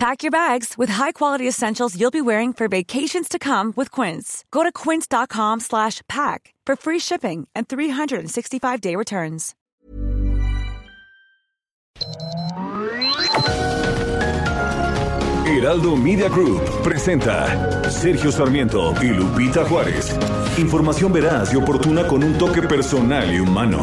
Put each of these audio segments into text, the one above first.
Pack your bags with high-quality essentials you'll be wearing for vacations to come with Quince. Go to quince.com slash pack for free shipping and 365-day returns. Heraldo Media Group presenta Sergio Sarmiento y Lupita Juárez. Información veraz y oportuna con un toque personal y humano.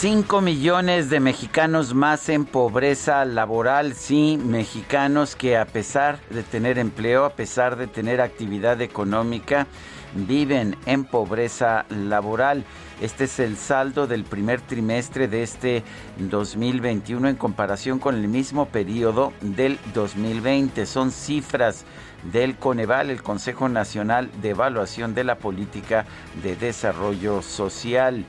Cinco millones de mexicanos más en pobreza laboral, sí, mexicanos que a pesar de tener empleo, a pesar de tener actividad económica, viven en pobreza laboral. Este es el saldo del primer trimestre de este 2021 en comparación con el mismo periodo del 2020. Son cifras del Coneval, el Consejo Nacional de Evaluación de la Política de Desarrollo Social.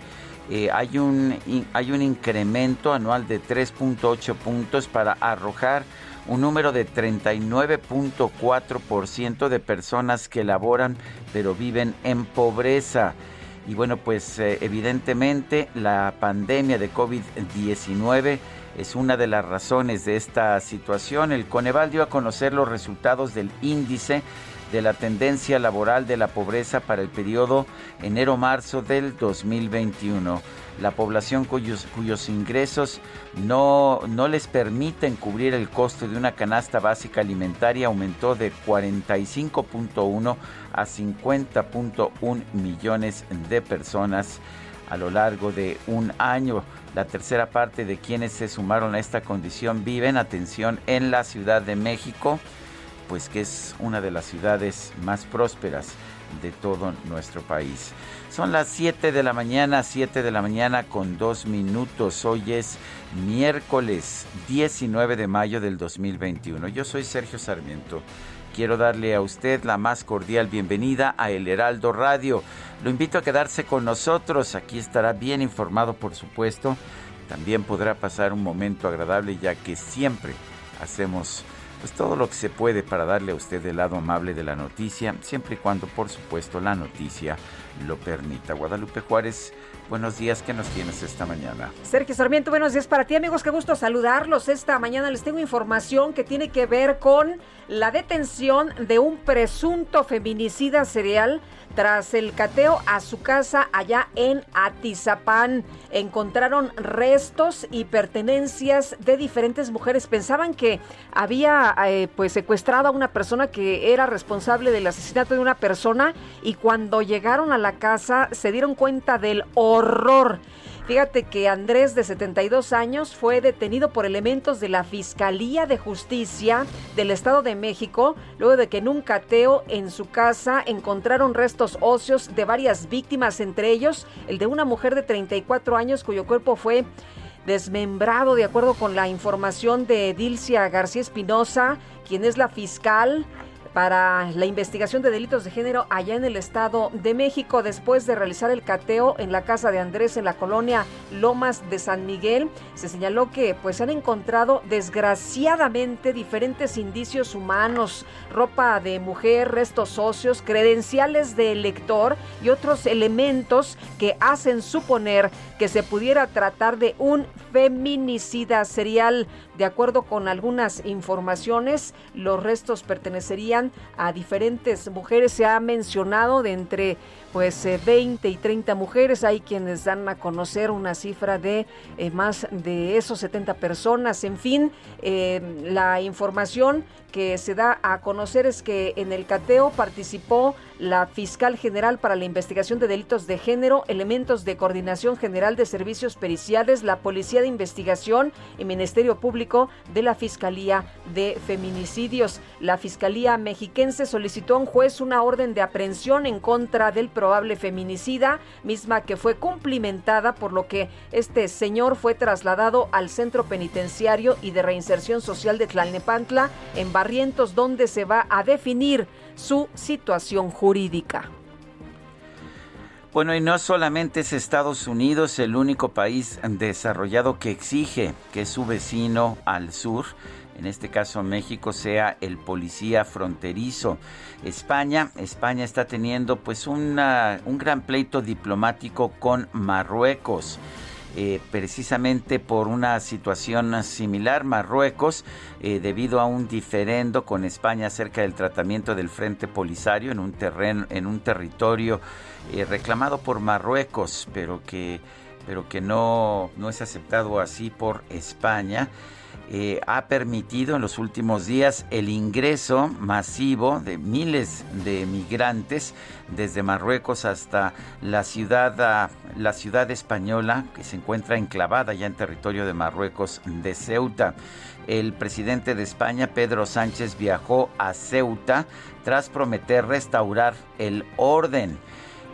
Eh, hay, un, hay un incremento anual de 3.8 puntos para arrojar un número de 39.4% de personas que laboran pero viven en pobreza. Y bueno, pues eh, evidentemente la pandemia de COVID-19 es una de las razones de esta situación. El Coneval dio a conocer los resultados del índice de la tendencia laboral de la pobreza para el periodo enero-marzo del 2021. La población cuyos, ingresos no, no les permiten cubrir el costo de una canasta básica alimentaria aumentó de 45.1 a 50.1 millones de personas a lo largo de un año. La tercera parte de quienes se sumaron a esta condición viven, atención, en la Ciudad de México pues que es una de las ciudades más prósperas de todo nuestro país. Son las 7 de la mañana, 7 de la mañana con dos minutos. Hoy es miércoles 19 de mayo del 2021. Yo soy Sergio Sarmiento. Quiero darle a usted la más cordial bienvenida a El Heraldo Radio. Lo invito a quedarse con nosotros. Aquí estará bien informado, por supuesto. También podrá pasar un momento agradable ya que siempre hacemos pues todo lo que se puede para darle a usted el lado amable de la noticia, siempre y cuando por supuesto la noticia lo permita. Guadalupe Juárez, buenos días, ¿qué nos tienes esta mañana? Sergio Sarmiento, buenos días para ti amigos, qué gusto saludarlos. Esta mañana les tengo información que tiene que ver con la detención de un presunto feminicida serial tras el cateo a su casa allá en Atizapán. Encontraron restos y pertenencias de diferentes mujeres. Pensaban que había eh, pues secuestrado a una persona que era responsable del asesinato de una persona y cuando llegaron a la casa se dieron cuenta del horror. Fíjate que Andrés, de 72 años, fue detenido por elementos de la Fiscalía de Justicia del Estado de México, luego de que en un cateo en su casa encontraron restos óseos de varias víctimas, entre ellos el de una mujer de 34 años cuyo cuerpo fue desmembrado, de acuerdo con la información de Dilcia García Espinosa, quien es la fiscal para la investigación de delitos de género allá en el Estado de México después de realizar el cateo en la casa de Andrés en la colonia Lomas de San Miguel. Se señaló que pues han encontrado desgraciadamente diferentes indicios humanos, ropa de mujer, restos socios, credenciales de elector y otros elementos que hacen suponer que se pudiera tratar de un feminicida serial. De acuerdo con algunas informaciones, los restos pertenecerían a diferentes mujeres. Se ha mencionado de entre pues 20 eh, y 30 mujeres. Hay quienes dan a conocer una cifra de eh, más de esos 70 personas. En fin, eh, la información que se da a conocer es que en el cateo participó la fiscal general para la investigación de delitos de género, elementos de coordinación general de servicios periciales, la Policía de Investigación y Ministerio Público de la Fiscalía de Feminicidios. La Fiscalía Mexiquense solicitó a un juez una orden de aprehensión en contra del probable feminicida, misma que fue cumplimentada, por lo que este señor fue trasladado al Centro Penitenciario y de Reinserción Social de Tlalnepantla, en Barrientos, donde se va a definir su situación jurídica. Bueno, y no solamente es Estados Unidos el único país desarrollado que exige que su vecino al sur, en este caso México, sea el policía fronterizo. España, España está teniendo pues una, un gran pleito diplomático con Marruecos. Eh, precisamente por una situación similar. Marruecos, eh, debido a un diferendo con España acerca del tratamiento del Frente Polisario en un terreno, en un territorio eh, reclamado por Marruecos, pero que, pero que no, no es aceptado así por España. Eh, ha permitido en los últimos días el ingreso masivo de miles de migrantes desde Marruecos hasta la ciudad, ah, la ciudad española que se encuentra enclavada ya en territorio de Marruecos de Ceuta. El presidente de España, Pedro Sánchez, viajó a Ceuta tras prometer restaurar el orden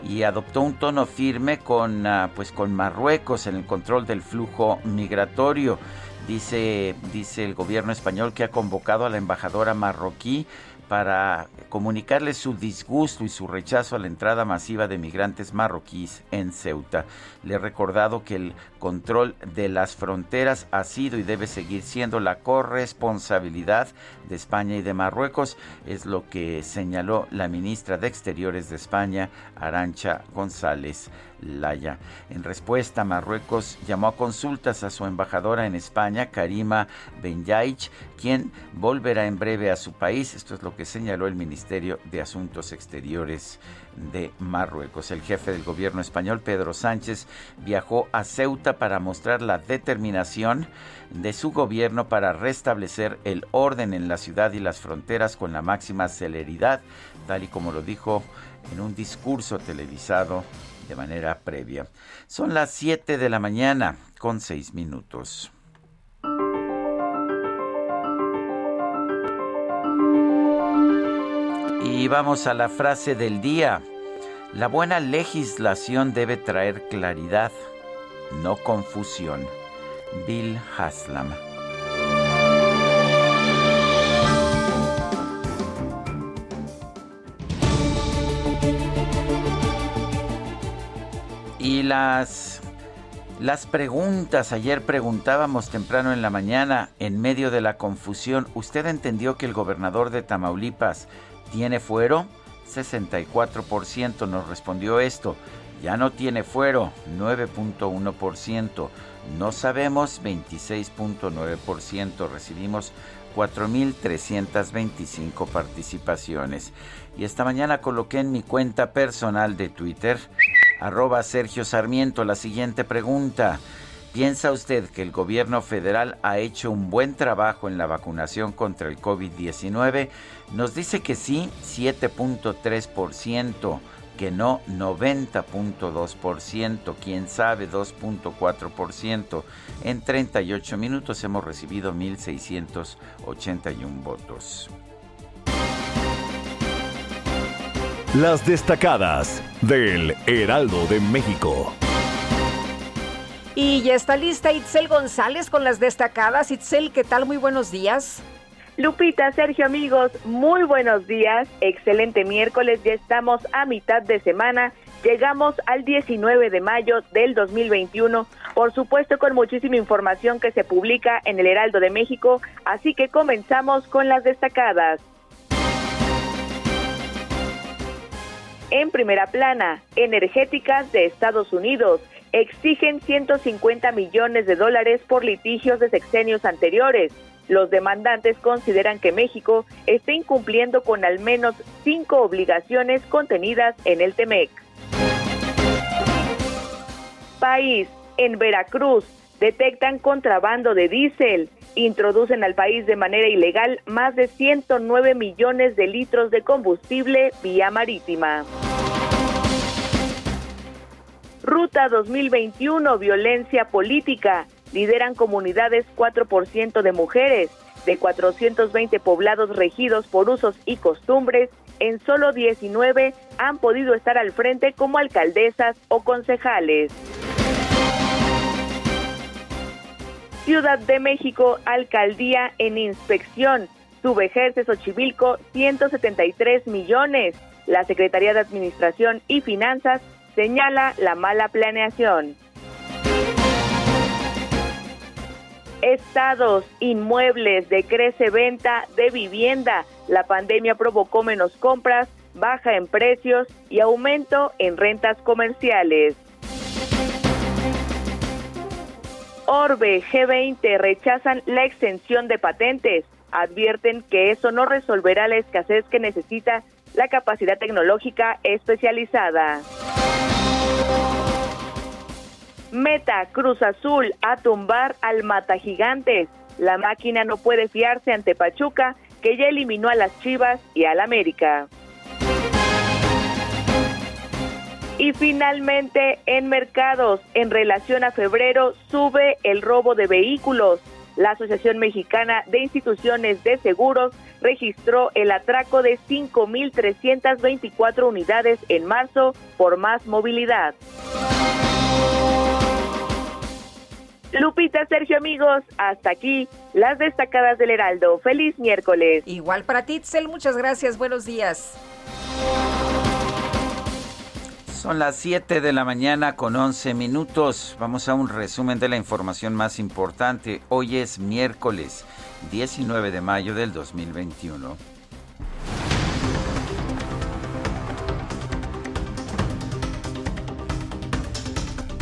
y adoptó un tono firme con, ah, pues, con Marruecos en el control del flujo migratorio. Dice, dice el gobierno español que ha convocado a la embajadora marroquí para comunicarle su disgusto y su rechazo a la entrada masiva de migrantes marroquíes en Ceuta. Le he recordado que el control de las fronteras ha sido y debe seguir siendo la corresponsabilidad de España y de Marruecos, es lo que señaló la ministra de Exteriores de España, Arancha González. Laya. En respuesta, Marruecos llamó a consultas a su embajadora en España, Karima Benyaich, quien volverá en breve a su país. Esto es lo que señaló el Ministerio de Asuntos Exteriores de Marruecos. El jefe del gobierno español, Pedro Sánchez, viajó a Ceuta para mostrar la determinación de su gobierno para restablecer el orden en la ciudad y las fronteras con la máxima celeridad, tal y como lo dijo en un discurso televisado de manera previa. Son las 7 de la mañana con 6 minutos. Y vamos a la frase del día. La buena legislación debe traer claridad, no confusión. Bill Haslam. Las, las preguntas, ayer preguntábamos temprano en la mañana, en medio de la confusión, ¿usted entendió que el gobernador de Tamaulipas tiene fuero? 64% nos respondió esto. Ya no tiene fuero, 9.1%. No sabemos, 26.9%. Recibimos 4.325 participaciones. Y esta mañana coloqué en mi cuenta personal de Twitter arroba Sergio Sarmiento. La siguiente pregunta. ¿Piensa usted que el gobierno federal ha hecho un buen trabajo en la vacunación contra el COVID-19? Nos dice que sí, 7.3%, que no, 90.2%, quién sabe, 2.4%. En 38 minutos hemos recibido 1.681 votos. Las destacadas del Heraldo de México. Y ya está lista Itzel González con las destacadas. Itzel, ¿qué tal? Muy buenos días. Lupita, Sergio, amigos, muy buenos días. Excelente miércoles, ya estamos a mitad de semana. Llegamos al 19 de mayo del 2021, por supuesto con muchísima información que se publica en el Heraldo de México, así que comenzamos con las destacadas. En primera plana, energéticas de Estados Unidos exigen 150 millones de dólares por litigios de sexenios anteriores. Los demandantes consideran que México está incumpliendo con al menos cinco obligaciones contenidas en el TEMEC. País, en Veracruz, detectan contrabando de diésel. Introducen al país de manera ilegal más de 109 millones de litros de combustible vía marítima. Ruta 2021, violencia política. Lideran comunidades 4% de mujeres. De 420 poblados regidos por usos y costumbres, en solo 19 han podido estar al frente como alcaldesas o concejales. Ciudad de México, alcaldía en inspección. Subejerce Xochimilco, 173 millones. La Secretaría de Administración y Finanzas señala la mala planeación. Estados, inmuebles, decrece venta de vivienda. La pandemia provocó menos compras, baja en precios y aumento en rentas comerciales. Orbe, G20 rechazan la extensión de patentes. Advierten que eso no resolverá la escasez que necesita la capacidad tecnológica especializada. Meta Cruz Azul a tumbar al Mata Gigantes. La máquina no puede fiarse ante Pachuca, que ya eliminó a las Chivas y al América. Y finalmente, en mercados, en relación a febrero, sube el robo de vehículos. La Asociación Mexicana de Instituciones de Seguros registró el atraco de 5.324 unidades en marzo por más movilidad. Lupita, Sergio, amigos, hasta aquí las destacadas del Heraldo. Feliz miércoles. Igual para ti, muchas gracias. Buenos días. Son las 7 de la mañana con 11 minutos. Vamos a un resumen de la información más importante. Hoy es miércoles 19 de mayo del 2021.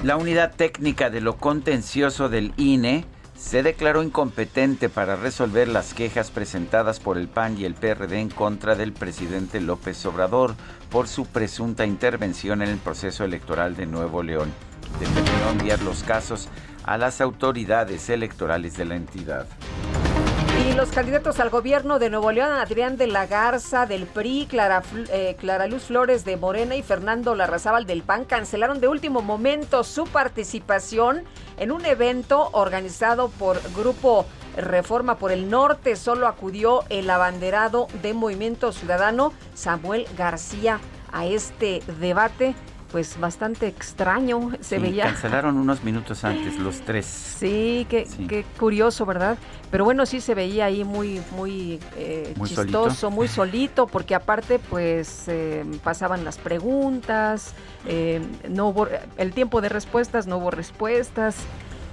La unidad técnica de lo contencioso del INE se declaró incompetente para resolver las quejas presentadas por el PAN y el PRD en contra del presidente López Obrador por su presunta intervención en el proceso electoral de Nuevo León. Determinó enviar los casos a las autoridades electorales de la entidad. Y los candidatos al gobierno de Nuevo León, Adrián de la Garza del PRI, Clara, eh, Clara Luz Flores de Morena y Fernando Larrazábal del PAN cancelaron de último momento su participación en un evento organizado por Grupo Reforma por el Norte. Solo acudió el abanderado de Movimiento Ciudadano, Samuel García, a este debate pues bastante extraño se veía. Cancelaron unos minutos antes los tres. Sí, qué, qué curioso, ¿verdad? Pero bueno, sí se veía ahí muy, muy, eh, chistoso, muy solito, porque aparte, pues eh, pasaban las preguntas, eh, no hubo el tiempo de respuestas, no hubo respuestas.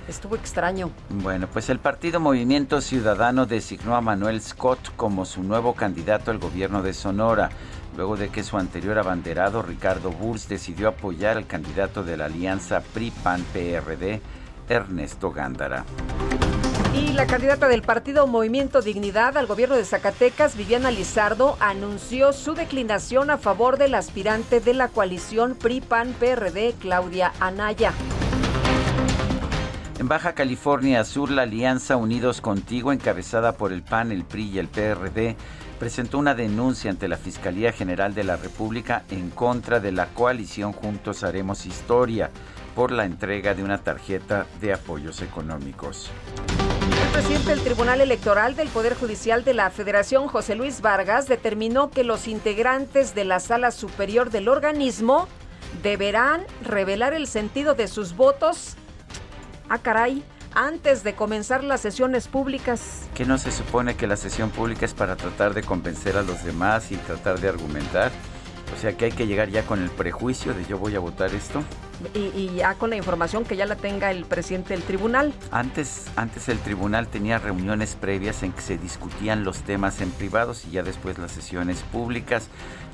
Estuvo extraño. Bueno, pues el partido Movimiento Ciudadano designó a Manuel Scott como su nuevo candidato al gobierno de Sonora luego de que su anterior abanderado Ricardo Burs decidió apoyar al candidato de la alianza PRI-PAN-PRD, Ernesto Gándara. Y la candidata del partido Movimiento Dignidad al gobierno de Zacatecas, Viviana Lizardo, anunció su declinación a favor del aspirante de la coalición PRI-PAN-PRD, Claudia Anaya. En Baja California Sur, la alianza Unidos Contigo, encabezada por el PAN, el PRI y el PRD, presentó una denuncia ante la Fiscalía General de la República en contra de la coalición Juntos Haremos Historia por la entrega de una tarjeta de apoyos económicos. El presidente del Tribunal Electoral del Poder Judicial de la Federación, José Luis Vargas, determinó que los integrantes de la sala superior del organismo deberán revelar el sentido de sus votos. Ah, caray antes de comenzar las sesiones públicas. ¿Que no se supone que la sesión pública es para tratar de convencer a los demás y tratar de argumentar? O sea que hay que llegar ya con el prejuicio de yo voy a votar esto. Y, ya con la información que ya la tenga el presidente del tribunal. Antes, antes el tribunal tenía reuniones previas en que se discutían los temas en privados y ya después las sesiones públicas.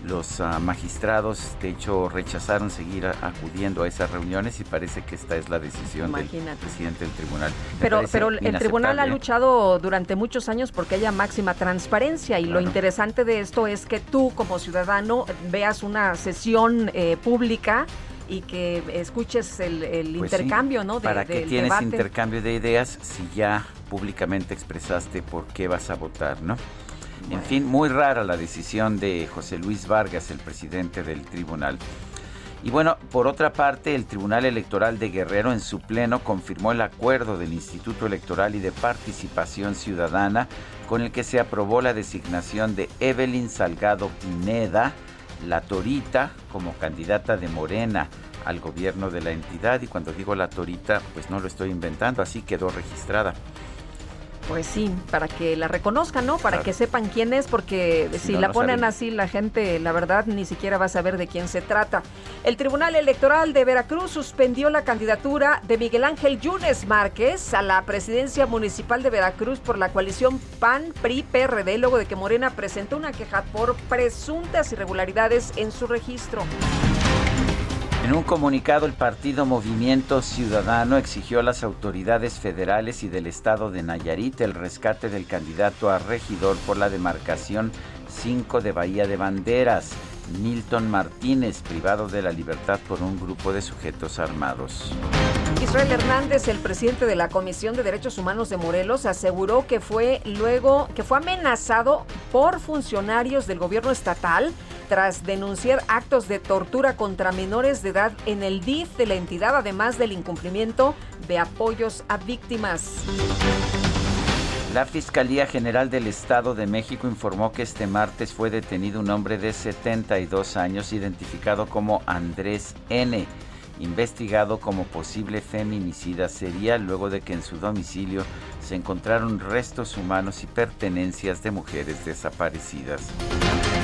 Los ah, magistrados, de hecho, rechazaron seguir acudiendo a esas reuniones y parece que esta es la decisión del presidente del tribunal. pero, pero el tribunal ha luchado durante muchos años porque haya máxima transparencia y lo interesante de esto es que tú como ciudadano veas una sesión eh, pública y que escuches el, pues intercambio, ¿no? ¿Para qué tienes intercambio de ideas si ya públicamente expresaste por qué vas a votar, ¿no? En fin, muy rara la decisión de José Luis Vargas, el presidente del tribunal. Y bueno, por otra parte, el Tribunal Electoral de Guerrero en su pleno confirmó el acuerdo del Instituto Electoral y de Participación Ciudadana con el que se aprobó la designación de Evelyn Salgado Pineda, la Torita, como candidata de Morena al gobierno de la entidad. Y cuando digo la Torita, pues no lo estoy inventando, así quedó registrada. Pues sí, para que la reconozcan, ¿no? Para que sepan quién es, porque si, la ponen así, la gente, la verdad, ni siquiera va a saber de quién se trata. El Tribunal Electoral de Veracruz suspendió la candidatura de Miguel Ángel Yunes Márquez a la presidencia municipal de Veracruz por la coalición PAN-PRI-PRD, luego de que Morena presentó una queja por presuntas irregularidades en su registro. En un comunicado, el partido Movimiento Ciudadano exigió a las autoridades federales y del estado de Nayarit el rescate del candidato a regidor por la demarcación 5 de Bahía de Banderas, Milton Martínez, privado de la libertad por un grupo de sujetos armados. Israel Hernández, el presidente de la Comisión de Derechos Humanos de Morelos, aseguró que fue luego que fue amenazado por funcionarios del gobierno estatal tras denunciar actos de tortura contra menores de edad en el DIF de la entidad, además del incumplimiento de apoyos a víctimas. La Fiscalía General del Estado de México informó que este martes fue detenido un hombre de 72 años identificado como Andrés N investigado como posible feminicida serial luego de que en su domicilio se encontraron restos humanos y pertenencias de mujeres desaparecidas.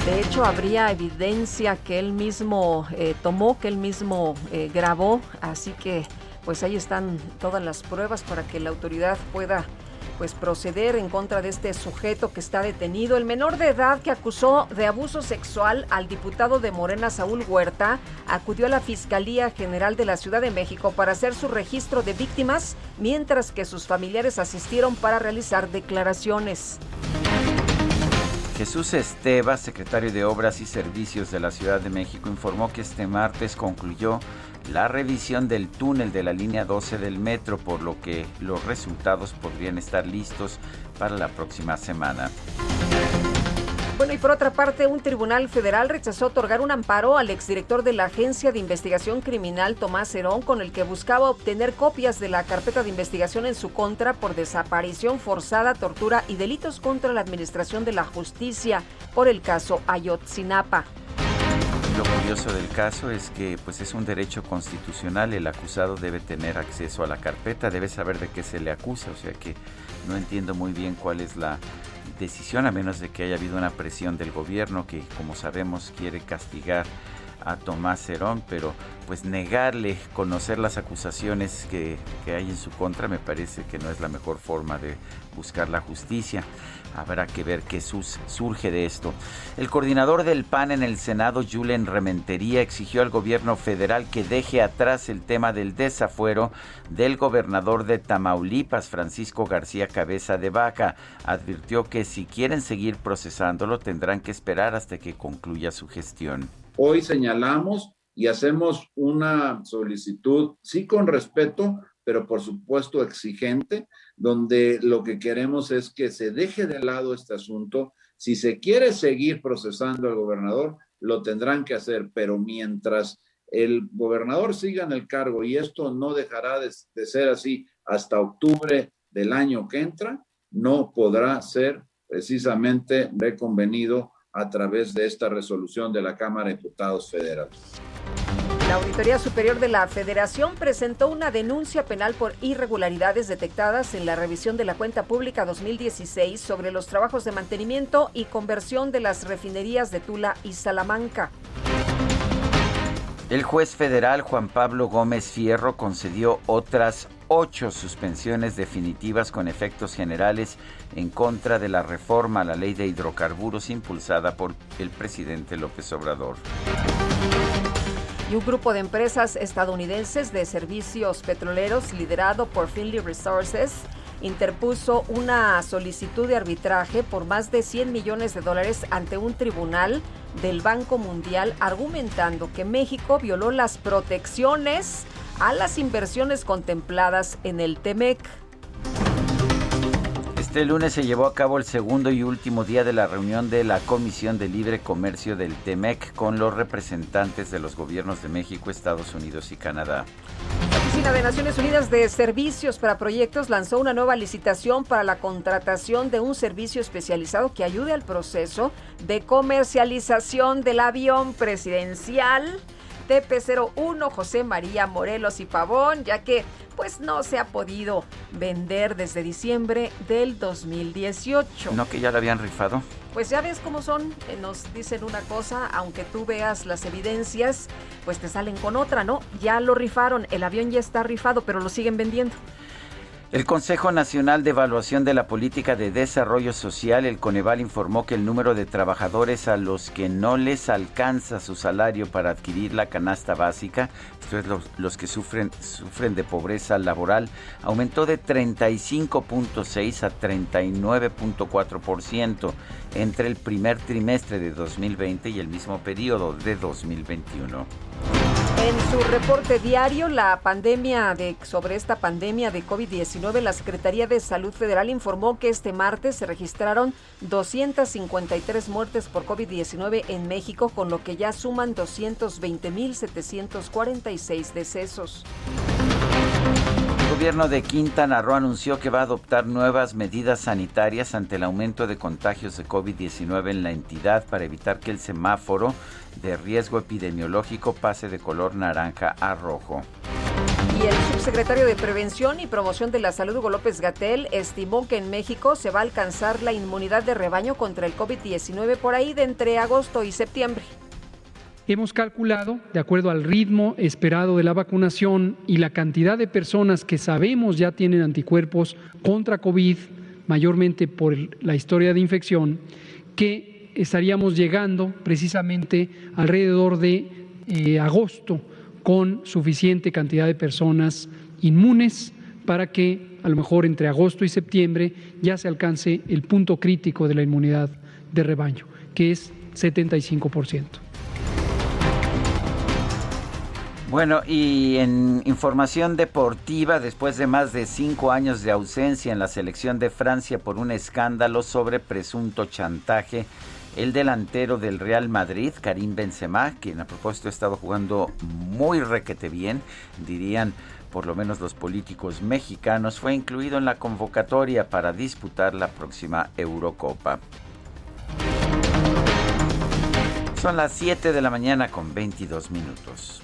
De hecho, habría evidencia que él mismo eh, tomó, que él mismo eh, grabó, así que pues ahí están todas las pruebas para que la autoridad pueda pues proceder en contra de este sujeto que está detenido. El menor de edad que acusó de abuso sexual al diputado de Morena Saúl Huerta acudió a la Fiscalía General de la Ciudad de México para hacer su registro de víctimas, mientras que sus familiares asistieron para realizar declaraciones. Jesús Esteva, secretario de Obras y Servicios de la Ciudad de México, informó que este martes concluyó la revisión del túnel de la línea 12 del metro, por lo que los resultados podrían estar listos para la próxima semana. Bueno, y por otra parte, un tribunal federal rechazó otorgar un amparo al exdirector de la Agencia de Investigación Criminal, Tomás Herón, con el que buscaba obtener copias de la carpeta de investigación en su contra por desaparición forzada, tortura y delitos contra la Administración de la Justicia por el caso Ayotzinapa. Lo curioso del caso es que pues es un derecho constitucional, el acusado debe tener acceso a la carpeta, debe saber de qué se le acusa, o sea que no entiendo muy bien cuál es la decisión a menos de que haya habido una presión del gobierno que como sabemos quiere castigar a Tomás Herón, pero pues negarle conocer las acusaciones que, que, hay en su contra me parece que no es la mejor forma de buscar la justicia. Habrá que ver qué surge de esto. El coordinador del PAN en el Senado, Julen Rementería, exigió al gobierno federal que deje atrás el tema del desafuero del gobernador de Tamaulipas, Francisco García Cabeza de Vaca. Advirtió que si quieren seguir procesándolo tendrán que esperar hasta que concluya su gestión. Hoy señalamos y hacemos una solicitud, sí con respeto, pero por supuesto exigente, donde lo que queremos es que se deje de lado este asunto. Si se quiere seguir procesando al gobernador, lo tendrán que hacer, pero mientras el gobernador siga en el cargo y esto no dejará de, ser así hasta octubre del año que entra, no podrá ser precisamente reconvenido a través de esta resolución de la Cámara de Diputados Federales. La Auditoría Superior de la Federación presentó una denuncia penal por irregularidades detectadas en la revisión de la cuenta pública 2016 sobre los trabajos de mantenimiento y conversión de las refinerías de Tula y Salamanca. El juez federal Juan Pablo Gómez Fierro concedió otras ocho suspensiones definitivas con efectos generales en contra de la reforma a la ley de hidrocarburos impulsada por el presidente López Obrador un grupo de empresas estadounidenses de servicios petroleros liderado por Finley Resources interpuso una solicitud de arbitraje por más de 100 millones de dólares ante un tribunal del Banco Mundial argumentando que México violó las protecciones a las inversiones contempladas en el TEMEC. Este lunes se llevó a cabo el segundo y último día de la reunión de la Comisión de Libre Comercio del TEMEC con los representantes de los gobiernos de México, Estados Unidos y Canadá. La Oficina de Naciones Unidas de Servicios para Proyectos lanzó una nueva licitación para la contratación de un servicio especializado que ayude al proceso de comercialización del avión presidencial TP01 José María Morelos y Pavón, ya que pues no se ha podido vender desde diciembre del 2018. ¿No que ya lo habían rifado? Pues ya ves cómo son, eh, nos dicen una cosa, aunque tú veas las evidencias, pues te salen con otra, ¿no? Ya lo rifaron, el avión ya está rifado, pero lo siguen vendiendo. El Consejo Nacional de Evaluación de la Política de Desarrollo Social, el Coneval, informó que el número de trabajadores a los que no les alcanza su salario para adquirir la canasta básica, esto es los, que sufren, sufren de pobreza laboral, aumentó de 35.6 a 39.4% entre el primer trimestre de 2020 y el mismo periodo de 2021. En su reporte diario, la pandemia de, sobre esta pandemia de COVID-19, la Secretaría de Salud Federal informó que este martes se registraron 253 muertes por COVID-19 en México, con lo que ya suman 220.746 decesos. Gobierno de Quintana Roo anunció que va a adoptar nuevas medidas sanitarias ante el aumento de contagios de COVID-19 en la entidad para evitar que el semáforo de riesgo epidemiológico pase de color naranja a rojo. Y el subsecretario de Prevención y Promoción de la Salud, Hugo López Gatel, estimó que en México se va a alcanzar la inmunidad de rebaño contra el COVID-19 por ahí de entre agosto y septiembre. Hemos calculado, de acuerdo al ritmo esperado de la vacunación y la cantidad de personas que sabemos ya tienen anticuerpos contra COVID, mayormente por la historia de infección, que estaríamos llegando precisamente alrededor de eh, agosto con suficiente cantidad de personas inmunes para que a lo mejor entre agosto y septiembre ya se alcance el punto crítico de la inmunidad de rebaño, que es 75%. Bueno, y en información deportiva, después de más de cinco años de ausencia en la selección de Francia por un escándalo sobre presunto chantaje, el delantero del Real Madrid, Karim Benzema, quien a propósito ha estado jugando muy requete bien, dirían por lo menos los políticos mexicanos, fue incluido en la convocatoria para disputar la próxima Eurocopa. Son las 7 de la mañana con 22 minutos.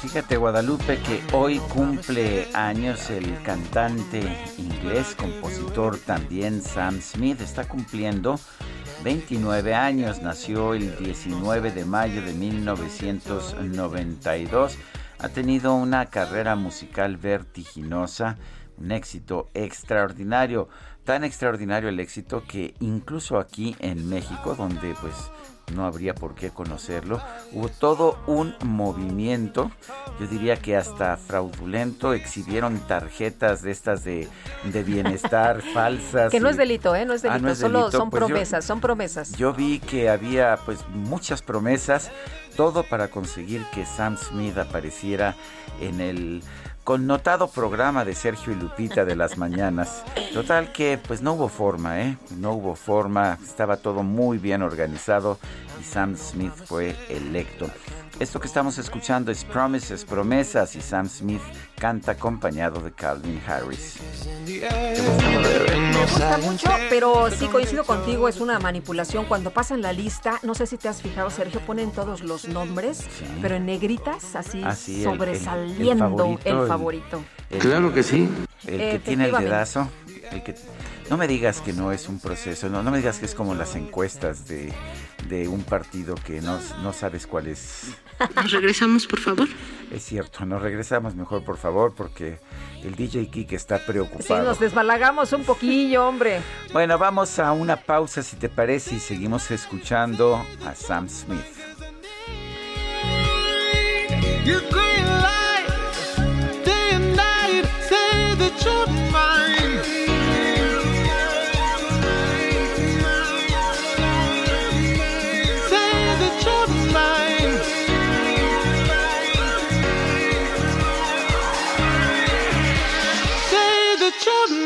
Fíjate Guadalupe que hoy cumple años el cantante inglés, compositor también Sam Smith, está cumpliendo 29 años, nació el 19 de mayo de 1992, ha tenido una carrera musical vertiginosa, un éxito extraordinario, tan extraordinario el éxito que incluso aquí en México, donde pues no habría por qué conocerlo, hubo todo un movimiento, yo diría que hasta fraudulento, exhibieron tarjetas de estas de, bienestar falsas. Que no es delito, ¿eh? No es ah, delito, solo son pues promesas, son promesas. Yo vi que había pues muchas promesas, todo para conseguir que Sam Smith apareciera en el connotado programa de Sergio y Lupita de las mañanas. Total que pues no hubo forma, ¿eh? No hubo forma, estaba todo muy bien organizado y Sam Smith fue electo. Esto que estamos escuchando es Promises, Promesas y Sam Smith canta acompañado de Calvin Harris. Me gusta mucho, pero sí coincido contigo, es una manipulación. Cuando pasan la lista, no sé si te has fijado, Sergio, ponen todos los nombres, pero en negritas, así, sobresaliendo el favorito. claro que sí. El que tiene el dedazo, el que no me digas que no es un proceso, no, no me digas que es como las encuestas de, de un partido que no, no sabes cuál es. ¿Nos regresamos, por favor? Es cierto, nos regresamos mejor, por favor, porque el DJ Kike está preocupado. Sí, nos desbalagamos un poquillo, hombre. Bueno, vamos a una pausa, si te parece, y seguimos escuchando a Sam Smith.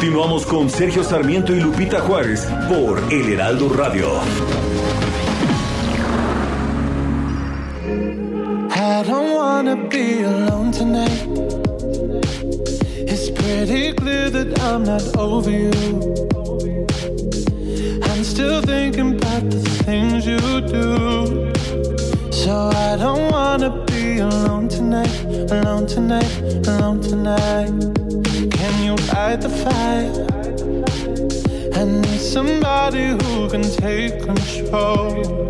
Continuamos con Sergio Sarmiento y Lupita Juárez por El Heraldo Radio. I don't wanna be alone tonight. It's pretty clear that I'm not over you. I'm still thinking about the things you do. So I don't wanna be alone tonight, alone tonight, alone tonight. You the? I need somebody who can take control.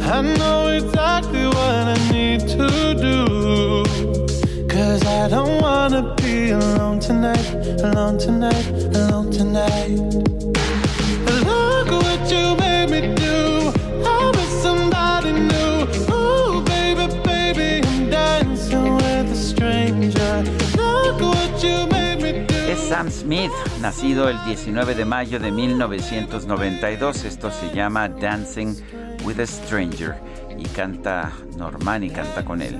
I know exactly what I need to do. Cause I don't wanna be alone tonight, alone tonight, alone tonight. Look what you Sam Smith, nacido el 19 de mayo de 1992. Esto se llama Dancing with a Stranger y canta Norman y canta con él.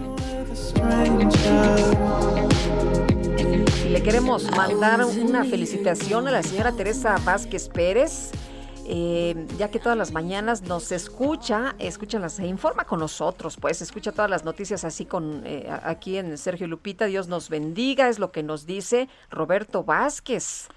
Le queremos mandar una felicitación a la señora Teresa Vázquez Pérez. Eh, ya que todas las mañanas nos escucha, las, se informa con nosotros, pues escucha todas las noticias así con eh, aquí en Sergio Lupita. Dios nos bendiga, es lo que nos dice Roberto Vázquez,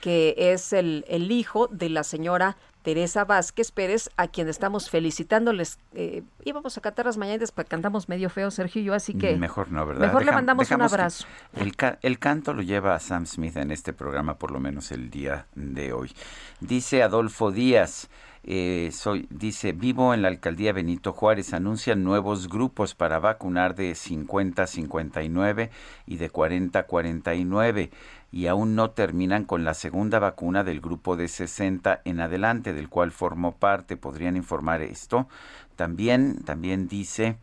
que es el, el hijo de la señora Teresa Vázquez Pérez, a quien estamos felicitándoles. Eh, íbamos a cantar las mañanas, pero cantamos medio feo, Sergio y yo, así que... Mejor no, ¿verdad? Mejor le mandamos un abrazo. El, el, canto lo lleva a Sam Smith en este programa, por lo menos el día de hoy. Dice Adolfo Díaz... Eh, soy, dice, vivo en la alcaldía Benito Juárez, anuncian nuevos grupos para vacunar de 50 a 59 y de 40 a 49 y aún no terminan con la segunda vacuna del grupo de 60 en adelante, del cual formó parte. ¿Podrían informar esto? También, también dice,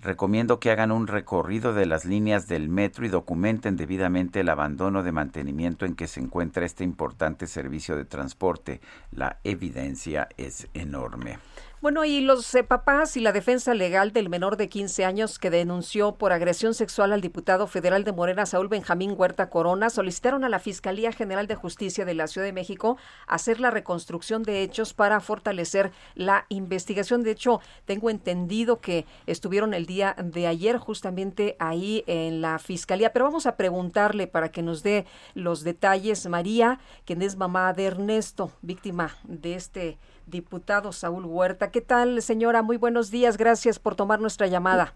recomiendo que hagan un recorrido de las líneas del metro y documenten debidamente el abandono de mantenimiento en que se encuentra este importante servicio de transporte. La evidencia es enorme. Bueno, y los eh, papás y la defensa legal del menor de 15 años que denunció por agresión sexual al diputado federal de Morena, Saúl Benjamín Huerta Corona, solicitaron a la Fiscalía General de Justicia de la Ciudad de México hacer la reconstrucción de hechos para fortalecer la investigación. De hecho, tengo entendido que estuvieron el día de ayer justamente ahí en la Fiscalía, pero vamos a preguntarle para que nos dé los detalles. María, quien es mamá de Ernesto, víctima de este diputado Saúl Huerta. ¿Qué tal, señora? Muy buenos días. Gracias por tomar nuestra llamada.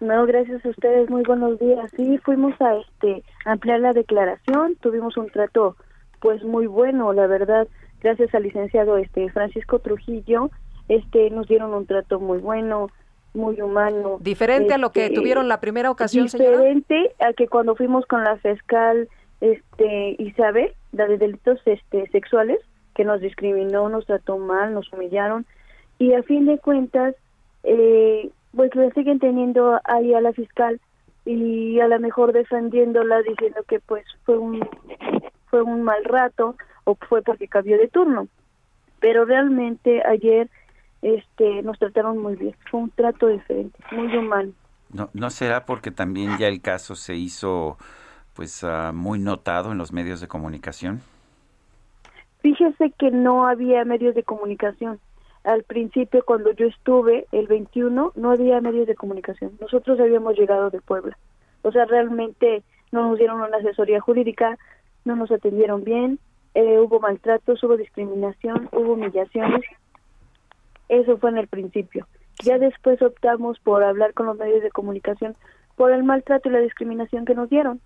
No, gracias a ustedes. Muy buenos días. Sí, fuimos a este ampliar la declaración. Tuvimos un trato, pues muy bueno, la verdad. Gracias al licenciado este Francisco Trujillo, este nos dieron un trato muy bueno, muy humano. Diferente a lo que este, tuvieron la primera ocasión, diferente a que cuando fuimos con la fiscal este Isabel, la de delitos este sexuales, que nos discriminó, nos trató mal, nos humillaron. Y a fin de cuentas, eh, pues le siguen teniendo ahí a la fiscal y a lo mejor defendiéndola diciendo que pues fue un fue un mal rato o fue porque cambió de turno. Pero realmente ayer este nos trataron muy bien. Fue un trato diferente muy humano. No no será porque también ya el caso se hizo pues ah, muy notado en los medios de comunicación Fíjese que no había medios de comunicación. Al principio, cuando yo estuve, el 21, no había medios de comunicación. Nosotros habíamos llegado de Puebla. O sea, realmente no nos dieron una asesoría jurídica, no nos atendieron bien, eh, hubo maltratos, hubo discriminación, hubo humillaciones. Eso fue en el principio. Ya después optamos por hablar con los medios de comunicación por el maltrato y la discriminación que nos dieron.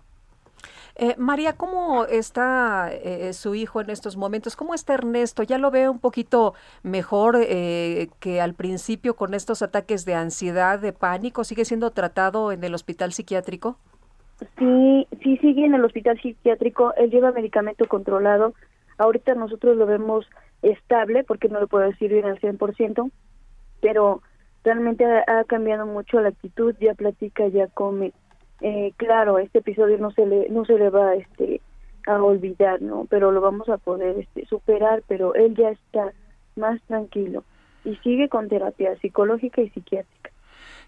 Eh, María, ¿cómo está eh, su hijo en estos momentos? ¿Cómo está Ernesto? ¿Ya lo veo un poquito mejor eh, que al principio con estos ataques de ansiedad, de pánico? ¿Sigue siendo tratado en el hospital psiquiátrico? Sí, sí sigue en el hospital psiquiátrico. Él lleva medicamento controlado. Ahorita nosotros lo vemos estable, porque no lo puedo decir bien al 100%, pero realmente ha cambiado mucho la actitud, ya platica, ya come eh, claro, este episodio no se le no se le va este a olvidar, ¿no? Pero lo vamos a poder este, superar, pero él ya está más tranquilo y sigue con terapia psicológica y psiquiátrica.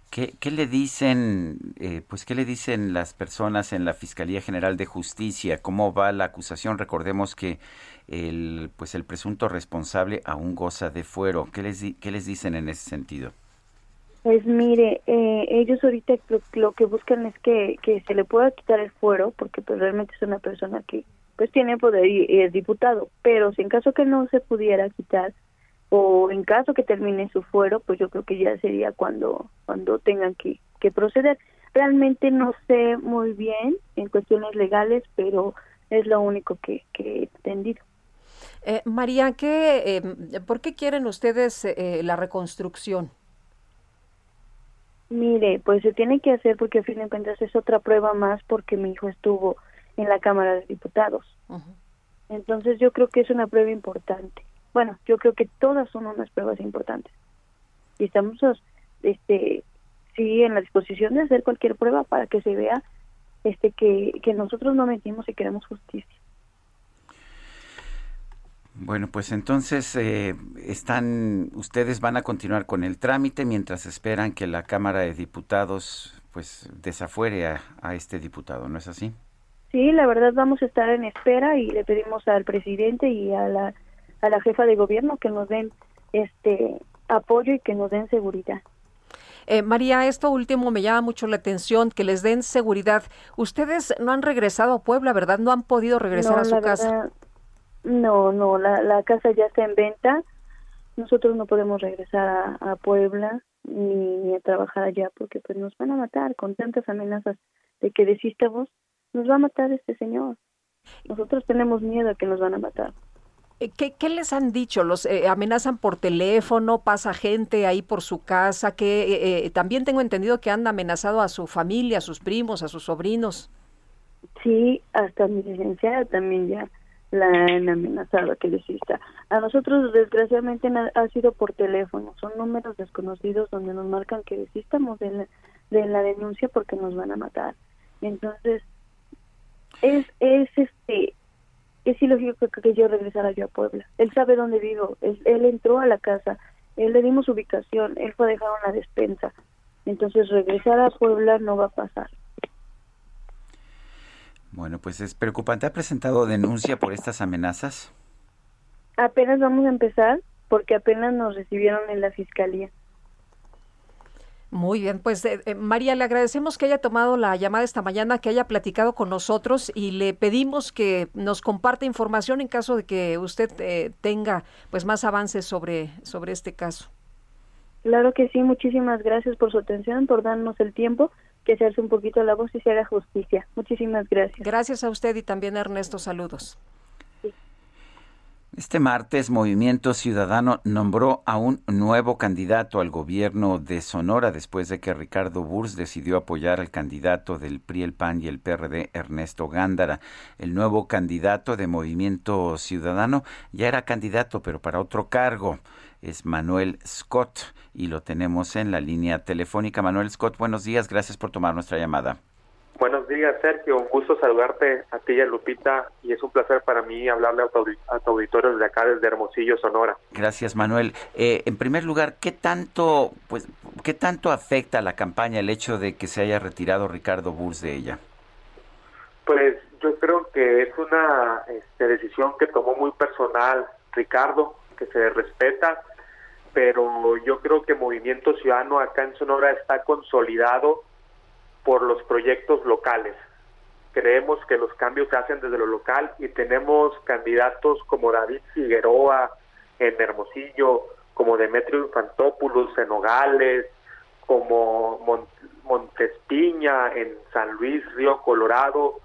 ¿Qué, le dicen, eh, pues qué le dicen las personas en la Fiscalía General de Justicia? ¿Cómo va la acusación? Recordemos que el, pues el presunto responsable aún goza de fuero. ¿Qué les, qué les dicen en ese sentido? Pues mire, eh, ellos ahorita lo, que buscan es que, que se le pueda quitar el fuero, porque pues realmente es una persona que pues tiene poder y, es diputado, pero si en caso que no se pudiera quitar o en caso que termine su fuero, pues yo creo que ya sería cuando cuando tengan que, que proceder. Realmente no sé muy bien en cuestiones legales, pero es lo único que, que he entendido. Eh, María, ¿qué, eh, ¿por qué quieren ustedes eh, la reconstrucción? Mire, pues se tiene que hacer porque a fin de cuentas es otra prueba más porque mi hijo estuvo en la Cámara de Diputados. Entonces yo creo que es una prueba importante. Bueno, yo creo que todas son unas pruebas importantes. Y estamos, este, sí, en la disposición de hacer cualquier prueba para que se vea, este, que, que nosotros no mentimos y queremos justicia. Bueno, pues entonces eh, están, ustedes van a continuar con el trámite mientras esperan que la Cámara de Diputados pues desafuere a, a, este diputado, ¿no es así? Sí, la verdad vamos a estar en espera y le pedimos al presidente y a la, a la jefa de gobierno que nos den este apoyo y que nos den seguridad. Eh, María, esto último me llama mucho la atención, que les den seguridad. Ustedes no han regresado a Puebla, ¿verdad? No han podido regresar a su casa. No, no, la, la casa ya está en venta. Nosotros no podemos regresar a, Puebla ni, a trabajar allá porque pues nos van a matar con tantas amenazas de que desistamos. Nos va a matar este señor. Nosotros tenemos miedo a que nos van a matar. Eh, ¿Qué, qué les han dicho? ¿Los eh, amenazan por teléfono? ¿Pasa gente ahí por su casa? que eh, También tengo entendido que han amenazado a su familia, a sus primos, a sus sobrinos. Sí, hasta mi licenciada también ya la han amenazado que desista. A nosotros, desgraciadamente, ha sido por teléfono. Son números desconocidos donde nos marcan que desistamos de la, de la denuncia porque nos van a matar. Entonces, es, es este es ilógico que yo regresara yo a Puebla. Él sabe dónde vivo, él, él, entró a la casa, él le dimos ubicación, él fue a dejar una despensa. Entonces regresar a Puebla no va a pasar. Bueno, pues es preocupante. ¿Ha presentado denuncia por estas amenazas? Apenas vamos a empezar porque apenas nos recibieron en la fiscalía. Muy bien, pues eh, eh, María, le agradecemos que haya tomado la llamada esta mañana, que haya platicado con nosotros y le pedimos que nos comparta información en caso de que usted eh, tenga pues más avances sobre, sobre este caso. Claro que sí, muchísimas gracias por su atención, por darnos el tiempo que se hace un poquito la voz y se haga justicia. Muchísimas gracias. Gracias a usted y también a Ernesto, saludos. Este martes, Movimiento Ciudadano nombró a un nuevo candidato al gobierno de Sonora después de que Ricardo Burs decidió apoyar al candidato del PRI, el PAN y el PRD, Ernesto Gándara. El nuevo candidato de Movimiento Ciudadano ya era candidato, pero para otro cargo es Manuel Scott y lo tenemos en la línea telefónica. Manuel Scott, buenos días, gracias por tomar nuestra llamada. Buenos días, Sergio. Un gusto saludarte a ti y a Lupita y es un placer para mí hablarle a tu, auditorio desde acá, desde Hermosillo, Sonora. Gracias, Manuel. Eh, en primer lugar, ¿qué tanto, pues, qué tanto afecta a la campaña el hecho de que se haya retirado Ricardo Burs de ella? Pues yo creo que es una este, decisión que tomó muy personal Ricardo, que se respeta, pero yo creo que Movimiento Ciudadano acá en Sonora está consolidado por los proyectos locales. Creemos que los cambios se hacen desde lo local y tenemos candidatos como David Figueroa en Hermosillo, como Demetrio Infantopoulos en Nogales, como Montespiña en San Luis, Río Colorado,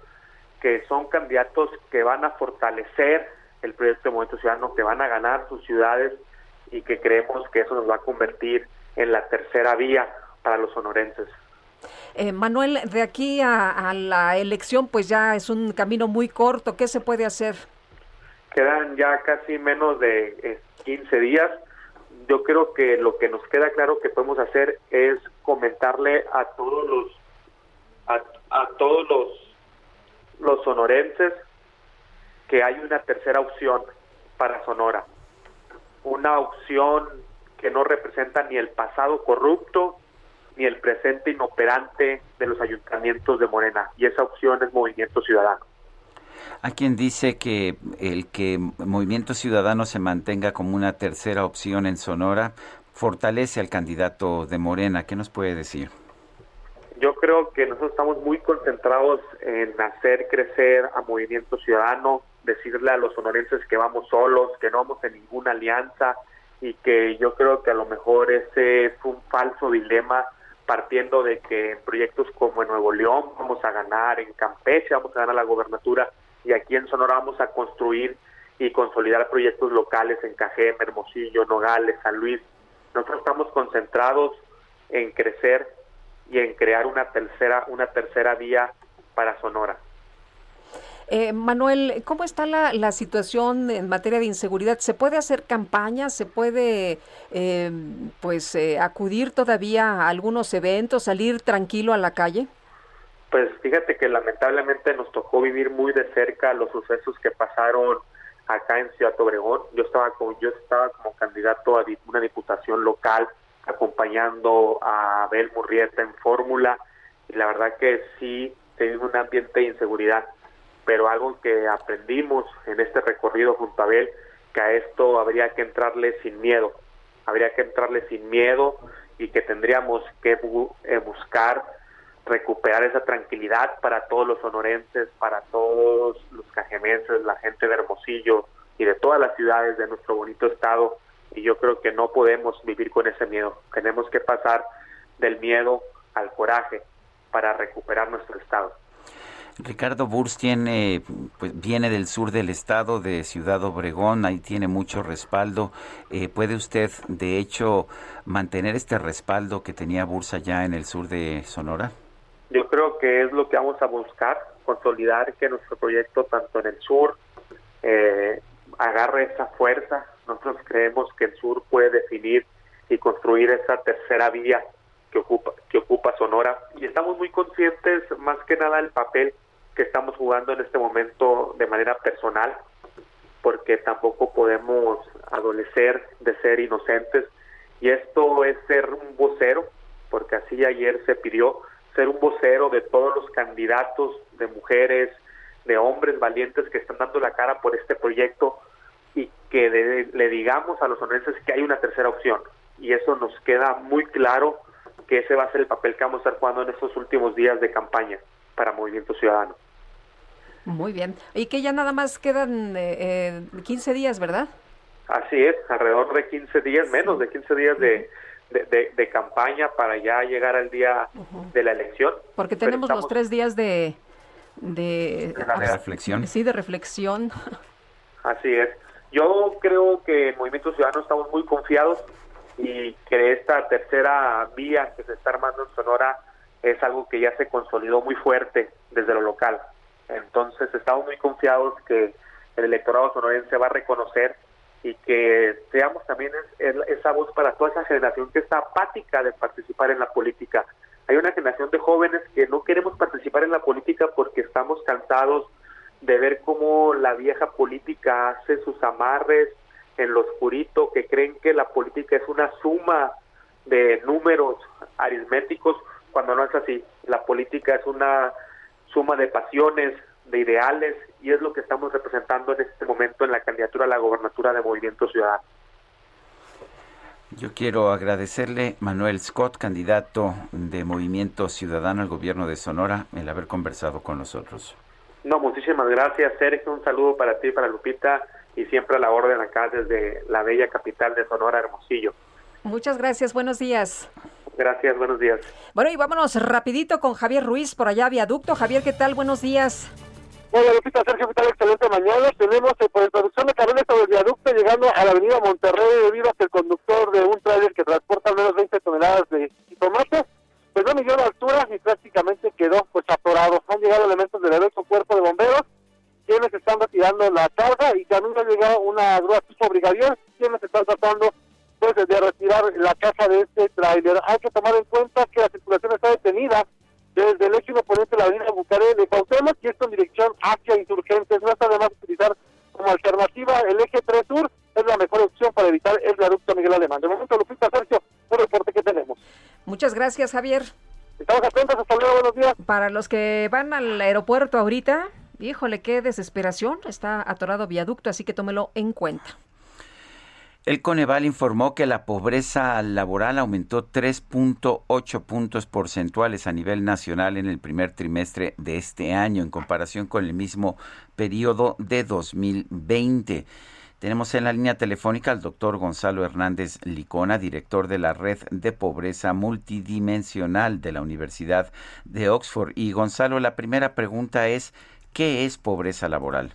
que son candidatos que van a fortalecer el proyecto de Movimiento Ciudadano, que van a ganar sus ciudades y que creemos que eso nos va a convertir en la tercera vía para los sonorenses. Eh, Manuel, de aquí a, la elección, pues ya es un camino muy corto. ¿Qué se puede hacer? Quedan ya casi menos de 15 eh, días. Yo creo que lo que nos queda claro que podemos hacer es comentarle a todos los a, a todos los los sonorenses que hay una tercera opción para Sonora. Una opción que no representa ni el pasado corrupto ni el presente inoperante de los ayuntamientos de Morena. Y esa opción es Movimiento Ciudadano. Hay quien dice que el que Movimiento Ciudadano se mantenga como una tercera opción en Sonora fortalece al candidato de Morena. ¿Qué nos puede decir? Yo creo que nosotros estamos muy concentrados en hacer crecer a Movimiento Ciudadano, decirle a los sonorenses que vamos solos, que no vamos en ninguna alianza y que yo creo que a lo mejor ese es un falso dilema partiendo de que en proyectos como en Nuevo León vamos a ganar, en Campeche vamos a ganar la gobernatura y aquí en Sonora vamos a construir y consolidar proyectos locales en Cajeme, Hermosillo, Nogales, San Luis. Nosotros estamos concentrados en crecer y en crear una tercera, una tercera vía para Sonora. Eh, Manuel, ¿cómo está la, situación en materia de inseguridad? ¿Se puede hacer campaña? ¿Se puede eh, pues eh, acudir todavía a algunos eventos, salir tranquilo a la calle? Pues fíjate que lamentablemente nos tocó vivir muy de cerca los sucesos que pasaron acá en Ciudad Obregón. Yo estaba como, yo estaba como candidato a una diputación local acompañando a Abel Murrieta en fórmula y la verdad que sí se un ambiente de inseguridad pero algo que aprendimos en este recorrido junto a Abel, que a esto habría que entrarle sin miedo, habría que entrarle sin miedo y que tendríamos que eh, buscar recuperar esa tranquilidad para todos los sonorenses, para todos los cajemenses, la gente de Hermosillo y de todas las ciudades de nuestro bonito estado. Y yo creo que no podemos vivir con ese miedo. Tenemos que pasar del miedo al coraje para recuperar nuestro estado. Ricardo Burs tiene, pues, viene del sur del estado, de Ciudad Obregón, ahí tiene mucho respaldo. Eh, ¿Puede usted, de hecho, mantener este respaldo que tenía Burs allá en el sur de Sonora? Yo creo que es lo que vamos a buscar, consolidar que nuestro proyecto, tanto en el sur, eh, agarre esa fuerza. Nosotros creemos que el sur puede definir y construir esa tercera vía que ocupa, que ocupa Sonora. Y estamos muy conscientes, más que nada, del papel que estamos jugando en este momento de manera personal, porque tampoco podemos adolecer de ser inocentes. Y esto es ser un vocero, porque así ayer se pidió ser un vocero de todos los candidatos, de mujeres, de hombres valientes que están dando la cara por este proyecto y que le digamos a los honenses que hay una tercera opción. Y eso nos queda muy claro que ese va a ser el papel que vamos a estar jugando en estos últimos días de campaña para Movimiento Ciudadano. Muy bien. Y que ya nada más quedan eh, 15 días, ¿verdad? Así es, alrededor de 15 días, menos de 15 días de, de, campaña para ya llegar al día de la elección. Porque tenemos los tres días de... De, reflexión. Sí, de reflexión. Así es. Yo creo que en Movimiento Ciudadano estamos muy confiados y que esta tercera vía que se está armando en Sonora es algo que ya se consolidó muy fuerte desde lo local. Entonces estamos muy confiados que el electorado sonorense va a reconocer y que seamos también esa voz para toda esa generación que está apática de participar en la política. Hay una generación de jóvenes que no queremos participar en la política porque estamos cansados de ver cómo la vieja política hace sus amarres en lo oscurito, que creen que la política es una suma de números aritméticos, cuando no es así. La política es una suma de pasiones, de ideales y es lo que estamos representando en este momento en la candidatura a la gobernatura de Movimiento Ciudadano. Yo quiero agradecerle, Manuel Scott, candidato de Movimiento Ciudadano al gobierno de Sonora, el haber conversado con nosotros. No, muchísimas gracias, Sergio. Un saludo para ti, para Lupita, y siempre a la orden acá desde la bella capital de Sonora, Hermosillo. Muchas gracias, buenos días. Gracias, buenos días. Bueno, y vámonos rapidito con Javier Ruiz por allá, Viaducto. Javier, ¿qué tal? Buenos días. Hola Lupita, Sergio, ¿qué tal? Excelente mañana. Tenemos eh, por introducción de camiones sobre el viaducto llegando a la avenida Monterrey debido a que el conductor de un tráiler que transporta al menos 20 toneladas de tomate, pues no midió la altura y prácticamente quedó pues atorado. Han llegado elementos del derecho cuerpo de bomberos, quienes están retirando la carga y también ha llegado una grúa tipo brigadier, quienes están tratando pues de retirar la caja de este tráiler. Hay que tomar en cuenta que la circulación está detenida desde el eje oponente de la avenida Bucaré de Cuauhtémoc y esto en dirección hacia Insurgentes. No está de más utilizar como alternativa el eje 3 Sur, es la mejor opción para evitar el viaducto Miguel Alemán. De momento, Lupita Sergio, un reporte que tenemos. Muchas gracias, Javier. Estamos atentos, hasta luego, buenos días. Para los que van al aeropuerto ahorita, híjole, qué desesperación, está atorado viaducto, así que tómelo en cuenta. El Coneval informó que la pobreza laboral aumentó 3.8 puntos porcentuales a nivel nacional en el primer trimestre de este año en comparación con el mismo periodo de 2020. Tenemos en la línea telefónica al doctor Gonzalo Hernández Licona, director de la Red de Pobreza Multidimensional de la Universidad de Oxford. Y Gonzalo, la primera pregunta es, ¿qué es pobreza laboral?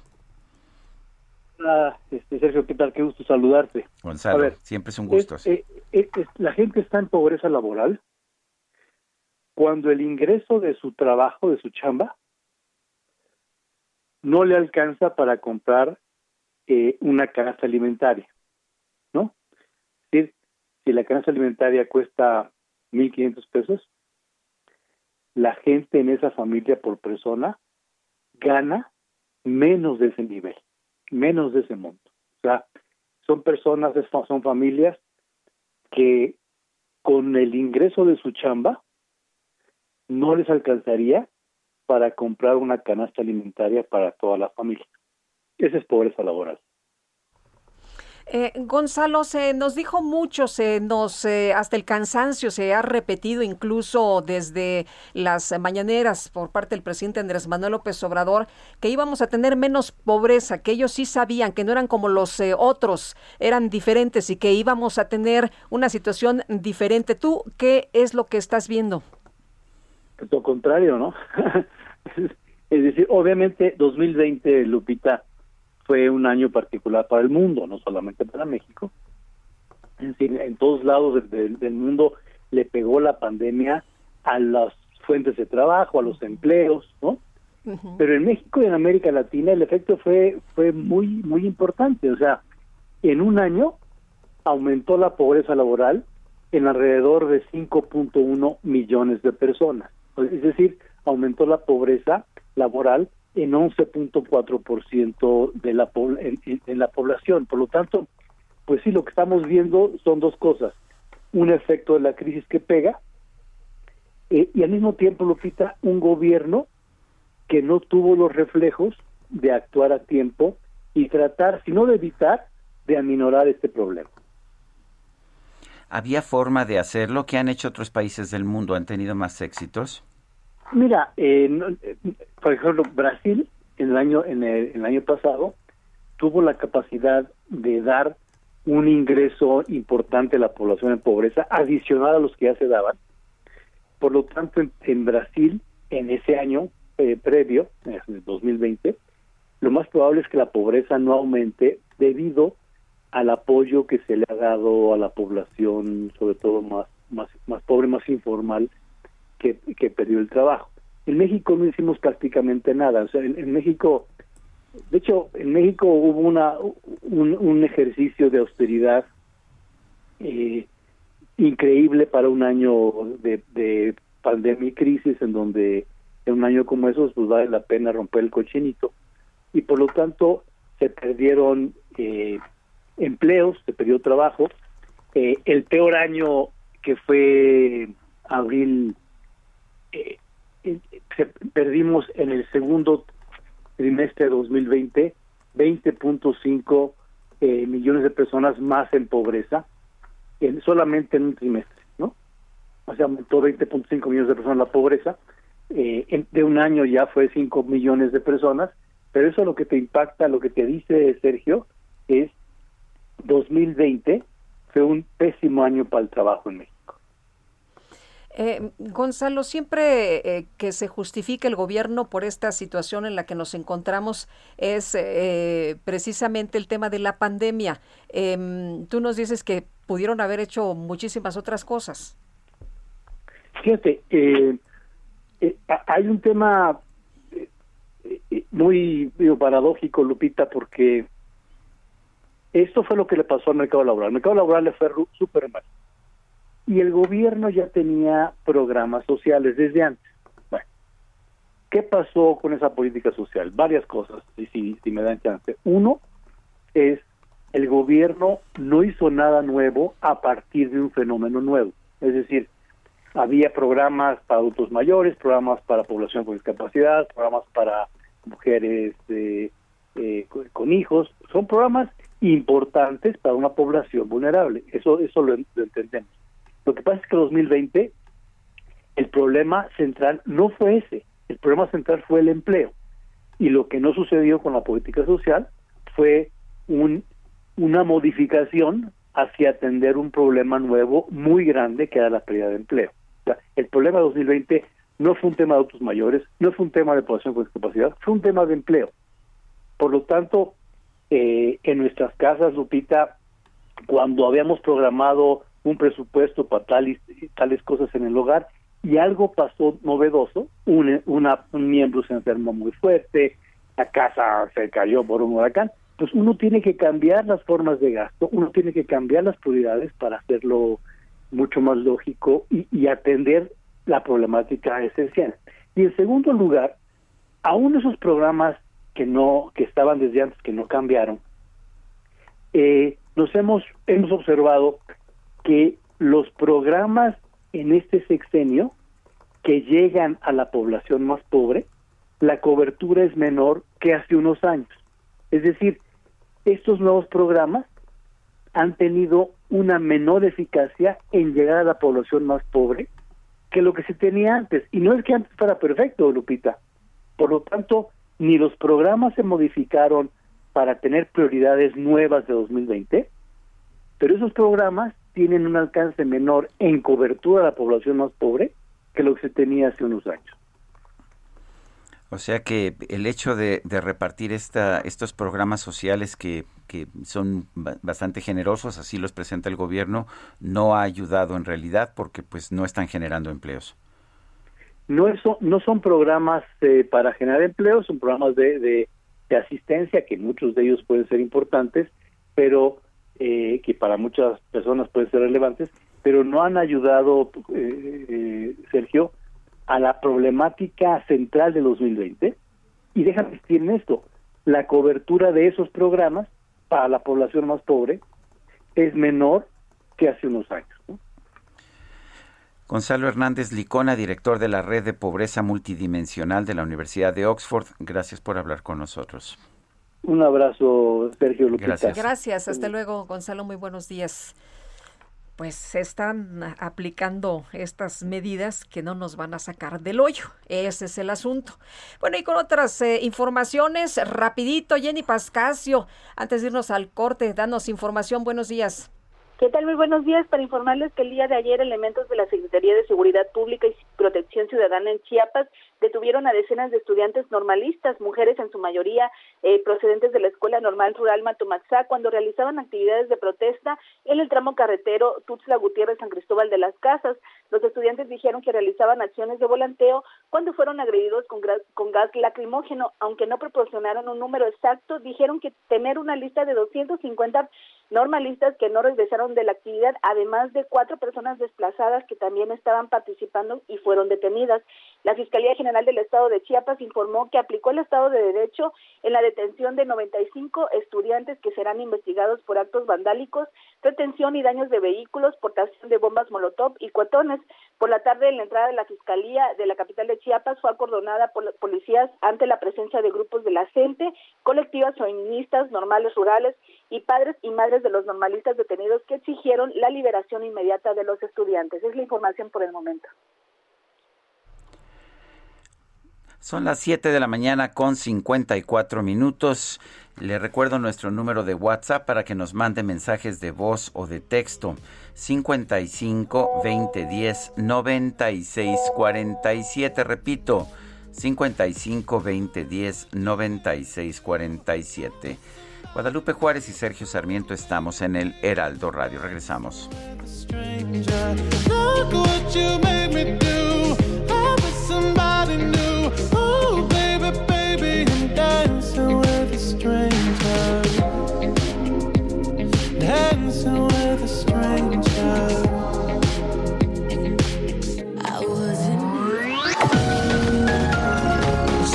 Hola, este, Sergio, ¿qué tal? Qué gusto saludarte. Gonzalo, siempre es un gusto. Eh, eh, la gente está en pobreza laboral cuando el ingreso de su trabajo, de su chamba, no le alcanza para comprar eh, una canasta alimentaria, ¿no? Es decir, si la canasta alimentaria cuesta 1.500 pesos, la gente en esa familia por persona gana menos de ese nivel menos de ese monto. O sea, son personas, son familias que con el ingreso de su chamba no les alcanzaría para comprar una canasta alimentaria para toda la familia. Esa es pobreza laboral. Eh, Gonzalo, se nos dijo mucho, se nos eh, hasta el cansancio se ha repetido incluso desde las mañaneras por parte del presidente Andrés Manuel López Obrador que íbamos a tener menos pobreza, que ellos sí sabían que no eran como los eh, otros, eran diferentes y que íbamos a tener una situación diferente. ¿Tú qué es lo que estás viendo? Lo contrario, ¿no? es decir, obviamente 2020, Lupita, fue un año particular para el mundo, no solamente para México. En, en todos lados del, mundo le pegó la pandemia a las fuentes de trabajo, a los empleos, ¿no? Pero en México y en América Latina el efecto fue fue muy muy importante, o sea, en un año aumentó la pobreza laboral en alrededor de 5.1 millones de personas. Es decir, aumentó la pobreza laboral en 11.4% de la en, la población. Por lo tanto, pues sí, lo que estamos viendo son dos cosas. Un efecto de la crisis que pega eh, y al mismo tiempo, Lupita, un gobierno que no tuvo los reflejos de actuar a tiempo y tratar, si no de evitar, de aminorar este problema. ¿Había forma de hacerlo? ¿Qué han hecho otros países del mundo? ¿Han tenido más éxitos? Mira, eh, por ejemplo, Brasil en el año en el, año pasado tuvo la capacidad de dar un ingreso importante a la población en pobreza adicional a los que ya se daban. Por lo tanto, en, Brasil, en ese año eh, previo, en el 2020, lo más probable es que la pobreza no aumente debido al apoyo que se le ha dado a la población, sobre todo más, más, más pobre, más informal, que, perdió el trabajo. En México no hicimos prácticamente nada. O sea, en, México, de hecho, en México hubo una un, ejercicio de austeridad eh, increíble para un año de, pandemia y crisis, en donde en un año como esos pues vale la pena romper el cochinito. Y por lo tanto se perdieron eh, empleos, se perdió trabajo. Eh, el peor año que fue abril eh, perdimos en el segundo trimestre de 2020 20.5 eh, millones de personas más en pobreza en, solamente en un trimestre, ¿no? O sea, aumentó 20.5 millones de personas la pobreza. Eh, de un año ya fue 5 millones de personas, pero eso lo que te impacta, lo que te dice Sergio, es 2020 fue un pésimo año para el trabajo en México. Eh, Gonzalo, siempre eh, que se justifique el gobierno por esta situación en la que nos encontramos es eh, precisamente el tema de la pandemia. Em, tú nos dices que pudieron haber hecho muchísimas otras cosas. Fíjate, hay un tema muy paradójico, Lupita, porque esto fue lo que le pasó al mercado laboral. El mercado laboral le fue súper mal y el gobierno ya tenía programas sociales desde antes. Bueno, ¿qué pasó con esa política social? Varias cosas, si, si me dan chance. Uno es el gobierno no hizo nada nuevo a partir de un fenómeno nuevo. Es decir, había programas para adultos mayores, programas para población con discapacidad, programas para mujeres eh, eh, con hijos. Son programas importantes para una población vulnerable. Eso, eso lo entendemos. Lo que pasa es que en 2020 el problema central no fue ese, el problema central fue el empleo. Y lo que no sucedió con la política social fue un, una modificación hacia atender un problema nuevo muy grande que era la pérdida de empleo. el problema de 2020 no fue un tema de autos mayores, no fue un tema de población con discapacidad, fue un tema de empleo. Por lo tanto, eh, en nuestras casas, Lupita, cuando habíamos programado un presupuesto para tales, tales cosas en el hogar y algo pasó novedoso, un, miembro se enfermó muy fuerte, la casa se cayó por un huracán, pues uno tiene que cambiar las formas de gasto, uno tiene que cambiar las prioridades para hacerlo mucho más lógico y, y atender la problemática esencial. Y en segundo lugar, aún esos programas que no que estaban desde antes que no cambiaron, eh, nos hemos hemos observado que los programas en este sexenio que llegan a la población más pobre, la cobertura es menor que hace unos años. Es decir, estos nuevos programas han tenido una menor eficacia en llegar a la población más pobre que lo que se tenía antes. Y no es que antes fuera perfecto, Lupita. Por lo tanto, ni los programas se modificaron para tener prioridades nuevas de 2020, pero esos programas tienen un alcance menor en cobertura a la población más pobre que lo que se tenía hace unos años. O sea que el hecho de, repartir esta, estos programas sociales que, que, son bastante generosos, así los presenta el gobierno, no ha ayudado en realidad porque pues no están generando empleos. No, eso, no son programas eh, para generar empleos, son programas de, de asistencia que muchos de ellos pueden ser importantes, pero eh, que para muchas personas pueden ser relevantes, pero no han ayudado, eh, eh, Sergio, a la problemática central de 2020. Y déjame decir esto, la cobertura de esos programas para la población más pobre es menor que hace unos años. Gonzalo Hernández Licona, director de la Red de Pobreza Multidimensional de la Universidad de Oxford, gracias por hablar con nosotros. Un abrazo, Sergio Lupita. Gracias. Gracias. Hasta luego, Gonzalo. Muy buenos días. Pues se están aplicando estas medidas que no nos van a sacar del hoyo. Ese es el asunto. Bueno, y con otras eh, informaciones, rapidito, Jenny Pascasio, antes de irnos al corte, danos información. Buenos días. ¿Qué tal? Muy buenos días. Para informarles que el día de ayer elementos de la Secretaría de Seguridad Pública y Protección Ciudadana en Chiapas detuvieron a decenas de estudiantes normalistas, mujeres en su mayoría eh, procedentes de la Escuela Normal Rural Matomaxá, cuando realizaban actividades de protesta en el tramo carretero Tuxtla Gutiérrez San Cristóbal de las Casas. Los estudiantes dijeron que realizaban acciones de volanteo cuando fueron agredidos con gas lacrimógeno, aunque no proporcionaron un número exacto, dijeron que tener una lista de 250 normalistas que no regresaron de la actividad, además de cuatro personas desplazadas que también estaban participando y fueron detenidas. La Fiscalía General del Estado de Chiapas informó que aplicó el Estado de Derecho en la detención de 95 estudiantes que serán investigados por actos vandálicos retención y daños de vehículos, portación de bombas molotov y cuatones. Por la tarde, en la entrada de la Fiscalía de la capital de Chiapas fue acordonada por los policías ante la presencia de grupos de la gente, colectivas feministas, normales rurales y padres y madres de los normalistas detenidos que exigieron la liberación inmediata de los estudiantes. Es la información por el momento. Son las 7 de la mañana con 54 minutos. Le recuerdo nuestro número de WhatsApp para que nos mande mensajes de voz o de texto. 55 20 10 96 47. Repito, 55 20 10 96 47. Guadalupe Juárez y Sergio Sarmiento estamos en el Heraldo Radio. Regresamos.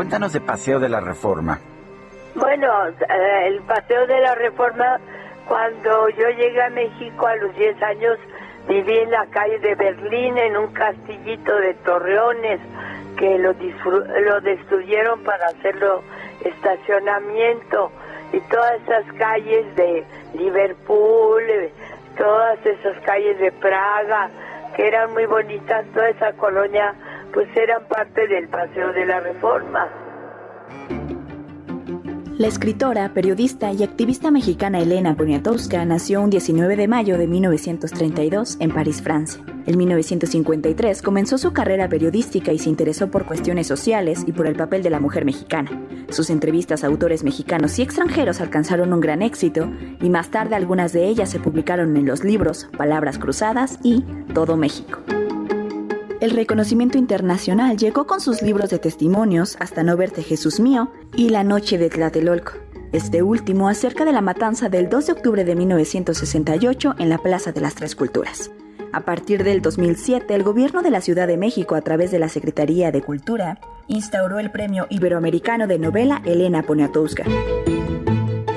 Cuéntanos de Paseo de la Reforma. Bueno, eh, el Paseo de la Reforma, cuando yo llegué a México a los 10 años, viví en la calle de Berlín, en un castillito de torreones, que lo, destruyeron para hacerlo estacionamiento, y todas esas calles de Liverpool, eh, todas esas calles de Praga, que eran muy bonitas, toda esa colonia pues eran parte del Paseo de la Reforma. La escritora, periodista y activista mexicana Elena Poniatowska nació un 19 de mayo de 1932 en París, Francia. En 1953 comenzó su carrera periodística y se interesó por cuestiones sociales y por el papel de la mujer mexicana. Sus entrevistas a autores mexicanos y extranjeros alcanzaron un gran éxito y más tarde algunas de ellas se publicaron en los libros Palabras Cruzadas y Todo México. El reconocimiento internacional llegó con sus libros de testimonios Hasta no verte Jesús mío y La noche de Tlatelolco. Este último acerca de la matanza del 2 de octubre de 1968 en la Plaza de las Tres Culturas. A partir del 2007, el gobierno de la Ciudad de México, a través de la Secretaría de Cultura, instauró el Premio Iberoamericano de Novela Elena Poniatowska.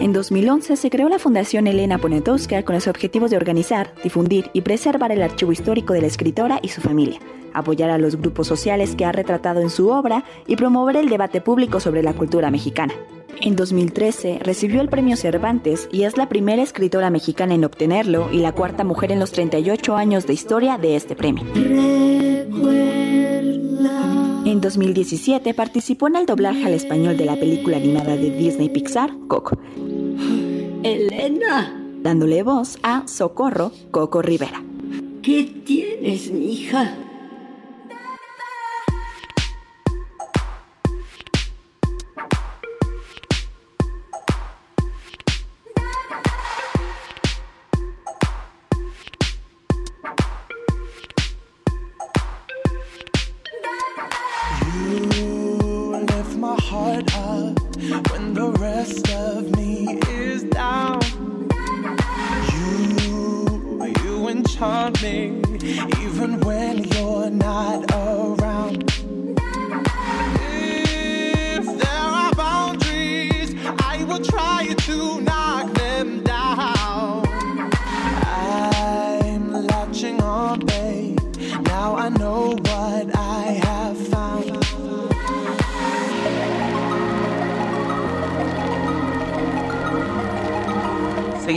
En 2011 se creó la Fundación Elena Poniatowska con los objetivos de organizar, difundir y preservar el archivo histórico de la escritora y su familia, apoyar a los grupos sociales que ha retratado en su obra y promover el debate público sobre la cultura mexicana. En 2013 recibió el premio Cervantes y es la primera escritora mexicana en obtenerlo y la cuarta mujer en los 38 años de historia de este premio. En 2017 participó en el doblaje al español de la película animada de Disney Pixar, Coco. Elena. Dándole voz a Socorro Coco Rivera. ¿Qué tienes, mi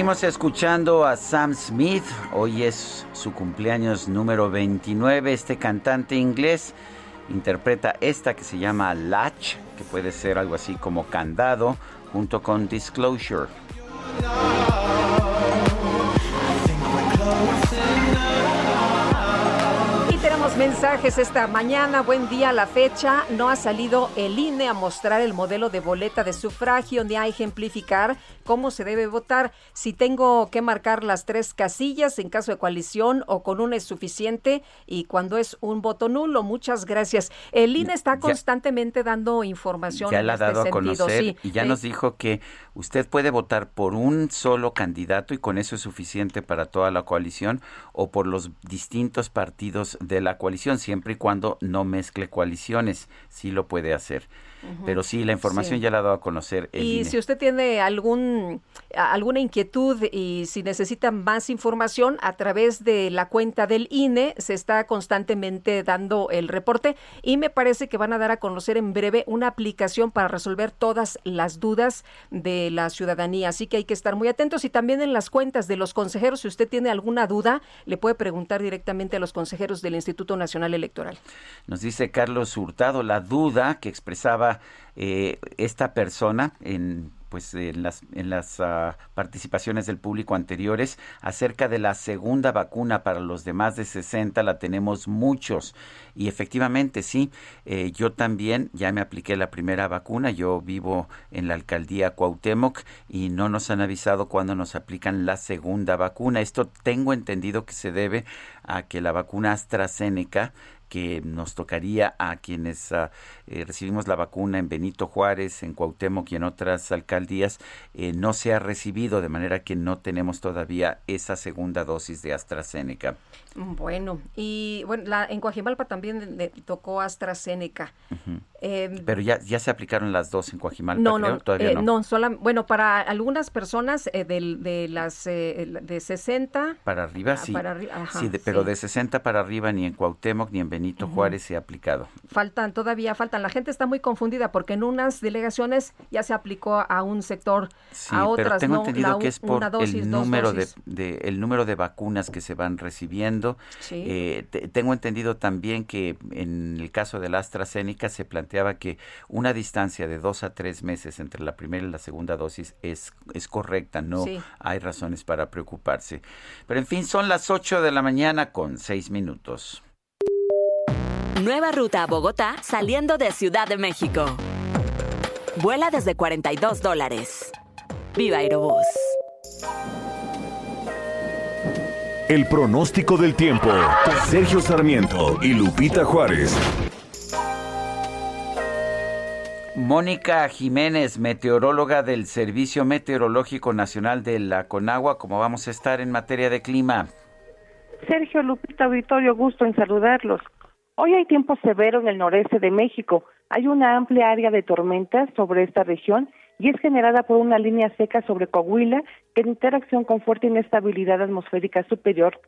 Seguimos escuchando a Sam Smith. Hoy es su cumpleaños número 29. Este cantante inglés interpreta esta que se llama Latch, que puede ser algo así como candado, junto con Disclosure. más mensajes esta mañana. Buen día. La fecha no ha salido el INE a mostrar el modelo de boleta de sufragio ni a ejemplificar cómo se debe votar. Si tengo que marcar las tres casillas en caso de coalición o con una es suficiente y cuando es un voto nulo. Muchas gracias. El INE está constantemente dando información. Ya la ha este dado a conocer y ya nos dijo que usted puede votar por un solo candidato y con eso es suficiente para toda la coalición o por los distintos partidos de la coalición, siempre y cuando no mezcle coaliciones. Sí lo puede hacer. Pero sí, la información ya la ha dado a conocer. El y si usted tiene algún alguna inquietud y si necesita más información a través de la cuenta del INE se está constantemente dando el reporte y me parece que van a dar a conocer en breve una aplicación para resolver todas las dudas de la ciudadanía. Así que hay que estar muy atentos y también en las cuentas de los consejeros, si usted tiene alguna duda, le puede preguntar directamente a los consejeros del Instituto Nacional Electoral. Nos dice Carlos Hurtado la duda que expresaba eh, esta persona en pues en las, en las ah, participaciones del público anteriores acerca de la segunda vacuna para los de más de 60 la tenemos muchos. Y efectivamente sí eh, yo también ya me apliqué la primera vacuna yo vivo en la alcaldía Cuauhtémoc y no nos han avisado cuándo nos aplican la segunda vacuna. Esto tengo entendido que se debe a que la vacuna AstraZeneca que nos tocaría a quienes ah, eh, recibimos la vacuna en Benito Juárez, en Cuauhtémoc y en otras alcaldías, eh, no se ha recibido, de manera que no tenemos todavía esa segunda dosis de AstraZeneca. Bueno, y bueno, la, en Coajimalpa también le tocó AstraZeneca. Em, Pero ya, ya se aplicaron las dos en Coajimalpa, no, no, todavía eh, no. no bueno, para algunas personas eh, de, de, las eh, de 60 para arriba, ah, sí, sí, pero de 60 para arriba ni en Cuauhtémoc ni en Benito Juárez se ha aplicado. Faltan, todavía faltan. La gente está muy confundida porque en unas delegaciones ya se aplicó a un sector, a otras pero tengo entendido que es por el número de, de, el número de vacunas que se van recibiendo. Tengo entendido también que en el caso de la AstraZeneca se plantea que una distancia de dos a tres meses entre la primera y la segunda dosis es, es correcta, no hay razones para preocuparse. Pero en fin, son las 8 de la mañana con seis minutos. Nueva ruta a Bogotá saliendo de Ciudad de México. Vuela desde 42 dólares. Viva Aerobús. El pronóstico del tiempo. Sergio Sarmiento y Lupita Juárez. Mónica Jiménez, meteoróloga del Servicio Meteorológico Nacional de la Conagua, ¿cómo vamos a estar en materia de clima? Sergio Lupita Auditorio, gusto en saludarlos. Hoy hay tiempo severo en el noreste de México. Hay una amplia área de tormentas sobre esta región y es generada por una línea seca sobre Coahuila que en interacción con fuerte inestabilidad atmosférica superior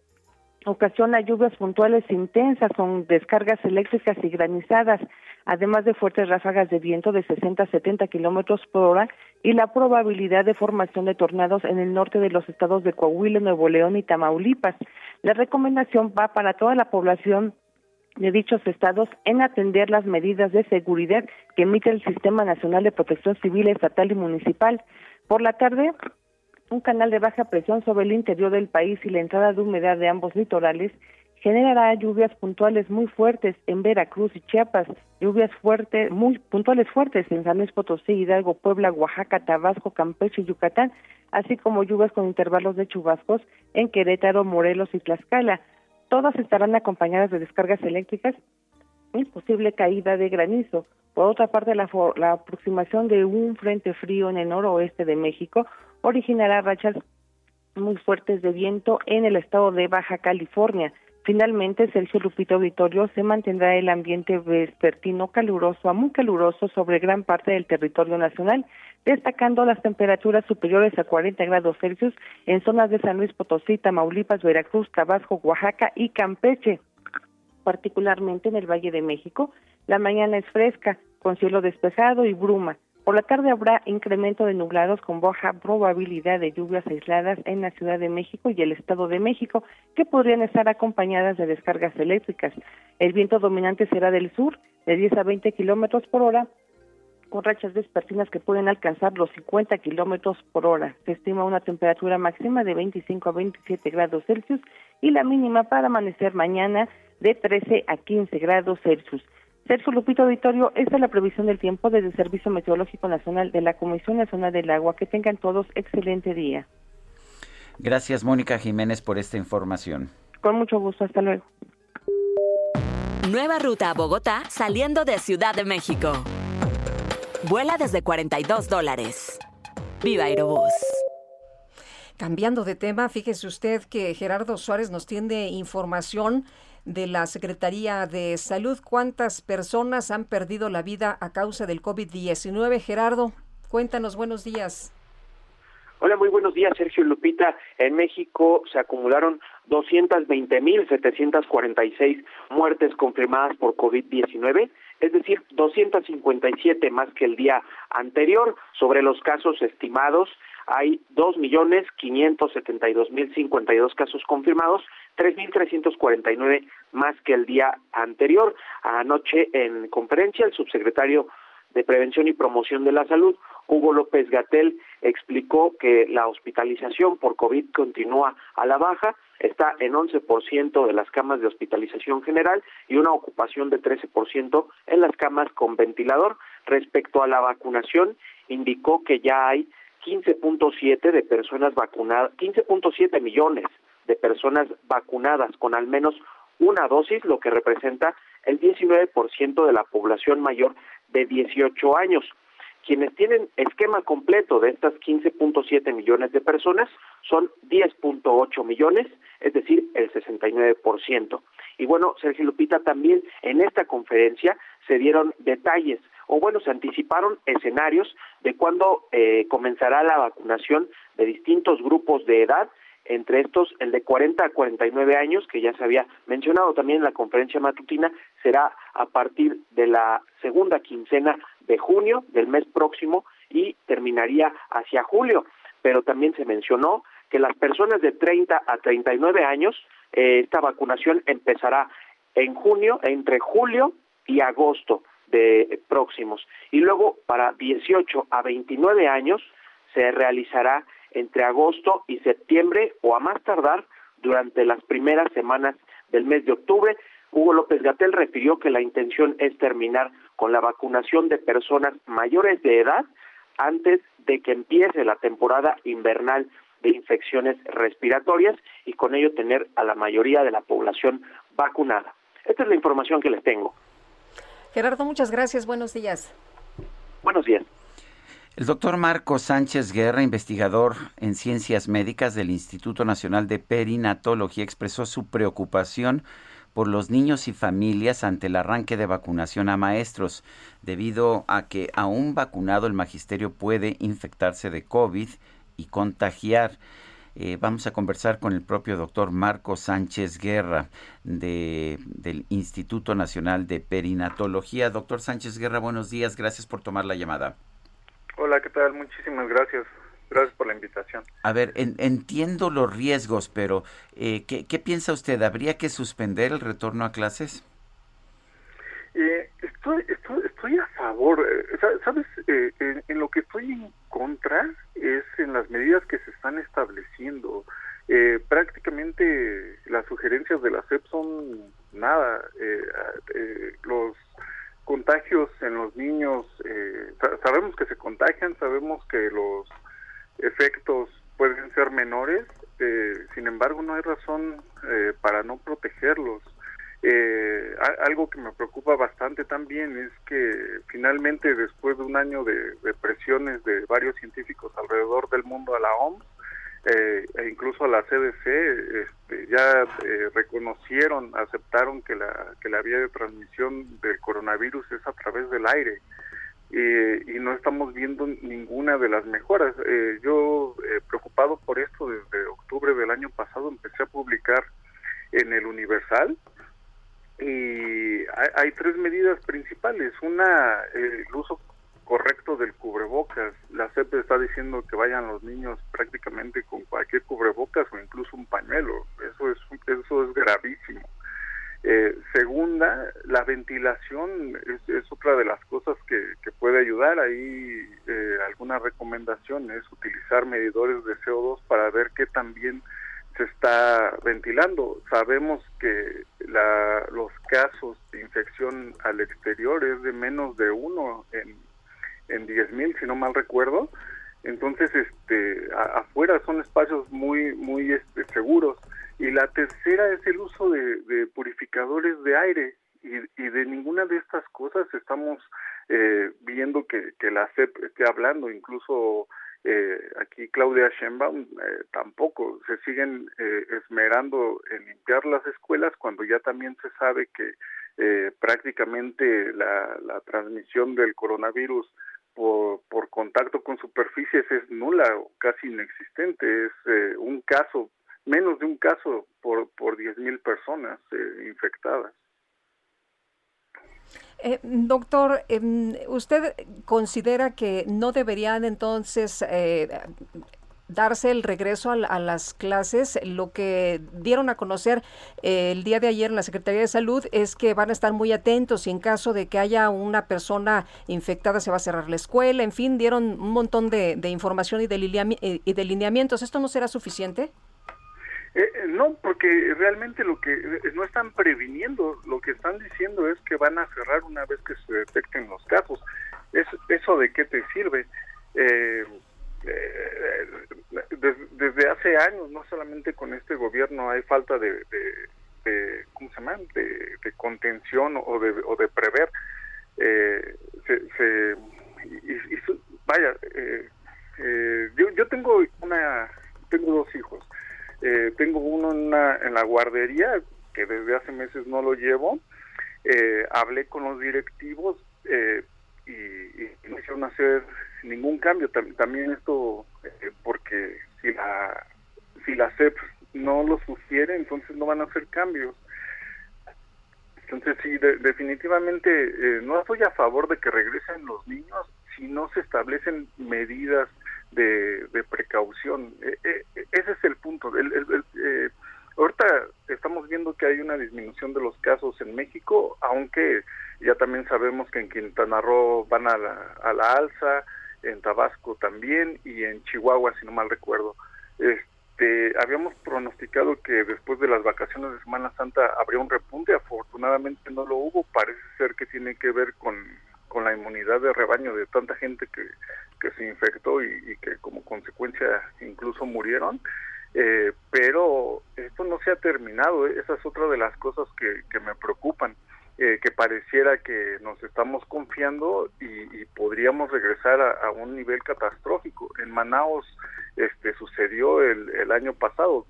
ocasiona lluvias puntuales intensas con descargas eléctricas y granizadas además de fuertes ráfagas de viento de 60 a 70 kilómetros por hora y la probabilidad de formación de tornados en el norte de los estados de Coahuila, Nuevo León y Tamaulipas. La recomendación va para toda la población de dichos estados en atender las medidas de seguridad que emite el Sistema Nacional de Protección Civil, Estatal y Municipal. Por la tarde, un canal de baja presión sobre el interior del país y la entrada de humedad de ambos litorales generará lluvias puntuales muy fuertes en Veracruz y Chiapas, lluvias fuertes, muy puntuales fuertes en San Luis Potosí, Hidalgo, Puebla, Oaxaca, Tabasco, Campeche y Yucatán, así como lluvias con intervalos de chubascos en Querétaro, Morelos y Tlaxcala. Todas estarán acompañadas de descargas eléctricas y posible caída de granizo. Por otra parte, la, aproximación de un frente frío en el noroeste de México originará rachas muy fuertes de viento en el estado de Baja California. Finalmente, Sergio Lupito Auditorio se mantendrá el ambiente vespertino caluroso a muy caluroso sobre gran parte del territorio nacional, destacando las temperaturas superiores a 40 grados Celsius en zonas de San Luis Potosí, Tamaulipas, Veracruz, Tabasco, Oaxaca y Campeche. Particularmente en el Valle de México, la mañana es fresca, con cielo despejado y bruma. Por la tarde habrá incremento de nublados con baja probabilidad de lluvias aisladas en la Ciudad de México y el Estado de México, que podrían estar acompañadas de descargas eléctricas. El viento dominante será del sur, de 10 a 20 kilómetros por hora, con rachas vespertinas que pueden alcanzar los 50 kilómetros por hora. Se estima una temperatura máxima de 25 a 27 grados Celsius y la mínima para amanecer mañana de 13 a 15 grados Celsius. Sergio Lupito Auditorio, esta es la previsión del tiempo desde el Servicio Meteorológico Nacional de la Comisión Nacional del Agua. Que tengan todos excelente día. Gracias, Mónica Jiménez, por esta información. Con mucho gusto, hasta luego. Nueva ruta a Bogotá saliendo de Ciudad de México. Vuela desde 42 dólares. Viva Aerobús. Cambiando de tema, fíjese usted que Gerardo Suárez nos tiene información de la Secretaría de Salud. ¿Cuántas personas han perdido la vida a causa del COVID-19? Gerardo, cuéntanos, buenos días. Hola, muy buenos días, Sergio Lupita. En México se acumularon 220.746 muertes confirmadas por COVID-19, es decir, 257 más que el día anterior. Sobre los casos estimados, hay 2.572.052 casos confirmados, 3.349 más que el día anterior. Anoche en conferencia el subsecretario de Prevención y Promoción de la Salud, Hugo López Gatel, explicó que la hospitalización por COVID continúa a la baja, está en 11% de las camas de hospitalización general y una ocupación de 13% en las camas con ventilador. Respecto a la vacunación, indicó que ya hay 15.7 de personas vacunadas, 15.7 millones de personas vacunadas con al menos una dosis, lo que representa el 19% de la población mayor de 18 años. Quienes tienen esquema completo de estas 15.7 millones de personas son 10.8 millones, es decir, el 69%. Y bueno, Sergio Lupita, también en esta conferencia se dieron detalles, o bueno, se anticiparon escenarios de cuándo eh, comenzará la vacunación de distintos grupos de edad entre estos el de 40 a 49 años, que ya se había mencionado también en la conferencia matutina, será a partir de la segunda quincena de junio del mes próximo y terminaría hacia julio. Pero también se mencionó que las personas de 30 a 39 años, eh, esta vacunación empezará en junio, entre julio y agosto de próximos. Y luego para 18 a 29 años se realizará entre agosto y septiembre o a más tardar durante las primeras semanas del mes de octubre. Hugo López Gatel refirió que la intención es terminar con la vacunación de personas mayores de edad antes de que empiece la temporada invernal de infecciones respiratorias y con ello tener a la mayoría de la población vacunada. Esta es la información que les tengo. Gerardo, muchas gracias. Buenos días. Buenos días. El doctor Marco Sánchez Guerra, investigador en ciencias médicas del Instituto Nacional de Perinatología, expresó su preocupación por los niños y familias ante el arranque de vacunación a maestros, debido a que aún vacunado el magisterio puede infectarse de COVID y contagiar. Eh, vamos a conversar con el propio doctor Marco Sánchez Guerra de, del Instituto Nacional de Perinatología. Doctor Sánchez Guerra, buenos días. Gracias por tomar la llamada. Hola, ¿qué tal? Muchísimas gracias. Gracias por la invitación. A ver, entiendo los riesgos, pero eh, ¿qué, piensa usted? ¿Habría que suspender el retorno a clases? Eh, estoy, estoy, a favor. Eh, ¿Sabes? en, lo que estoy en contra es en las medidas que se están estableciendo. prácticamente las sugerencias de la CEP son nada. los contagios en los niños, eh, sabemos que se contagian, sabemos que los efectos pueden ser menores, eh, sin embargo no hay razón eh, para no protegerlos. algo que me preocupa bastante también es que finalmente después de un año de, de presiones de varios científicos alrededor del mundo a la OMS, eh, e incluso a la CDC este, ya eh, reconocieron, aceptaron que la, que la vía de transmisión del coronavirus es a través del aire y no estamos viendo ninguna de las mejoras. Eh, yo, preocupado por esto, desde octubre del año pasado empecé a publicar en el Universal y hay, hay tres medidas principales. Una, el uso correcto del cubrebocas. La CEP está diciendo que vayan los niños prácticamente con cualquier cubrebocas o incluso un pañuelo. Eso es eso es gravísimo. Eh, segunda, la ventilación es, otra de las cosas que, que puede ayudar. Ahí eh, alguna recomendación es utilizar medidores de CO2 para ver qué también se está ventilando. Sabemos que la, los casos de infección al exterior es de menos de uno en, en 10 mil, si no mal recuerdo. Entonces, este, afuera son espacios muy, muy este, seguros. Y la tercera es el uso de, purificadores de aire. Y, de ninguna de estas cosas estamos eh, viendo que, que la CEP esté hablando. Incluso eh, aquí Claudia Sheinbaum eh, tampoco se siguen eh, esmerando en limpiar las escuelas cuando ya también se sabe que eh, prácticamente la, la, transmisión del coronavirus por, por, contacto con superficies es nula o casi inexistente es eh, un caso menos de un caso por por diez mil personas infectadas eh, doctor, em, ¿usted considera que no deberían entonces eh, darse el regreso a, las clases? Lo que dieron a conocer eh, el día de ayer en la Secretaría de Salud es que van a estar muy atentos y en caso de que haya una persona infectada se va a cerrar la escuela. En fin, dieron un montón de, información y de, y de lineamientos. ¿Esto no será suficiente? Eh, eh, no, porque realmente lo que eh, no están previniendo, lo que están diciendo es que van a cerrar una vez que se detecten los casos. ¿Es, ¿Eso de qué te sirve? desde, hace años, no solamente con este gobierno, hay falta de, de, ¿cómo se llama?, de, contención o de, o de prever. se, vaya, yo, yo tengo una, tengo dos hijos eh, tengo uno en, en la guardería, que desde hace meses no lo llevo. Eh, hablé con los directivos eh, y, no hicieron hacer ningún cambio. también esto, porque si la, si la CEP no lo sugiere, entonces no van a hacer cambios. Entonces sí, definitivamente no estoy a favor de que regresen los niños si no se establecen medidas de, de precaución. Eh, eh, ese es el punto. El, eh, ahorita estamos viendo que hay una disminución de los casos en México, aunque ya también sabemos que en Quintana Roo van a la, a la alza, en Tabasco también y en Chihuahua, si no mal recuerdo. Este, habíamos pronosticado que después de las vacaciones de Semana Santa habría un repunte, afortunadamente no lo hubo, parece ser que tiene que ver con con la inmunidad de rebaño de tanta gente que, que se infectó y, que como consecuencia incluso murieron. Eh, pero esto no se ha terminado, ¿eh? esa es otra de las cosas que, que me preocupan, eh, que pareciera que nos estamos confiando y, podríamos regresar a, un nivel catastrófico. En Manaos este, sucedió el, el año pasado,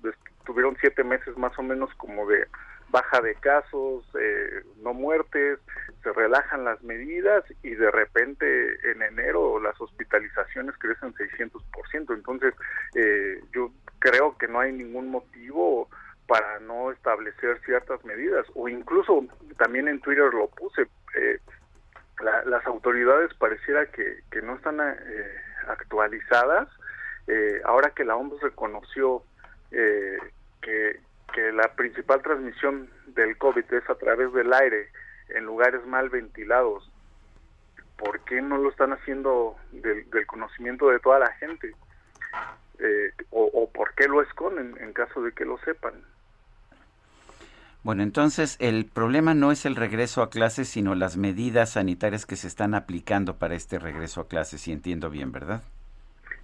tuvieron siete meses más o menos como de baja de casos, eh, no muertes, se relajan las medidas y de repente en enero las hospitalizaciones crecen 600%. Entonces, eh, yo creo que no hay ningún motivo para no establecer ciertas medidas o incluso también en Twitter lo puse. Eh, las autoridades pareciera que, que no están eh, actualizadas. Eh, ahora que la OMS reconoció que, que la principal transmisión del COVID es a través del aire en lugares mal ventilados, ¿por qué no lo están haciendo del, conocimiento de toda la gente? Eh, o, por qué lo esconden en caso de que lo sepan? Bueno, entonces el problema no es el regreso a clases, sino las medidas sanitarias que se están aplicando para este regreso a clases, si entiendo bien, ¿verdad?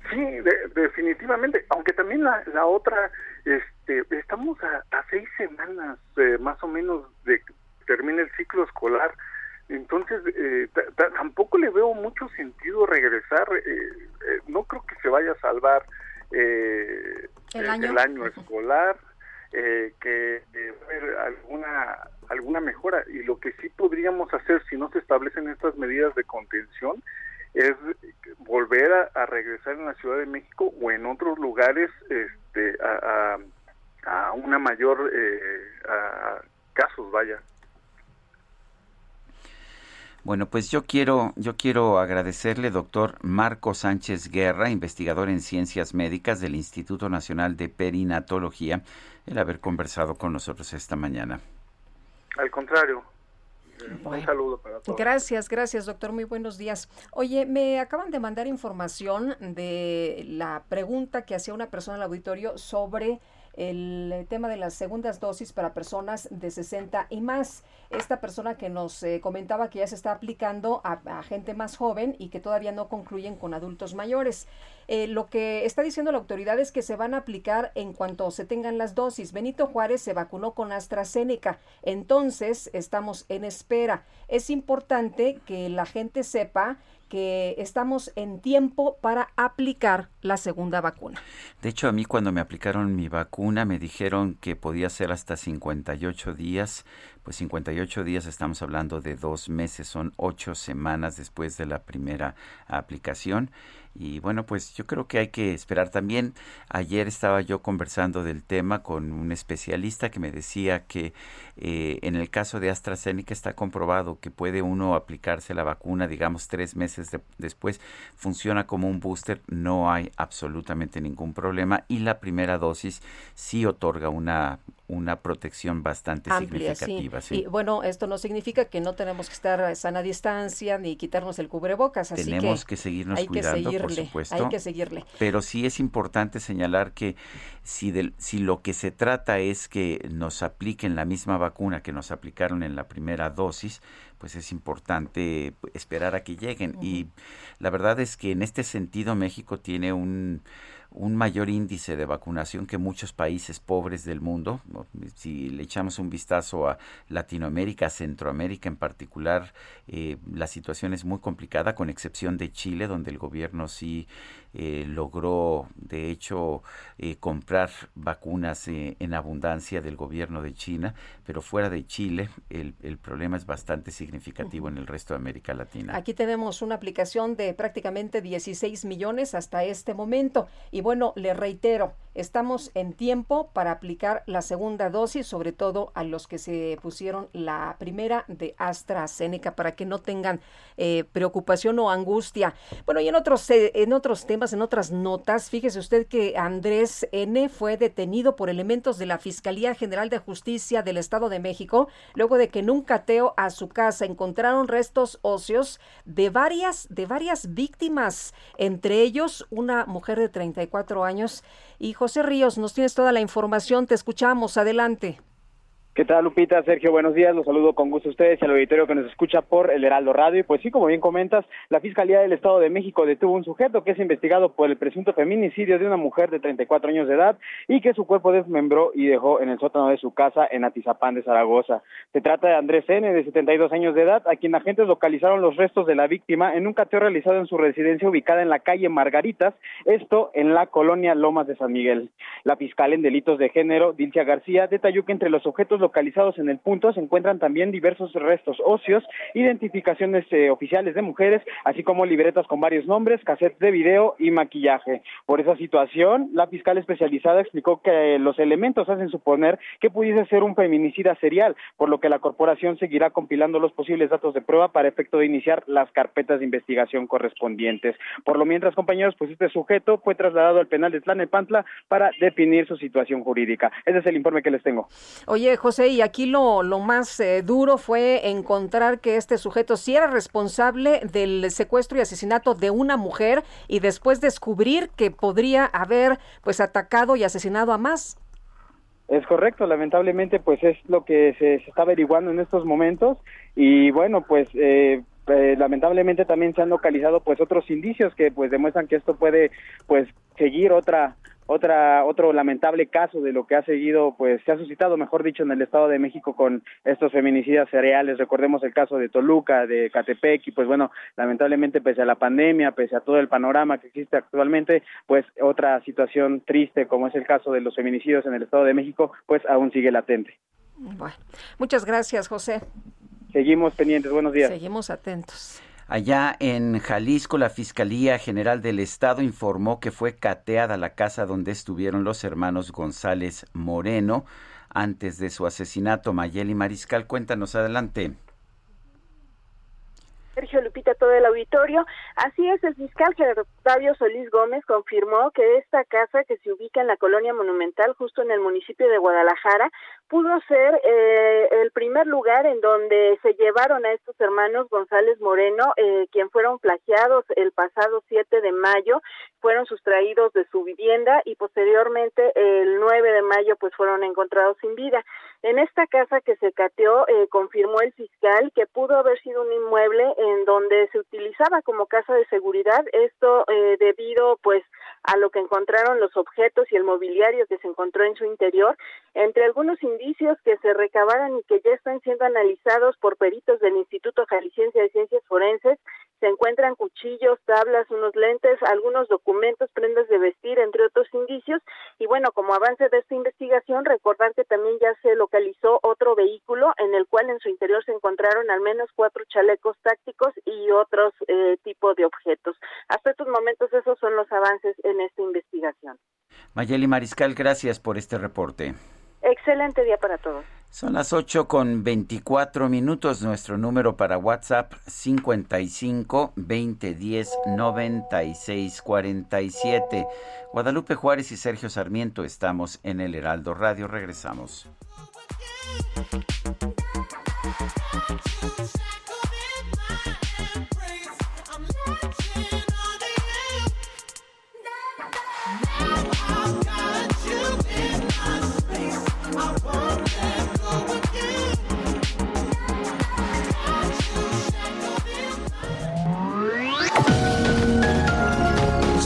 Sí, definitivamente, aunque también la, la otra, este, estamos a, seis semanas eh, más o menos de que termine el ciclo escolar, entonces eh, tampoco le veo mucho sentido regresar, eh, no creo que se vaya a salvar ¿El, año? el año escolar, que haber alguna alguna mejora. Y lo que sí podríamos hacer si no se establecen estas medidas de contención es volver a, regresar en la Ciudad de México o en otros lugares este, a, a, una mayor eh, casos, vaya. Bueno, pues yo quiero, yo quiero agradecerle, doctor Marco Sánchez Guerra, investigador en ciencias médicas del Instituto Nacional de Perinatología, el haber conversado con nosotros esta mañana. Al contrario, un saludo para todos. Gracias, gracias, doctor. Muy buenos días. Oye, me acaban de mandar información de la pregunta que hacía una persona al auditorio sobre el tema de las segundas dosis para personas de 60 y más. Esta persona que nos eh, comentaba que ya se está aplicando a, gente más joven y que todavía no concluyen con adultos mayores. Eh, lo que está diciendo la autoridad es que se van a aplicar en cuanto se tengan las dosis. Benito Juárez se vacunó con AstraZeneca, entonces estamos en espera. Es importante que la gente sepa que estamos en tiempo para aplicar la segunda vacuna. De hecho, a mí cuando me aplicaron mi vacuna me dijeron que podía ser hasta 58 días. Pues 58 días estamos hablando de dos meses, son ocho semanas después de la primera aplicación. Y bueno, pues yo creo que hay que esperar también. Ayer estaba yo conversando del tema con un especialista que me decía que eh, en el caso de AstraZeneca está comprobado que puede uno aplicarse la vacuna, digamos, tres meses después. Funciona como un booster, no hay absolutamente ningún problema. Y la primera dosis sí otorga una, una protección bastante significativa. Sí. Y bueno, esto no significa que no tenemos que estar a sana distancia ni quitarnos el cubrebocas. Así tenemos que, seguirnos cuidando, por supuesto. Hay que seguirle. Pero sí es importante señalar que si, si lo que se trata es que nos apliquen la misma vacuna que nos aplicaron en la primera dosis, pues es importante esperar a que lleguen. Y la verdad es que en este sentido México tiene un un mayor índice de vacunación que muchos países pobres del mundo. Si le echamos un vistazo a Latinoamérica, Centroamérica en particular, eh, la situación es muy complicada, con excepción de Chile, donde el gobierno sí eh, logró, de hecho, eh, comprar vacunas en abundancia del gobierno de China, pero fuera de Chile el, el problema es bastante significativo en el resto de América Latina. Aquí tenemos una aplicación de prácticamente 16 millones hasta este momento. Y bueno, le reitero, estamos en tiempo para aplicar la segunda dosis, sobre todo a los que se pusieron la primera de AstraZeneca, para que no tengan eh, preocupación o angustia. Bueno, y en otros, eh, en otros temas, en otras notas, fíjese usted que Andrés N. fue detenido por elementos de la Fiscalía General de Justicia del Estado de México, luego de que en un cateo a su casa encontraron restos óseos de varias, de varias víctimas, entre ellos una mujer de 34 años. Y José Ríos, nos tienes toda la información, te escuchamos, adelante. ¿Qué tal, Lupita? Sergio, buenos días. Los saludo con gusto a ustedes y al auditorio que nos escucha por el Heraldo Radio. Y pues sí, como bien comentas, la Fiscalía del Estado de México detuvo un sujeto que es investigado por el presunto feminicidio de una mujer de 34 años de edad y que su cuerpo desmembró y dejó en el sótano de su casa en Atizapán de Zaragoza. Se trata de Andrés N., de 72 años de edad, a quien agentes localizaron los restos de la víctima en un cateo realizado en su residencia ubicada en la calle Margaritas, esto en la colonia Lomas de San Miguel. La fiscal en delitos de género, Dilcia García, detalló que entre los objetos localizados en el punto se encuentran también diversos restos óseos, identificaciones eh, oficiales de mujeres, así como libretas con varios nombres, cassettes de video y maquillaje. Por esa situación, la fiscal especializada explicó que los elementos hacen suponer que pudiese ser un feminicida serial, por lo que la corporación seguirá compilando los posibles datos de prueba para efecto de iniciar las carpetas de investigación correspondientes. Por lo mientras, compañeros, pues este sujeto fue trasladado al penal de Tlanepantla para definir su situación jurídica. Ese es el informe que les tengo. Oye, José, y aquí lo, lo más eh, duro fue encontrar que este sujeto sí era responsable del secuestro y asesinato de una mujer y después descubrir que podría haber pues atacado y asesinado a más. Es correcto, lamentablemente pues es lo que se, está averiguando en estos momentos y bueno pues eh, eh, lamentablemente también se han localizado pues otros indicios que pues demuestran que esto puede pues seguir otra otra otro lamentable caso de lo que ha seguido pues se ha suscitado mejor dicho en el Estado de México con estos feminicidas cereales. Recordemos el caso de Toluca de Catepec y pues bueno lamentablemente pese a la pandemia pese a todo el panorama que existe actualmente pues otra situación triste como es el caso de los feminicidios en el Estado de México pues aún sigue latente. Bueno muchas gracias José seguimos pendientes buenos días seguimos atentos Allá en Jalisco, la Fiscalía General del Estado informó que fue cateada la casa donde estuvieron los hermanos González Moreno antes de su asesinato. Mayeli Mariscal, cuéntanos adelante. Sergio Lupita, todo el auditorio. Así es, el fiscal Gerardo Solís Gómez confirmó que esta casa que se ubica en la colonia monumental, justo en el municipio de Guadalajara, pudo ser eh, el primer lugar en donde se llevaron a estos hermanos González Moreno, eh, quien fueron plagiados el pasado 7 de mayo, fueron sustraídos de su vivienda y posteriormente el 9 de mayo pues fueron encontrados sin vida. En esta casa que se cateó, eh, confirmó el fiscal que pudo haber sido un inmueble en donde se utilizaba como casa de seguridad, esto eh, debido pues a lo que encontraron los objetos y el mobiliario que se encontró en su interior, entre algunos indicios que se recabaran y que ya están siendo analizados por peritos del Instituto Jalisciense de Ciencias Forenses, se encuentran cuchillos, tablas, unos lentes, algunos documentos, prendas de vestir, entre otros indicios. Y bueno, como avance de esta investigación, recordar que también ya se localizó otro vehículo en el cual en su interior se encontraron al menos cuatro chalecos tácticos y otros eh, tipos de objetos. Hasta estos momentos esos son los avances en esta investigación. Mayeli Mariscal, gracias por este reporte. Excelente día para todos. Son las 8 con 24 minutos. Nuestro número para WhatsApp 55 2010 96 47. Guadalupe Juárez y Sergio Sarmiento estamos en el Heraldo Radio. Regresamos.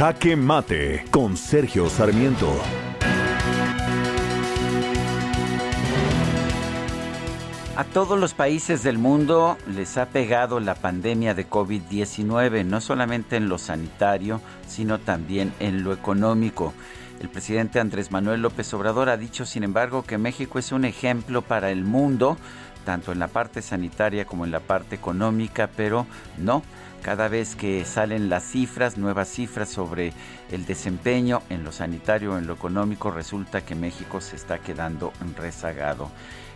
Jaque Mate con Sergio Sarmiento. A todos los países del mundo les ha pegado la pandemia de COVID-19, no solamente en lo sanitario, sino también en lo económico. El presidente Andrés Manuel López Obrador ha dicho, sin embargo, que México es un ejemplo para el mundo, tanto en la parte sanitaria como en la parte económica, pero no, cada vez que salen las cifras, nuevas cifras sobre el desempeño en lo sanitario, en lo económico, resulta que México se está quedando rezagado.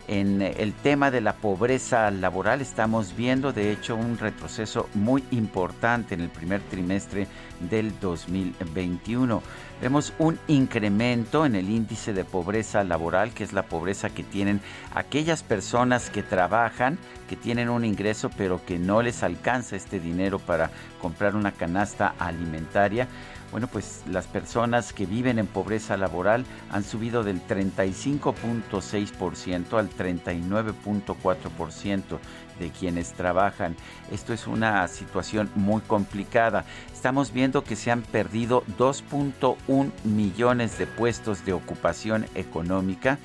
En el tema de la pobreza laboral estamos viendo de hecho un retroceso muy importante en el primer trimestre del 2021. Vemos un incremento en el índice de pobreza laboral, que es la pobreza que tienen aquellas personas que trabajan, que tienen un ingreso pero que no les alcanza este dinero para comprar una canasta alimentaria bueno, pues las personas que viven en pobreza laboral han subido del 35.6% al 39.4% de quienes trabajan. Esto es una situación muy complicada. Estamos viendo que se han perdido 2.1 millones de puestos de ocupación económica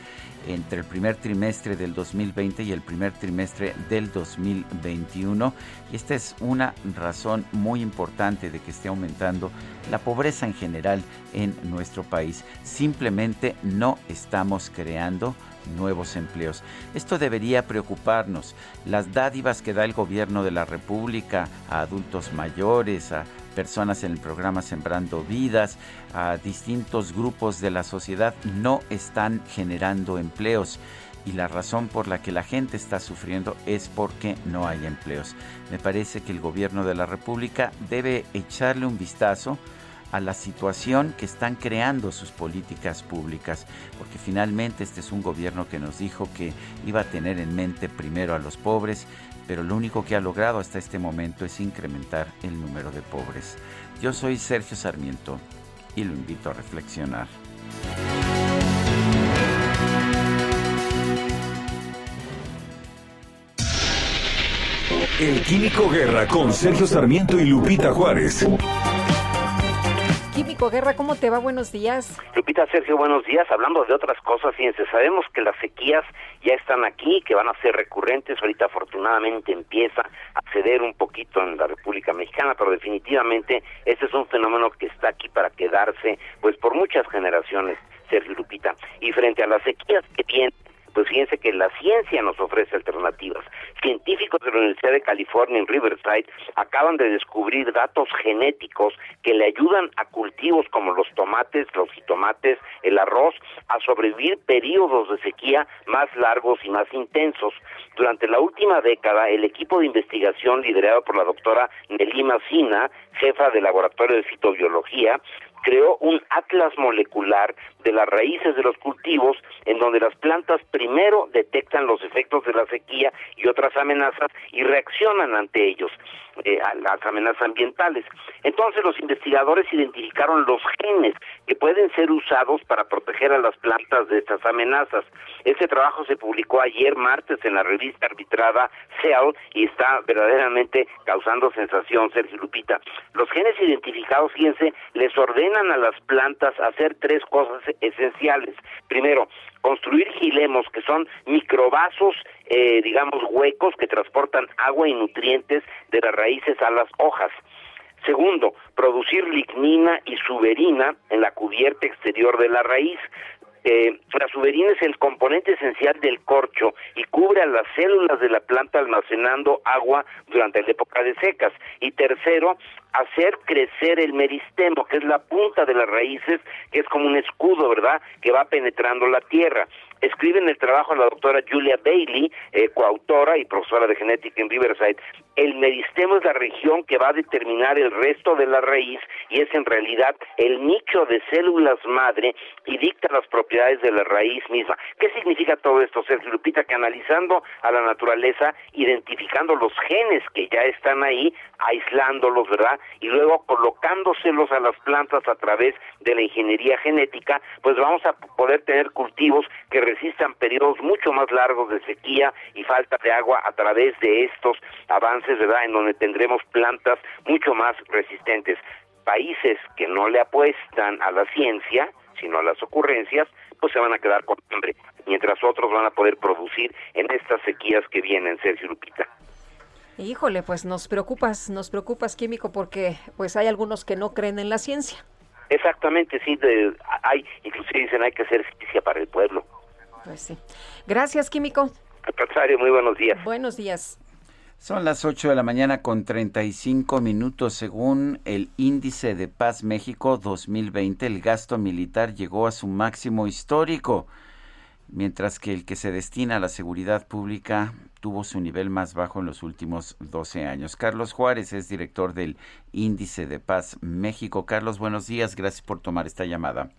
entre el primer trimestre del 2020 y el primer trimestre del 2021. Y esta es una razón muy importante de que esté aumentando la pobreza en general en nuestro país. Simplemente no estamos creando nuevos empleos. Esto debería preocuparnos. Las dádivas que da el gobierno de la República a adultos mayores, a personas en el programa Sembrando Vidas, a distintos grupos de la sociedad, no están generando empleos. Y la razón por la que la gente está sufriendo es porque no hay empleos. Me parece que el gobierno de la República debe echarle un vistazo a la situación que están creando sus políticas públicas, porque finalmente este es un gobierno que nos dijo que iba a tener en mente primero a los pobres, pero lo único que ha logrado hasta este momento es incrementar el número de pobres. Yo soy Sergio Sarmiento y lo invito a reflexionar. El Químico Guerra con Sergio Sarmiento y Lupita Juárez Químico Guerra, ¿cómo te va? Buenos días. Lupita, Sergio, buenos días. Hablando de otras cosas, fíjense, sabemos que las sequías ya están aquí, que van a ser recurrentes. Ahorita afortunadamente empieza a ceder un poquito en la República Mexicana, pero definitivamente este es un fenómeno que está aquí para quedarse, pues por muchas generaciones, Sergio Lupita. Y frente a las sequías que tienen pues fíjense que la ciencia nos ofrece alternativas. Científicos de la Universidad de California en Riverside acaban de descubrir datos genéticos que le ayudan a cultivos como los tomates, los jitomates, el arroz, a sobrevivir periodos de sequía más largos y más intensos. Durante la última década, el equipo de investigación liderado por la doctora Nelima Sina, jefa del Laboratorio de Fitobiología, creó un atlas molecular de las raíces de los cultivos en donde las plantas primero detectan los efectos de la sequía y otras amenazas y reaccionan ante ellos, eh, las amenazas ambientales. Entonces los investigadores identificaron los genes que pueden ser usados para proteger a las plantas de estas amenazas. Este trabajo se publicó ayer martes en la revista arbitrada Cell y está verdaderamente causando sensación, Sergio Lupita. Los genes identificados, fíjense, les ordenan a las plantas hacer tres cosas esenciales. Primero, construir gilemos, que son microvasos, eh, digamos, huecos que transportan agua y nutrientes de las raíces a las hojas. Segundo, producir lignina y suberina en la cubierta exterior de la raíz. Eh, la suberina es el componente esencial del corcho y cubre a las células de la planta almacenando agua durante la época de secas. Y tercero, hacer crecer el meristemo, que es la punta de las raíces, que es como un escudo, ¿verdad?, que va penetrando la tierra. Escribe en el trabajo la doctora Julia Bailey, eh, coautora y profesora de genética en Riverside, el meristemo es la región que va a determinar el resto de la raíz y es en realidad el nicho de células madre y dicta las propiedades de la raíz misma. ¿Qué significa todo esto, Sergio Lupita? Que analizando a la naturaleza, identificando los genes que ya están ahí, aislándolos, ¿verdad? Y luego colocándoselos a las plantas a través de la ingeniería genética, pues vamos a poder tener cultivos que resistan periodos mucho más largos de sequía y falta de agua a través de estos avances, ¿verdad? En donde tendremos plantas mucho más resistentes. Países que no le apuestan a la ciencia, sino a las ocurrencias, pues se van a quedar con hambre, mientras otros van a poder producir en estas sequías que vienen, Sergio Lupita. Híjole, pues nos preocupas, nos preocupas, Químico, porque pues hay algunos que no creen en la ciencia. Exactamente, sí, hay, inclusive dicen hay que hacer justicia para el pueblo. Pues sí. Gracias, Químico. Al muy buenos días. Buenos días. Son las 8 de la mañana con 35 minutos. Según el Índice de Paz México 2020, el gasto militar llegó a su máximo histórico, mientras que el que se destina a la seguridad pública tuvo su nivel más bajo en los últimos 12 años. Carlos Juárez es director del Índice de Paz México. Carlos, buenos días. Gracias por tomar esta llamada.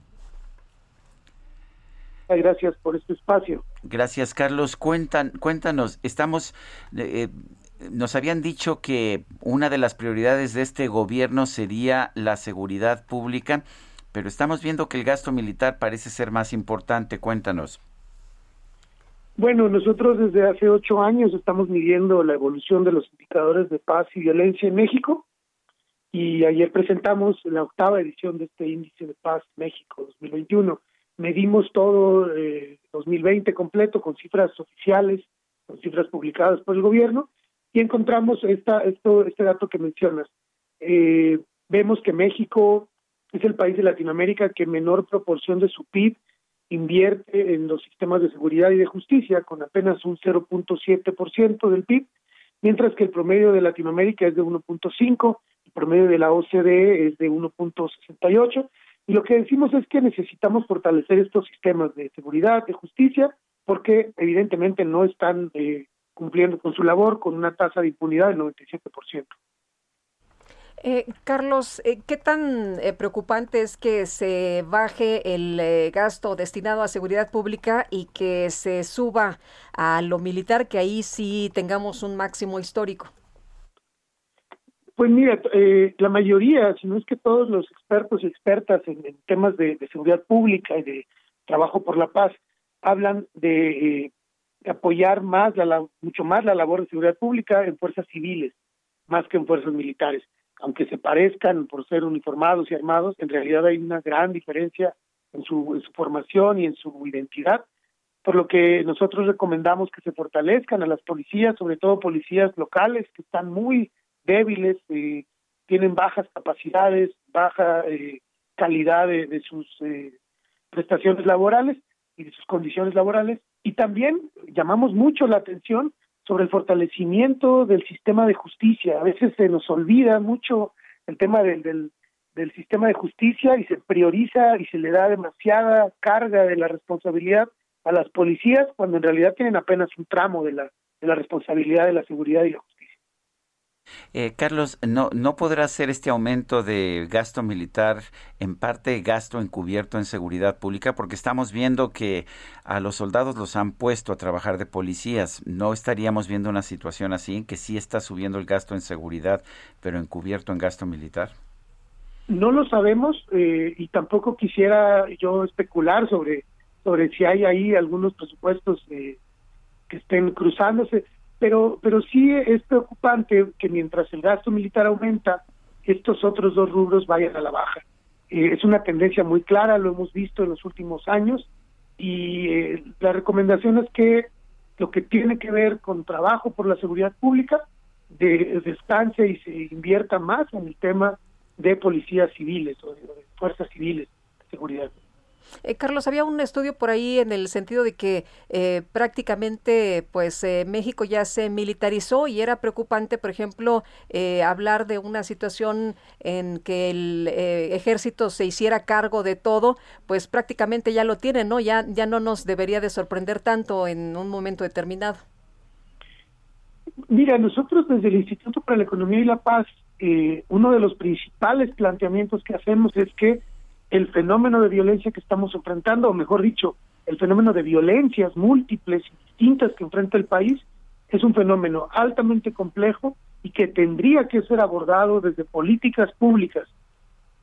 Gracias por este espacio. Gracias, Carlos. Cuentan, cuéntanos, estamos, eh, nos habían dicho que una de las prioridades de este gobierno sería la seguridad pública, pero estamos viendo que el gasto militar parece ser más importante. Cuéntanos. Bueno, nosotros desde hace ocho años estamos midiendo la evolución de los indicadores de paz y violencia en México y ayer presentamos la octava edición de este índice de paz México 2021 medimos todo eh, 2020 completo con cifras oficiales, con cifras publicadas por el gobierno y encontramos esta, esto, este dato que mencionas. Eh, vemos que México es el país de Latinoamérica que menor proporción de su PIB invierte en los sistemas de seguridad y de justicia, con apenas un 0.7% del PIB, mientras que el promedio de Latinoamérica es de 1.5, el promedio de la OCDE es de 1.68, y lo que decimos es que necesitamos fortalecer estos sistemas de seguridad, de justicia, porque evidentemente no están eh, cumpliendo con su labor con una tasa de impunidad del 97%. Eh, Carlos, eh, ¿qué tan eh, preocupante es que se baje el gasto destinado a seguridad pública y que se suba a lo militar, que ahí sí tengamos un máximo histórico? Pues mira, eh, la mayoría, si no es que todos los expertos y expertas en, temas de, seguridad pública y de trabajo por la paz hablan de, eh, apoyar más, la, mucho más la labor de seguridad pública en fuerzas civiles, más que en fuerzas militares. aunque se parezcan por ser uniformados y armados, en realidad hay una gran diferencia en su, en su formación y en su identidad, por lo que nosotros recomendamos que se fortalezcan a las policías, sobre todo policías locales que están muy débiles, eh, tienen bajas capacidades, baja eh, calidad de, de sus eh, prestaciones laborales y de sus condiciones laborales. Y también llamamos mucho la atención sobre el fortalecimiento del sistema de justicia. A veces se nos olvida mucho el tema del, del, del sistema de justicia y se prioriza y se le da demasiada carga de la responsabilidad a las policías cuando en realidad tienen apenas un tramo de la, de la responsabilidad de la seguridad y la. Eh, Carlos, ¿no, ¿no podrá ser este aumento de gasto militar en parte gasto encubierto en seguridad pública? Porque estamos viendo que a los soldados los han puesto a trabajar de policías. ¿No estaríamos viendo una situación así en que sí está subiendo el gasto en seguridad, pero encubierto en gasto militar? No lo sabemos eh, y tampoco quisiera yo especular sobre, sobre si hay ahí algunos presupuestos eh, que estén cruzándose pero, pero sí es preocupante que mientras el gasto militar aumenta, estos otros dos rubros vayan a la baja. Eh, es una tendencia muy clara, lo hemos visto en los últimos años, y eh, la recomendación es que lo que tiene que ver con trabajo por la seguridad pública de, descanse y se invierta más en el tema de policías civiles o de, de fuerzas civiles de seguridad. Eh, Carlos, había un estudio por ahí en el sentido de que eh, prácticamente pues eh, México ya se militarizó y era preocupante, por ejemplo, eh, hablar de una situación en que el eh, ejército se hiciera cargo de todo, pues prácticamente ya lo tiene, ¿no? Ya, ya no nos debería de sorprender tanto en un momento determinado. Mira, nosotros desde el Instituto para la Economía y la Paz, uno de los principales planteamientos que hacemos es que el fenómeno de violencia que estamos enfrentando, o mejor dicho, el fenómeno de violencias múltiples y distintas que enfrenta el país, es un fenómeno altamente complejo y que tendría que ser abordado desde políticas públicas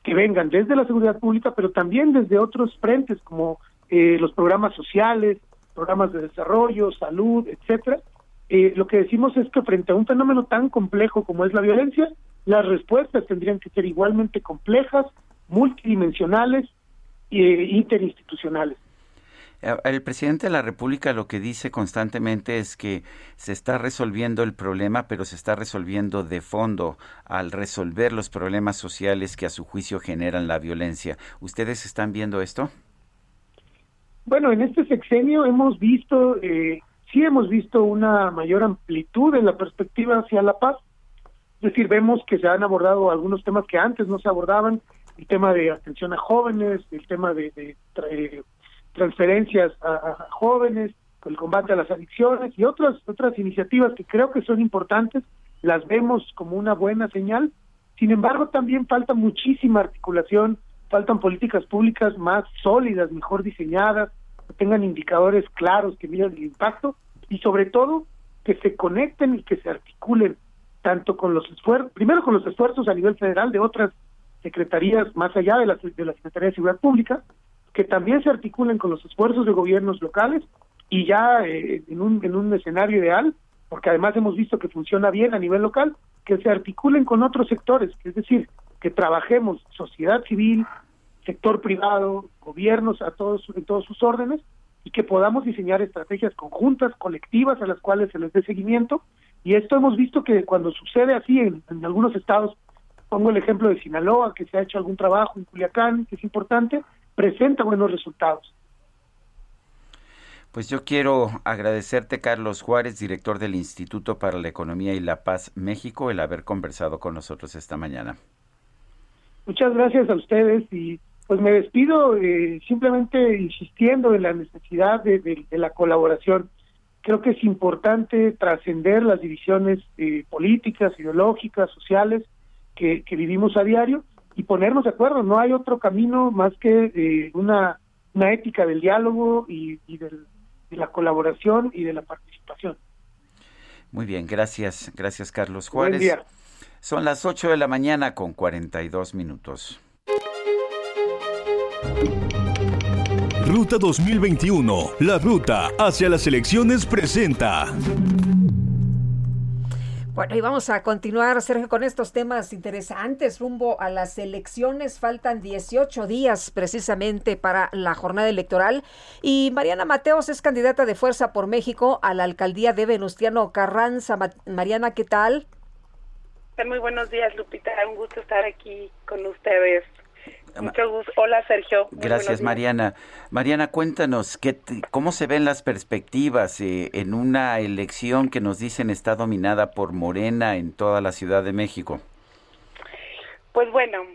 que vengan desde la seguridad pública, pero también desde otros frentes como eh, los programas sociales, programas de desarrollo, salud, etcétera. Eh, lo que decimos es que frente a un fenómeno tan complejo como es la violencia, las respuestas tendrían que ser igualmente complejas, multidimensionales e interinstitucionales. Eh, el presidente de la República lo que dice constantemente es que se está resolviendo el problema, pero se está resolviendo de fondo al resolver los problemas sociales que a su juicio generan la violencia. ¿Ustedes están viendo esto? Bueno, en este sexenio hemos visto, eh, sí hemos visto una mayor amplitud en la perspectiva hacia la paz. Es decir, vemos que se han abordado algunos temas que antes no se abordaban, el tema de atención a jóvenes, el tema de, de tra transferencias a, a, jóvenes, el combate a las adicciones y otras otras iniciativas que creo que son importantes, las vemos como una buena señal. Sin embargo, también falta muchísima articulación, faltan políticas públicas más sólidas, mejor diseñadas, que tengan indicadores claros que midan el impacto y sobre todo que se conecten y que se articulen tanto con los esfuerzos, primero con los esfuerzos a nivel federal de otras secretarías más allá de la, de la Secretaría de Seguridad Pública, que también se articulen con los esfuerzos de gobiernos locales y ya eh, en, un, en un escenario ideal, porque además hemos visto que funciona bien a nivel local, que se articulen con otros sectores, es decir, que trabajemos sociedad civil, sector privado, gobiernos a todos en todos sus órdenes y que podamos diseñar estrategias conjuntas, colectivas a las cuales se les dé seguimiento. Y esto hemos visto que cuando sucede así en, en algunos estados pongo el ejemplo de Sinaloa, que se ha hecho algún trabajo en Culiacán, que es importante, presenta buenos resultados. Pues yo quiero agradecerte, Carlos Juárez, director del Instituto para la Economía y la Paz México, el haber conversado con nosotros esta mañana. Muchas gracias a ustedes y pues me despido eh, simplemente insistiendo en la necesidad de, de, de, la colaboración. Creo que es importante trascender las divisiones eh, políticas, ideológicas, sociales, que, que, vivimos a diario y ponernos de acuerdo. No hay otro camino más que eh, una, una ética del diálogo y, y del, de la colaboración y de la participación. Muy bien, gracias, gracias Carlos Juárez. Buen día. Son las 8 de la mañana con 42 minutos. Ruta 2021, la ruta hacia las elecciones presenta. Bueno, y vamos a continuar, Sergio, con estos temas interesantes rumbo a las elecciones. Faltan 18 días precisamente para la jornada electoral. Y Mariana Mateos es candidata de Fuerza por México a la alcaldía de Venustiano Carranza. Mariana, ¿qué tal? Muy buenos días, Lupita. Un gusto estar aquí con ustedes. Mucho gusto. Hola, Sergio. Gracias, Mariana. Mariana, cuéntanos, ¿qué ¿cómo se ven las perspectivas eh, en una elección que nos dicen está dominada por Morena en toda la Ciudad de México? Pues bueno,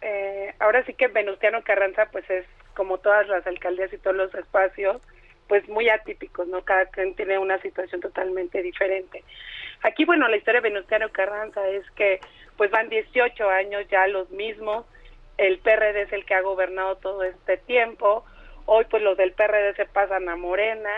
eh, ahora sí que Venustiano Carranza, pues es como todas las alcaldías y todos los espacios, pues muy atípicos, ¿no? Cada quien tiene una situación totalmente diferente. Aquí, bueno, la historia de Venustiano Carranza es que pues van 18 años ya los mismos, el PRD es el que ha gobernado todo este tiempo, hoy pues los del PRD se pasan a Morena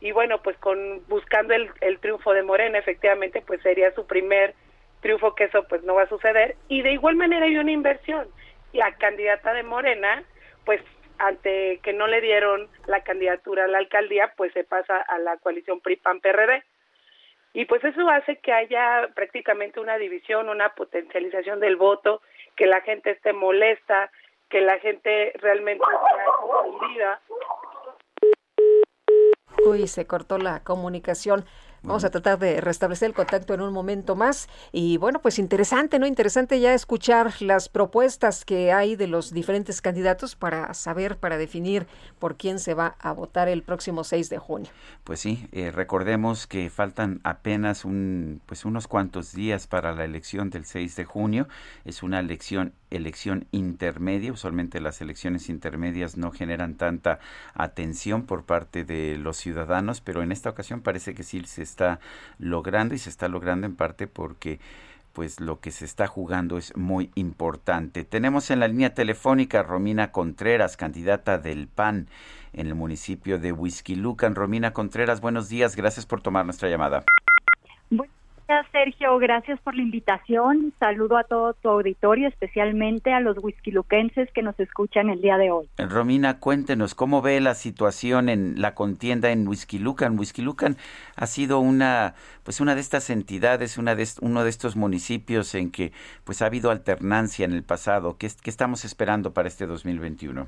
y bueno pues con buscando el, triunfo de Morena efectivamente pues sería su primer triunfo que eso pues no va a suceder y de igual manera hay una inversión la candidata de Morena pues ante que no le dieron la candidatura a la alcaldía pues se pasa a la coalición PRI PAN PRD y pues eso hace que haya prácticamente una división, una potencialización del voto que la gente esté molesta, que la gente realmente esté confundida. Uy, se cortó la comunicación. Vamos a tratar de restablecer el contacto en un momento más. Y bueno, pues interesante, ¿no? Interesante ya escuchar las propuestas que hay de los diferentes candidatos para saber, para definir por quién se va a votar el próximo 6 de junio. Pues sí, eh, recordemos que faltan apenas un, pues unos cuantos días para la elección del 6 de junio. Es una elección elección intermedia. Usualmente las elecciones intermedias no generan tanta atención por parte de los ciudadanos, pero en esta ocasión parece que sí se está logrando y se está logrando en parte porque pues lo que se está jugando es muy importante. Tenemos en la línea telefónica a Romina Contreras, candidata del PAN en el municipio de Huizquilucan. Romina Contreras, buenos días, gracias por tomar nuestra llamada. Gracias, Sergio. Gracias por la invitación. Saludo a todo tu auditorio, especialmente a los whiskyluquenses que nos escuchan el día de hoy. Romina, cuéntenos cómo ve la situación en la contienda en Huizquilucan. Huizquilucan ha sido una, pues una de estas entidades, una de uno de estos municipios en que pues ha habido alternancia en el pasado. ¿Qué, qué estamos esperando para este 2021?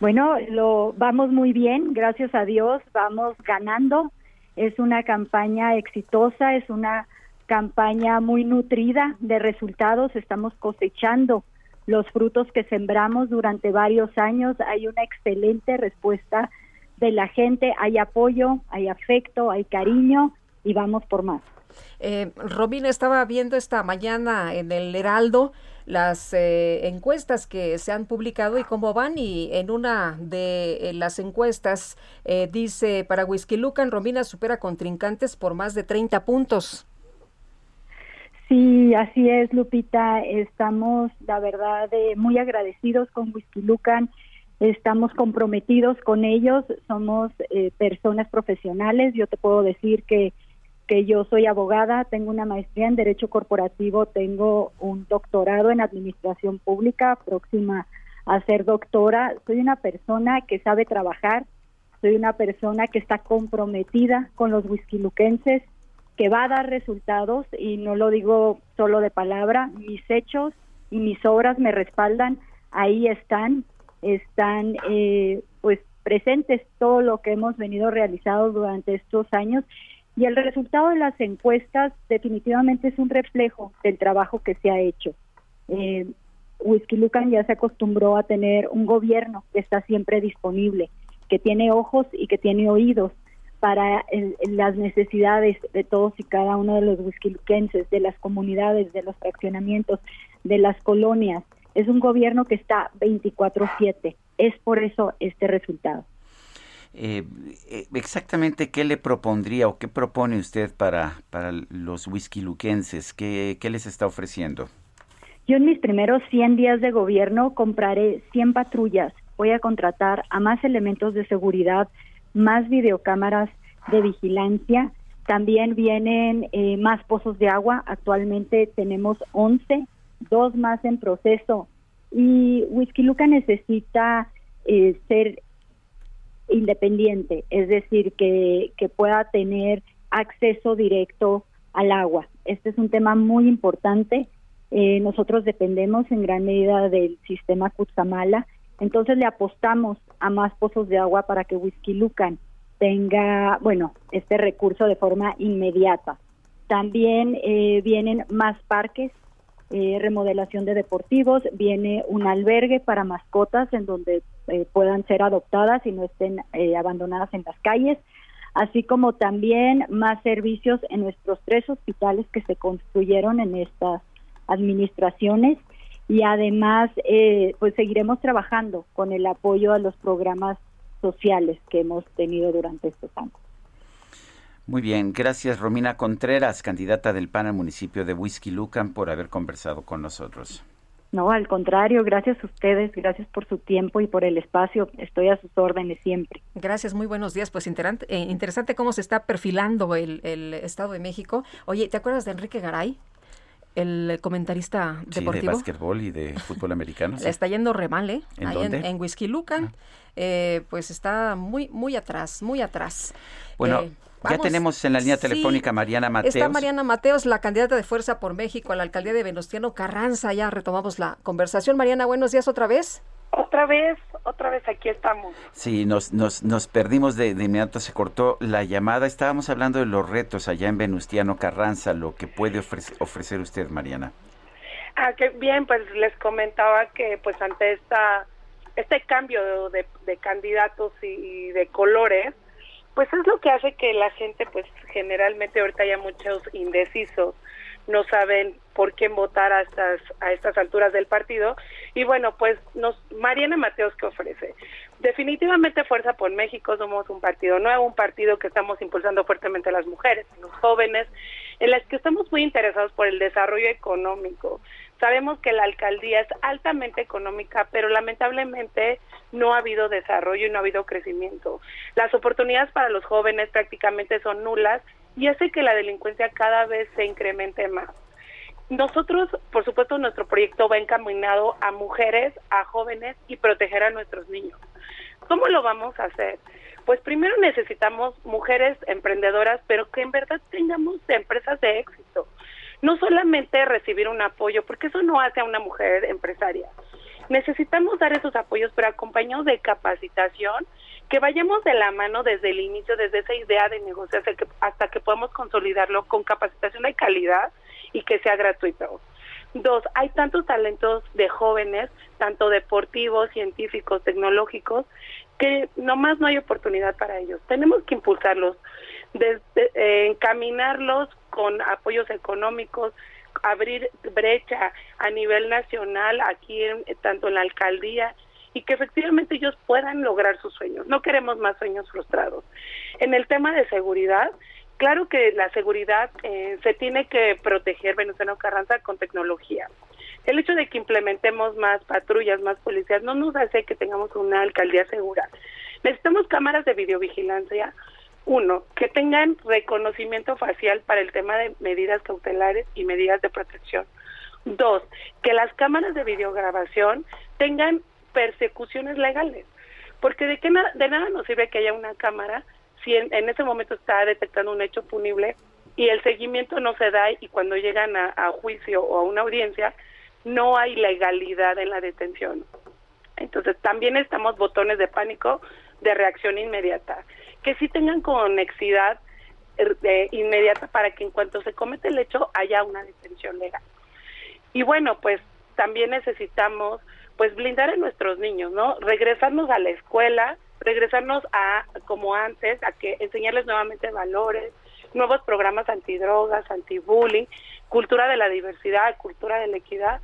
Bueno, lo vamos muy bien, gracias a Dios, vamos ganando es una campaña exitosa, es una campaña muy nutrida de resultados, estamos cosechando los frutos que sembramos durante varios años, hay una excelente respuesta de la gente, hay apoyo, hay afecto, hay cariño y vamos por más. Eh, Robina estaba viendo esta mañana en el Heraldo las eh, encuestas que se han publicado y cómo van y en una de eh, las encuestas eh, dice para Whisky Lucan Romina supera contrincantes por más de 30 puntos. Sí, así es, Lupita. Estamos, la verdad, muy agradecidos con Whisky Lucan. Estamos comprometidos con ellos. Somos personas profesionales. Yo te puedo decir que que yo soy abogada, tengo una maestría en Derecho Corporativo, tengo un doctorado en Administración Pública, próxima a ser doctora. Soy una persona que sabe trabajar, soy una persona que está comprometida con los whiskyluquenses, que va a dar resultados y no lo digo solo de palabra, mis hechos y mis obras me respaldan, ahí están, están eh, pues presentes todo lo que hemos venido realizando durante estos años y el resultado de las encuestas definitivamente es un reflejo del trabajo que se ha hecho. Eh, Whisky Lucan ya se acostumbró a tener un gobierno que está siempre disponible, que tiene ojos y que tiene oídos para las necesidades de todos y cada uno de los whiskyluquenses, de las comunidades, de los fraccionamientos, de las colonias. Es un gobierno que está 24/7. Es por eso este resultado. Eh, eh, exactamente qué le propondría o qué propone usted para, para los whiskyluquenses, ¿Qué, ¿Qué les está ofreciendo? Yo en mis primeros 100 días de gobierno compraré 100 patrullas, voy a contratar a más elementos de seguridad, más videocámaras de vigilancia, también vienen eh, más pozos de agua, actualmente tenemos 11, dos más en proceso. Y Whisky Luca necesita eh, ser independiente, es decir, que, que pueda tener acceso directo al agua. Este es un tema muy importante. Eh, nosotros dependemos en gran medida del sistema Cutzamala, entonces le apostamos a más pozos de agua para que Whisky Lucan tenga, bueno, este recurso de forma inmediata. También eh, vienen más parques, eh, remodelación de deportivos, viene un albergue para mascotas en donde eh, puedan ser adoptadas y no estén abandonadas en las calles, así como también más servicios en nuestros tres hospitales que se construyeron en estas administraciones y además pues seguiremos trabajando con el apoyo a los programas sociales que hemos tenido durante estos años. Muy bien, gracias Romina Contreras, candidata del PAN al municipio de Whisky Lucan, por haber conversado con nosotros. No, al contrario, gracias a ustedes, gracias por su tiempo y por el espacio. Estoy a sus órdenes siempre. Gracias, muy buenos días. Pues interesante, eh, interesante cómo se está perfilando el, el, Estado de México. Oye, ¿te acuerdas de Enrique Garay? El comentarista deportivo. Sí, de básquetbol y de fútbol americano. Le está yendo re mal, ¿eh? ¿En Ahí En, en Whisky Lucan. Ah. Eh, pues está muy, muy atrás, muy atrás. Bueno. Eh, ya tenemos en la línea telefónica Mariana Mateos. Está Mariana Mateos, la candidata de Fuerza por México a la alcaldía de Venustiano Carranza. Ya retomamos la conversación. Mariana, buenos días otra vez. Otra vez, otra vez aquí estamos. Sí, nos, nos, nos perdimos de, de, inmediato, se cortó la llamada. Estábamos hablando de los retos allá en Venustiano Carranza, lo que puede ofrecer, ofrecer usted, Mariana. Ah, qué bien, pues les comentaba que pues ante esta este cambio de, de candidatos y de colores, pues es lo que hace que la gente, pues generalmente ahorita haya muchos indecisos, no saben por quién votar a estas a estas alturas del partido. Y bueno pues nos Mariana Mateos qué ofrece definitivamente Fuerza por México somos un partido nuevo un partido que estamos impulsando fuertemente a las mujeres a los jóvenes en las que estamos muy interesados por el desarrollo económico Sabemos que la alcaldía es altamente económica, pero lamentablemente no ha habido desarrollo y no ha habido crecimiento. Las oportunidades para los jóvenes prácticamente son nulas y hace que la delincuencia cada vez se incremente más. Nosotros, por supuesto, nuestro proyecto va encaminado a mujeres, a jóvenes y proteger a nuestros niños. ¿Cómo lo vamos a hacer? Pues primero necesitamos mujeres emprendedoras, pero que en verdad tengamos empresas de éxito no solamente recibir un apoyo, porque eso no hace a una mujer empresaria. Necesitamos dar esos apoyos, pero acompañados de capacitación, que vayamos de la mano desde el inicio, desde esa idea de negociar hasta que podamos consolidarlo con capacitación de calidad y que sea gratuito. Dos, hay tantos talentos de jóvenes, tanto deportivos, científicos, tecnológicos, que nomás no hay oportunidad para ellos. Tenemos que impulsarlos, eh, encaminarlos con apoyos económicos, abrir brecha a nivel nacional, aquí tanto en la alcaldía, y que efectivamente ellos puedan lograr sus sueños. No queremos más sueños frustrados. En el tema de seguridad, claro que la seguridad eh, se tiene que proteger Venustiano Carranza con tecnología. El hecho de que implementemos más patrullas, más policías, no nos hace que tengamos una alcaldía segura. Necesitamos cámaras de videovigilancia, uno, que tengan reconocimiento facial para el tema de medidas cautelares y medidas de protección. Dos, que las cámaras de videograbación tengan persecuciones legales, porque de, qué de nada nos sirve que haya una cámara si en, ese momento está detectando un hecho punible y el seguimiento no se da y cuando llegan a juicio o a una audiencia no hay legalidad en la detención. Entonces también estamos botones de pánico de reacción inmediata que sí tengan conexidad eh, inmediata para que en cuanto se comete el hecho haya una detención legal. Y bueno, pues también necesitamos pues blindar a nuestros niños, ¿no? Regresarnos a la escuela, regresarnos a como antes, a que enseñarles nuevamente valores, nuevos programas antidrogas, antibullying, cultura de la diversidad, cultura de la equidad,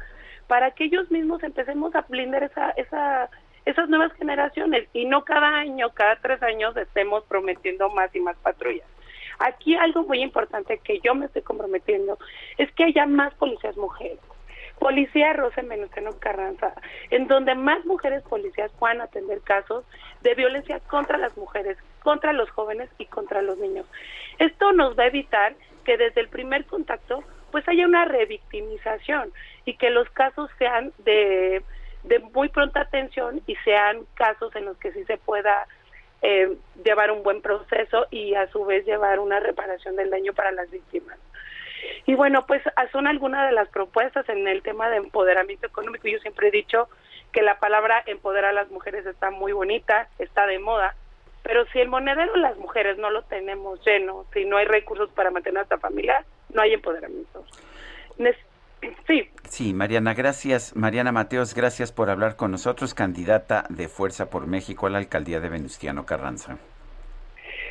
para que ellos mismos empecemos a blindar esa esa esas nuevas generaciones y no cada año, cada tres años estemos prometiendo más y más patrullas. Aquí algo muy importante que yo me estoy comprometiendo es que haya más policías mujeres. Policía Rosa Menuceno Carranza, en donde más mujeres policías puedan atender casos de violencia contra las mujeres, contra los jóvenes y contra los niños. Esto nos va a evitar que desde el primer contacto pues haya una revictimización y que los casos sean de de muy pronta atención y sean casos en los que sí se pueda eh, llevar un buen proceso y a su vez llevar una reparación del daño para las víctimas. Y bueno, pues son algunas de las propuestas en el tema de empoderamiento económico. Yo siempre he dicho que la palabra empoderar a las mujeres está muy bonita, está de moda, pero si el monedero de las mujeres no lo tenemos lleno, si no hay recursos para mantener a nuestra familia, no hay empoderamiento. Sí. Sí, Mariana, gracias. Mariana Mateos, gracias por hablar con nosotros, candidata de Fuerza por México a la alcaldía de Venustiano Carranza.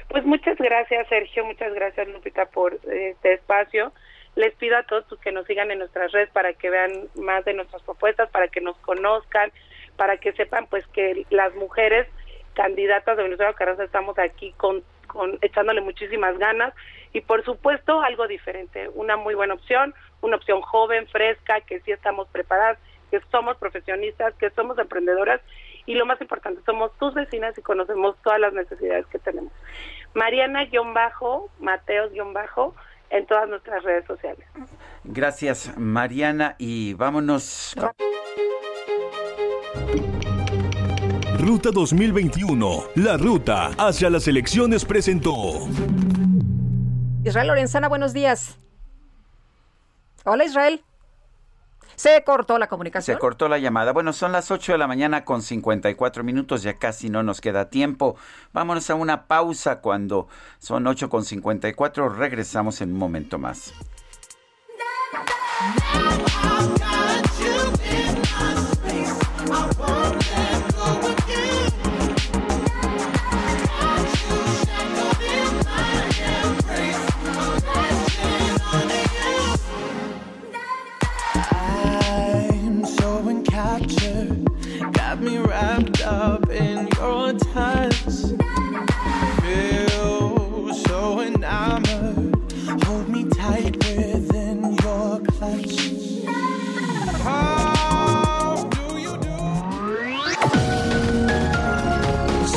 Pues muchas gracias, Sergio, muchas gracias, Lupita, por este espacio. Les pido a todos que nos sigan en nuestras redes para que vean más de nuestras propuestas, para que nos conozcan, para que sepan pues que las mujeres candidatas de Venezuela Carranza estamos aquí con, con echándole muchísimas ganas y por supuesto algo diferente, una muy buena opción, una opción joven, fresca, que sí estamos preparadas, que somos profesionistas, que somos emprendedoras y lo más importante, somos tus vecinas y conocemos todas las necesidades que tenemos. Mariana-Mateos- en todas nuestras redes sociales. Gracias, Mariana, y vámonos. Ruta 2021, la ruta hacia las elecciones presentó. Israel Lorenzana, buenos días. Hola Israel. Se cortó la comunicación. Se cortó la llamada. Bueno, son las 8 de la mañana con 54 minutos, ya casi no nos queda tiempo. Vámonos a una pausa cuando son 8 con 54. Regresamos en un momento más.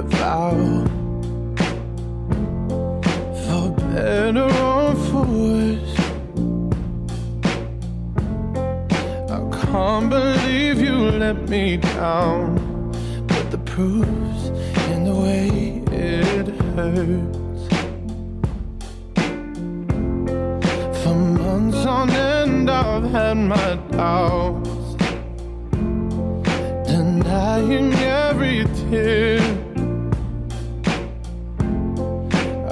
Vow for better or for worse. I can't believe you let me down, but the proof's in the way it hurts. For months on end, I've had my doubts, denying every tear.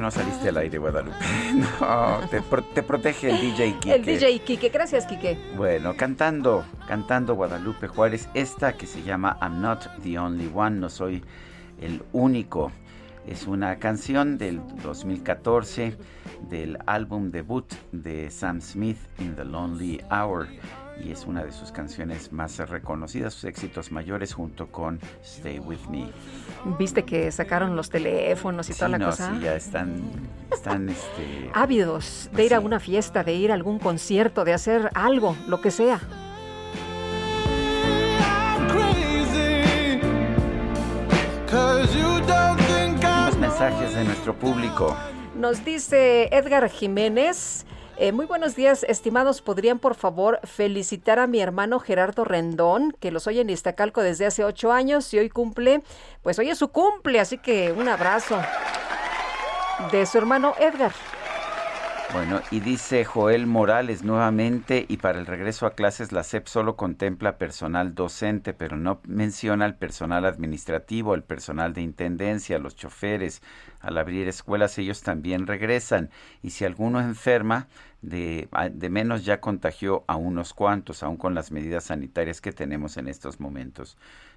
que no saliste al aire, Guadalupe. No, te, pro- te protege el DJ Kike. El DJ Quique. Gracias, Quique. Bueno, cantando, cantando Guadalupe Juárez, esta que se llama I'm Not the Only One, no soy el único. Es una canción del 2014 del álbum debut de Sam Smith, In the Lonely Hour. Y es una de sus canciones más reconocidas, sus éxitos mayores junto con Stay With Me. Viste que sacaron los teléfonos y Sí, toda la no, cosa. sí, ya están, están este, Ávidos de ir a una fiesta, de ir a algún concierto, de hacer algo, lo que sea. Los mensajes de nuestro público. Nos dice Edgar Jiménez. Eh, muy buenos días, estimados. ¿Podrían por favor felicitar a mi hermano Gerardo Rendón, que los oye en Iztacalco desde hace ocho años y hoy cumple? Pues hoy es su cumple, así que un abrazo de su hermano Edgar. Bueno, y dice Joel Morales nuevamente, y para el regreso a clases la SEP solo contempla personal docente, pero no menciona al personal administrativo, el personal de intendencia, los choferes. Al abrir escuelas ellos también regresan. Y si alguno enferma, de, de menos ya contagió a unos cuantos, aún con las medidas sanitarias que tenemos en estos momentos.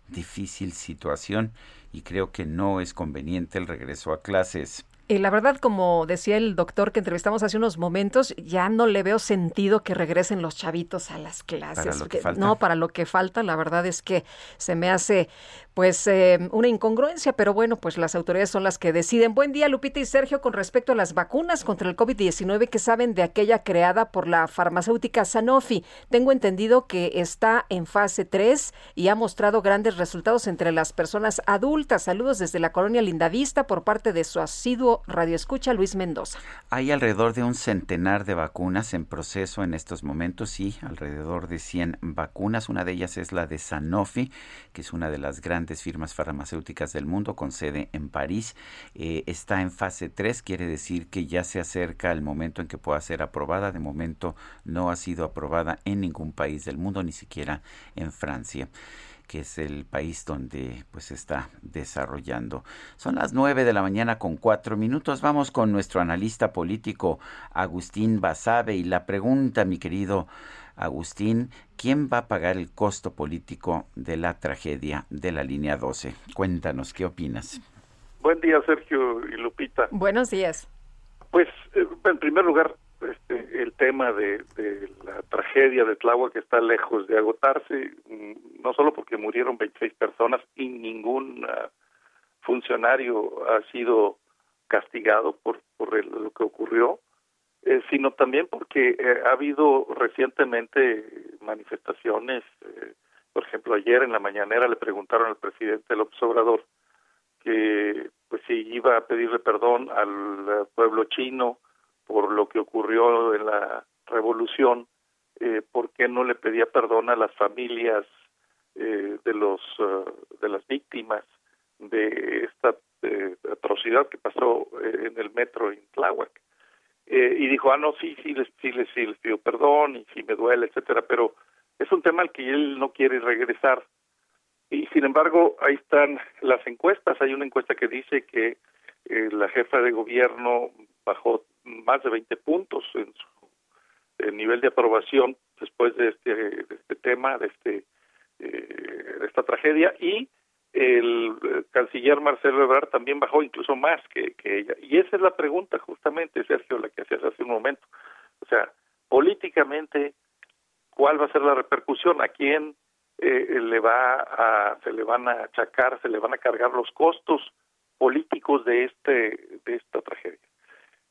Difícil situación y creo que no es conveniente el regreso a clases. Y la verdad, como decía el doctor que entrevistamos hace unos momentos, ya no le veo sentido que regresen los chavitos a las clases. No, para lo que falta, la verdad es que se me hace pues eh, una incongruencia, pero bueno, pues las autoridades son las que deciden. Buen día, Lupita y Sergio, con respecto a las vacunas contra el COVID-19 que saben de aquella creada por la farmacéutica Sanofi. Tengo entendido que está en fase 3 y ha mostrado grandes resultados entre las personas adultas. Saludos desde la colonia Lindavista por parte de su asiduo Radio Escucha, Luis Mendoza. Hay alrededor de un centenar de vacunas en proceso en estos momentos, sí, alrededor de 100 vacunas. Una de ellas es la de Sanofi, que es una de las grandes firmas farmacéuticas del mundo con sede en París. Eh, está en fase 3, quiere decir que ya se acerca el momento en que pueda ser aprobada. De momento no ha sido aprobada en ningún país del mundo, ni siquiera en Francia que es el país donde pues está desarrollando. Son las nueve de la mañana con cuatro minutos. Vamos con nuestro analista político Agustín Basabe y la pregunta, mi querido Agustín, ¿quién va a pagar el costo político de la tragedia de la línea 12? Cuéntanos, ¿qué opinas? Buen día, Sergio y Lupita. Buenos días. Pues, eh, en primer lugar, este, el tema de, la tragedia de Tláhuac que está lejos de agotarse, mm, no solo porque murieron 26 personas y ningún ah, funcionario ha sido castigado por, por lo que ocurrió, eh, sino también porque eh, ha habido recientemente manifestaciones, eh, por ejemplo, ayer en la mañanera le preguntaron al presidente López Obrador que pues si iba a pedirle perdón al pueblo chino por lo que ocurrió en la revolución, eh, ¿por qué no le pedía perdón a las familias eh, de los eh, de las víctimas de esta eh, atrocidad que pasó eh, en el metro en Tláhuac? Y dijo, ah, no, sí, sí, les, sí, les, sí, les pido perdón y sí me duele, etcétera, pero es un tema al que él no quiere regresar. Y sin embargo, ahí están las encuestas. Hay una encuesta que dice que la jefa de gobierno bajó más de 20 puntos en su nivel de aprobación después de este, de este tema, de, este, eh, de esta tragedia, y el eh, canciller Marcelo Ebrard también bajó incluso más que, que ella. Y esa es la pregunta justamente, Sergio, la que hacías hace un momento. O sea, políticamente, ¿cuál va a ser la repercusión? ¿A quién eh, le va a, se le van a achacar, se le van a cargar los costos políticos de este, de esta tragedia?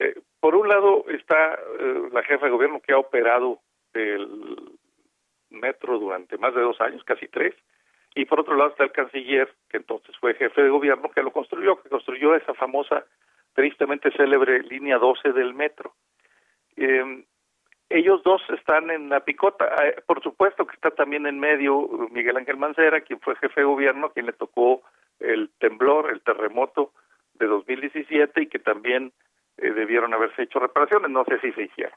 Eh, por un lado está eh, la jefa de gobierno que ha operado el metro durante más de dos años, casi tres, y por otro lado está el canciller, que entonces fue jefe de gobierno, que lo construyó, que construyó esa famosa, tristemente célebre línea 12 del metro. Eh, ellos dos están en la picota. Ah, por supuesto que está también en medio Miguel Ángel Mancera, quien fue jefe de gobierno, quien le tocó el temblor, el terremoto de 2017 y que también eh, debieron haberse hecho reparaciones, no sé si se hicieron.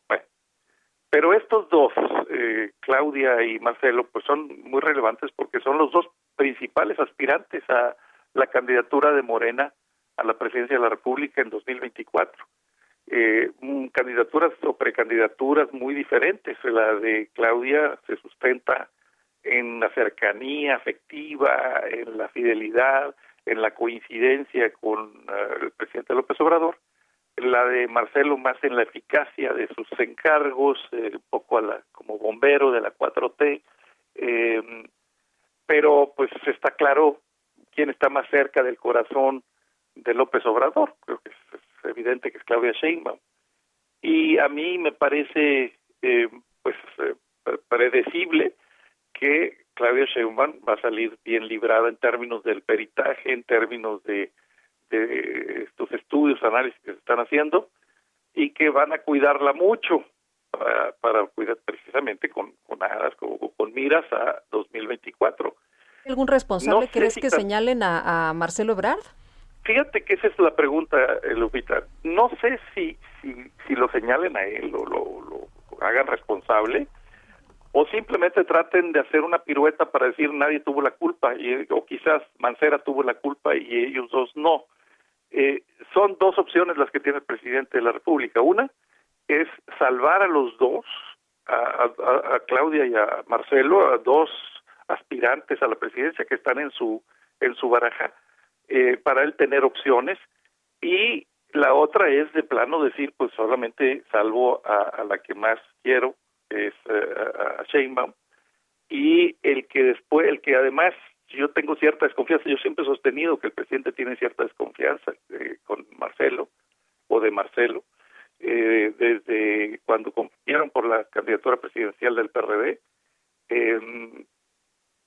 Pero estos dos, eh, Claudia y Marcelo, pues son muy relevantes porque son los dos principales aspirantes a la candidatura de Morena a la presidencia de la República en 2024. Eh, candidaturas o precandidaturas muy diferentes. La de Claudia se sustenta en la cercanía afectiva, en la fidelidad, en la coincidencia con el presidente López Obrador la de Marcelo más en la eficacia de sus encargos, un poco a la, como bombero de la 4T, eh, pero pues está claro quién está más cerca del corazón de López Obrador, creo que es, evidente que es Claudia Sheinbaum. Y a mí me parece eh, pues eh, predecible que Claudia Sheinbaum va a salir bien librada en términos del peritaje, en términos de de estos estudios, análisis que se están haciendo y que van a cuidarla mucho para, para cuidar precisamente con, con con, miras a 2024. ¿Algún responsable crees que señalen a, Marcelo Ebrard? Fíjate que esa es la pregunta, eh, Lupita. No sé si, si, si lo señalen a él o lo, lo hagan responsable o simplemente traten de hacer una pirueta para decir nadie tuvo la culpa y, o quizás Mancera tuvo la culpa y ellos dos no. Eh, son dos opciones las que tiene el presidente de la República. Una es salvar a los dos, a, a, a Claudia y a Marcelo, a dos aspirantes a la presidencia que están en su en su baraja eh, para él tener opciones y la otra es de plano decir pues solamente salvo a, a la que más quiero es eh, a Sheinbaum y el que después el que además yo tengo cierta desconfianza yo siempre he sostenido que el presidente tiene cierta desconfianza eh, con Marcelo o de Marcelo eh, desde cuando compitieron por la candidatura presidencial del PRD eh,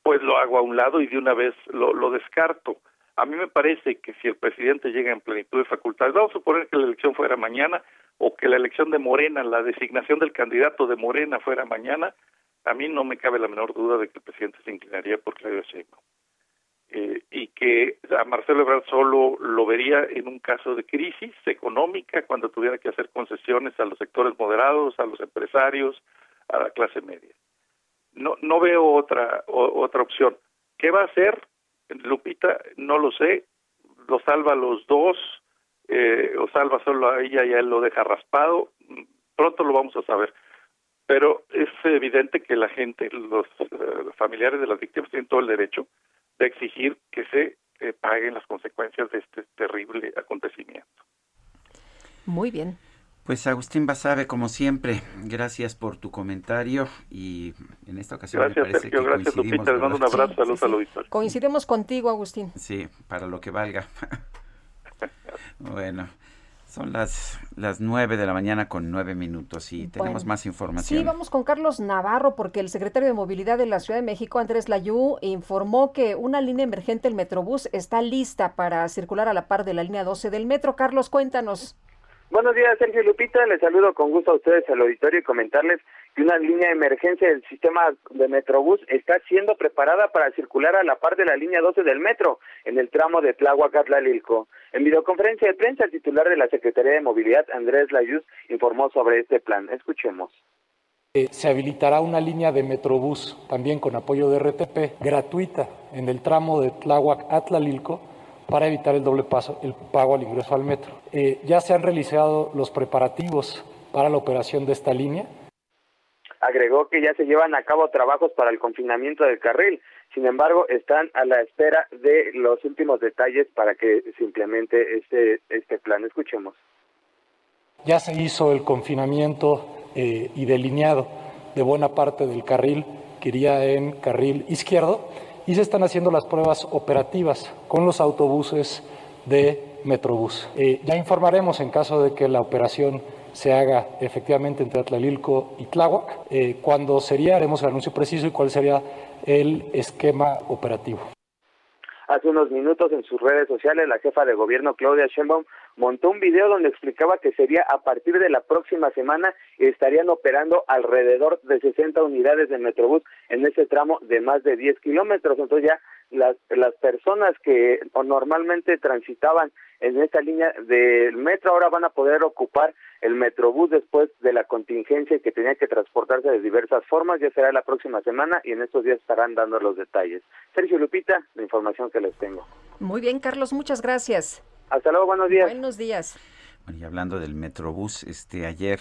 pues lo hago a un lado y de una vez lo, lo descarto. A mí me parece que si el presidente llega en plenitud de facultades, vamos a suponer que la elección fuera mañana o que la elección de Morena, la designación del candidato de Morena fuera mañana, a mí no me cabe la menor duda de que el presidente se inclinaría por Claudio Sheinbaum. Eh, y que a Marcelo Ebrard solo lo vería en un caso de crisis económica, cuando tuviera que hacer concesiones a los sectores moderados, a los empresarios, a la clase media. No, no veo otra, o, otra opción. ¿Qué va a hacer? Lupita, no lo sé, lo salva a los dos, eh, o salva solo a ella y a él lo deja raspado, pronto lo vamos a saber. Pero es evidente que la gente, los eh, familiares de las víctimas tienen todo el derecho de exigir que se eh, paguen las consecuencias de este terrible acontecimiento. Muy bien. Pues Agustín Basabe, como siempre, gracias por tu comentario y en esta ocasión gracias, me parece Sergio, que gracias coincidimos, Lupita, les mando un abrazo, saludos al auditorio. Coincidimos contigo, Agustín. Sí, para lo que valga. bueno, son las las nueve de la mañana con nueve minutos y tenemos Bueno. más información. Sí, vamos con Carlos Navarro, porque el secretario de Movilidad de la Ciudad de México, Andrés Layú, informó que una línea emergente, el Metrobús, está lista para circular a la par de la línea 12 del metro. Carlos, cuéntanos. Buenos días, Sergio Lupita. Les saludo con gusto a ustedes al auditorio y comentarles que una línea de emergencia del sistema de Metrobús está siendo preparada para circular a la par de la línea 12 del metro en el tramo de Tláhuac-Atlalilco. En videoconferencia de prensa, el titular de la Secretaría de Movilidad, Andrés Layuz, informó sobre este plan. Escuchemos. Eh, se habilitará una línea de Metrobús, también con apoyo de RTP, gratuita en el tramo de Tláhuac-Atlalilco para evitar el doble paso, el pago al ingreso al metro. Eh, ya se han realizado los preparativos para la operación de esta línea. Agregó que ya se llevan a cabo trabajos para el confinamiento del carril. Sin embargo, están a la espera de los últimos detalles para que se implemente este, este plan. Escuchemos. Ya se hizo el confinamiento eh, y delineado de buena parte del carril que iría en carril izquierdo y se están haciendo las pruebas operativas con los autobuses de Metrobús. Eh, ya informaremos en caso de que la operación se haga efectivamente entre Atlalilco y Tláhuac, eh, cuándo sería, haremos el anuncio preciso y cuál sería el esquema operativo. Hace unos minutos en sus redes sociales, la jefa de gobierno Claudia Sheinbaum montó un video donde explicaba que sería a partir de la próxima semana estarían operando alrededor de 60 unidades de Metrobús en ese tramo de más de 10 kilómetros. Entonces ya las, las personas que normalmente transitaban en esta línea del metro ahora van a poder ocupar el Metrobús después de la contingencia que tenía que transportarse de diversas formas. Ya será la próxima semana y en estos días estarán dando los detalles. Sergio Lupita, la información que les tengo. Muy bien, Carlos, muchas gracias. Hasta luego, buenos días. Buenos días. Bueno, y hablando del Metrobús, este ayer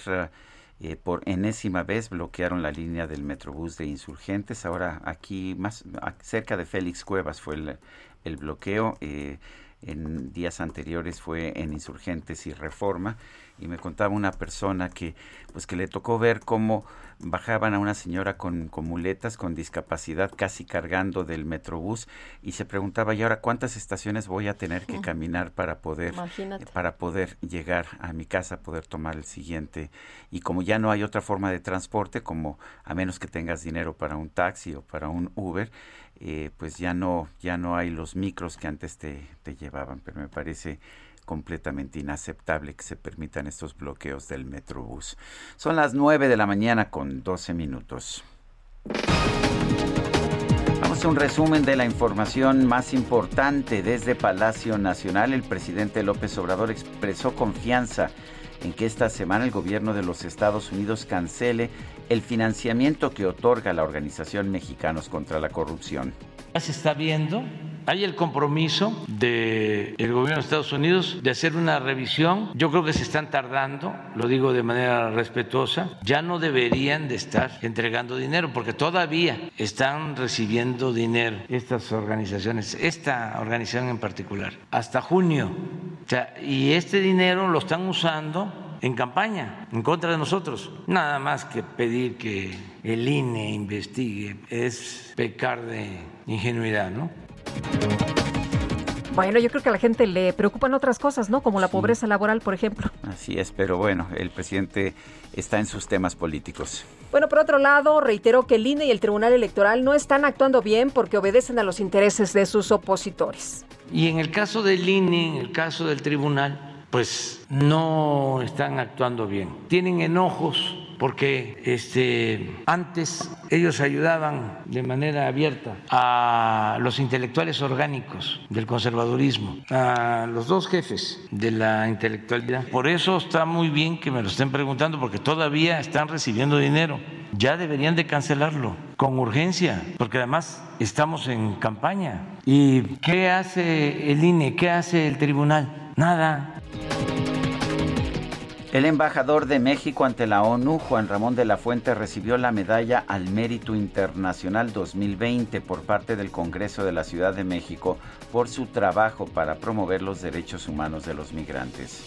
eh, por enésima vez bloquearon la línea del Metrobús de Insurgentes. Ahora aquí más cerca de Félix Cuevas fue el, el bloqueo. eh, en días anteriores fue en Insurgentes y Reforma y me contaba una persona que pues que le tocó ver cómo bajaban a una señora con, con muletas con discapacidad casi cargando del metrobús y se preguntaba y ahora cuántas estaciones voy a tener que caminar para poder Imagínate. para poder llegar a mi casa, poder tomar el siguiente. Y como ya no hay otra forma de transporte, como a menos que tengas dinero para un taxi o para un Uber, eh, pues ya no, ya no hay los micros que antes te, te llevaban. Pero me parece completamente inaceptable que se permitan estos bloqueos del Metrobús. Son las 9 de la mañana con 12 minutos. Vamos a un resumen de la información más importante desde Palacio Nacional. El presidente López Obrador expresó confianza en que esta semana el gobierno de los Estados Unidos cancele el financiamiento que otorga la Organización Mexicanos contra la Corrupción. Ya se está viendo hay el compromiso del gobierno de Estados Unidos de hacer una revisión. Yo creo que se están tardando, lo digo de manera respetuosa. Ya no deberían de estar entregando dinero porque todavía están recibiendo dinero estas organizaciones, esta organización en particular, hasta junio. y este dinero lo están usando en campaña en contra de nosotros. Nada más que pedir que el INE investigue es pecar de ingenuidad, ¿no? Bueno, yo creo que a la gente le preocupan otras cosas, ¿no? Como la pobreza laboral, por ejemplo. Así es, pero bueno, el presidente está en sus temas políticos. Bueno, por otro lado, reiteró que el INE y el Tribunal Electoral no están actuando bien porque obedecen a los intereses de sus opositores. Y en el caso del INE, en el caso del Tribunal, pues no están actuando bien. Tienen enojos porque este, antes ellos ayudaban de manera abierta a los intelectuales orgánicos del conservadurismo, a los dos jefes de la intelectualidad. Por eso está muy bien que me lo estén preguntando, porque todavía están recibiendo dinero. Ya deberían de cancelarlo con urgencia, porque además estamos en campaña. ¿Y qué hace el INE? ¿Qué hace el tribunal? Nada. El embajador de México ante la ONU, Juan Ramón de la Fuente, recibió la medalla al Mérito Internacional 2020 por parte del Congreso de la Ciudad de México por su trabajo para promover los derechos humanos de los migrantes.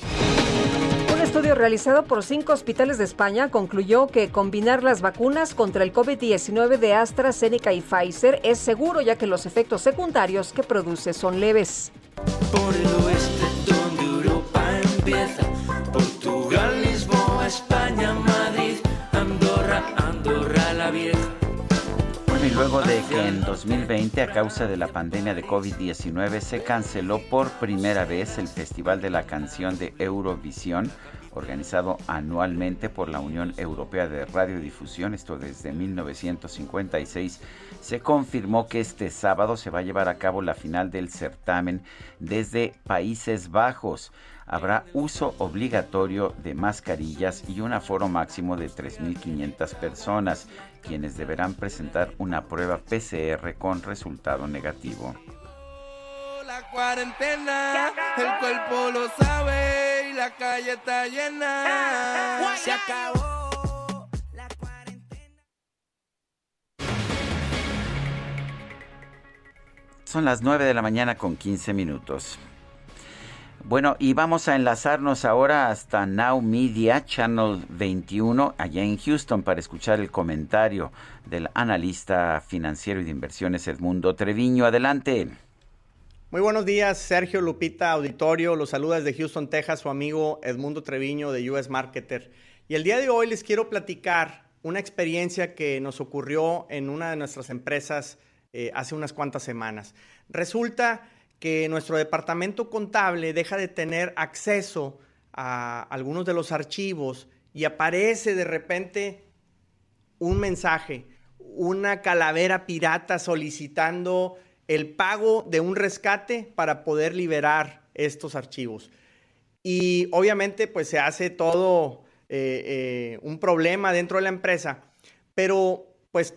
Un estudio realizado por cinco hospitales de España concluyó que combinar las vacunas contra el COVID-19 de AstraZeneca y Pfizer es seguro ya que los efectos secundarios que produce son leves. Por el oeste donde Europa empieza España, Madrid, Andorra, Andorra la Vieja. Bueno, y luego de que en 2020, a causa de la pandemia de COVID-19, se canceló por primera vez el Festival de la Canción de Eurovisión, organizado anualmente por la Unión Europea de Radiodifusión, esto desde 1956, se confirmó que este sábado se va a llevar a cabo la final del certamen desde Países Bajos habrá uso obligatorio de mascarillas y un aforo máximo de 3.500 personas, quienes deberán presentar una prueba PCR con resultado negativo. La cuarentena, el cuerpo lo sabe y la calle está llena. Se acabó. Son las 9 de la mañana con 15 minutos. Bueno, y vamos a enlazarnos ahora hasta Now Media, Channel 21, allá en Houston, para escuchar el comentario del analista financiero y de inversiones Edmundo Treviño. Adelante. Muy buenos días, Sergio Lupita, auditorio. Los saluda desde Houston, Texas, su amigo Edmundo Treviño de US Marketer. Y el día de hoy les quiero platicar una experiencia que nos ocurrió en una de nuestras empresas eh, hace unas cuantas semanas. Resulta que nuestro departamento contable deja de tener acceso a algunos de los archivos y aparece de repente un mensaje, una calavera pirata solicitando el pago de un rescate para poder liberar estos archivos. Y obviamente pues se hace todo eh, eh, un problema dentro de la empresa, pero pues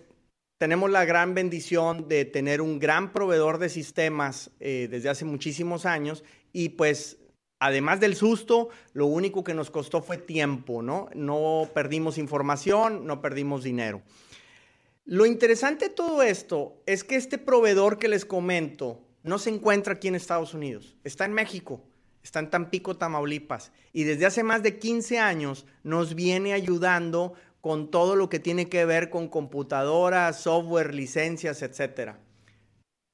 tenemos la gran bendición de tener un gran proveedor de sistemas eh, desde hace muchísimos años y pues además del susto, lo único que nos costó fue tiempo, ¿no? No perdimos información, no perdimos dinero. Lo interesante de todo esto es que este proveedor que les comento no se encuentra aquí en Estados Unidos, está en México, está en Tampico, Tamaulipas, y desde hace más de 15 años nos viene ayudando con todo lo que tiene que ver con computadoras, software, licencias, etc.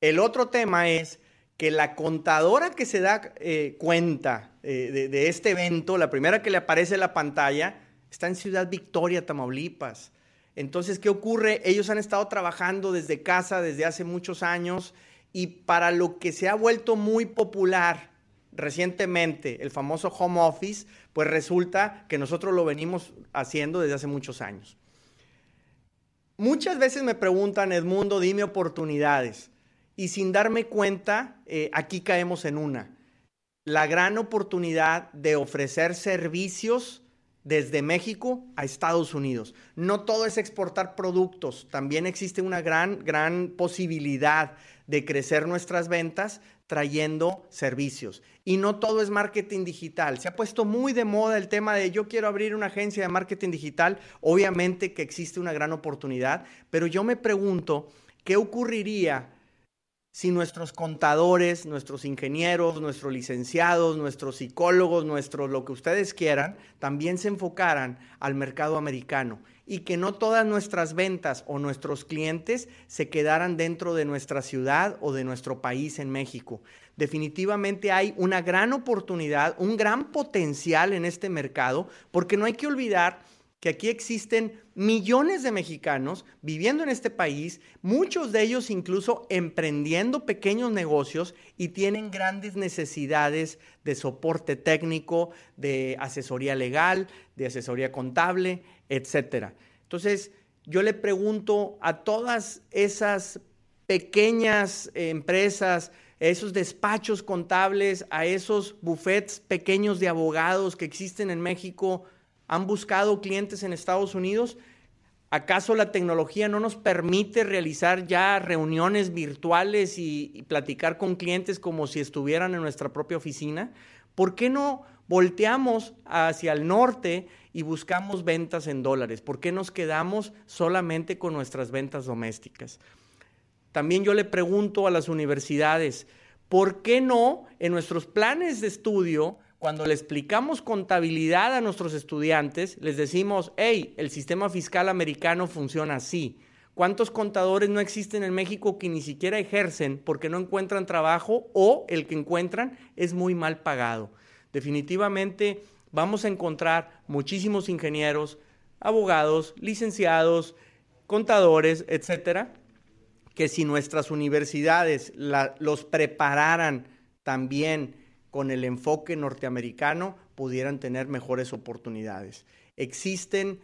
El otro tema es que la contadora que se da eh, cuenta eh, de, de, este evento, la primera que le aparece en la pantalla, está en Ciudad Victoria, Tamaulipas. Entonces, ¿qué ocurre? Ellos han estado trabajando desde casa desde hace muchos años y para lo que se ha vuelto muy popular recientemente, el famoso home office, pues resulta que nosotros lo venimos haciendo desde hace muchos años. Muchas veces me preguntan, Edmundo, dime oportunidades. Y sin darme cuenta, eh, aquí caemos en una. la gran oportunidad de ofrecer servicios desde México a Estados Unidos. No todo es exportar productos, también existe una gran, gran posibilidad de crecer nuestras ventas trayendo servicios. Y no todo es marketing digital. Se ha puesto muy de moda el tema de yo quiero abrir una agencia de marketing digital. Obviamente que existe una gran oportunidad, pero yo me pregunto, ¿qué ocurriría si nuestros contadores, nuestros ingenieros, nuestros licenciados, nuestros psicólogos, nuestros lo que ustedes quieran, también se enfocaran al mercado americano y que no todas nuestras ventas o nuestros clientes se quedaran dentro de nuestra ciudad o de nuestro país en México. Definitivamente hay una gran oportunidad, un gran potencial en este mercado, porque no hay que olvidar que aquí existen millones de mexicanos viviendo en este país, muchos de ellos incluso emprendiendo pequeños negocios y tienen grandes necesidades de soporte técnico, de asesoría legal, de asesoría contable, etcétera. Entonces, yo le pregunto a todas esas pequeñas empresas, esos despachos contables, a esos buffets pequeños de abogados que existen en México, han buscado clientes en Estados Unidos? ¿Acaso la tecnología no nos permite realizar ya reuniones virtuales y, platicar con clientes como si estuvieran en nuestra propia oficina? ¿Por qué no volteamos hacia el norte y buscamos ventas en dólares? ¿Por qué nos quedamos solamente con nuestras ventas domésticas? También yo le pregunto a las universidades, ¿por qué no en nuestros planes de estudio cuando le explicamos contabilidad a nuestros estudiantes, les decimos, hey, el sistema fiscal americano funciona así. ¿Cuántos contadores no existen en México que ni siquiera ejercen porque no encuentran trabajo o el que encuentran es muy mal pagado? Definitivamente vamos a encontrar muchísimos ingenieros, abogados, licenciados, contadores, etcétera, que si nuestras universidades los prepararan también con el enfoque norteamericano pudieran tener mejores oportunidades. Existen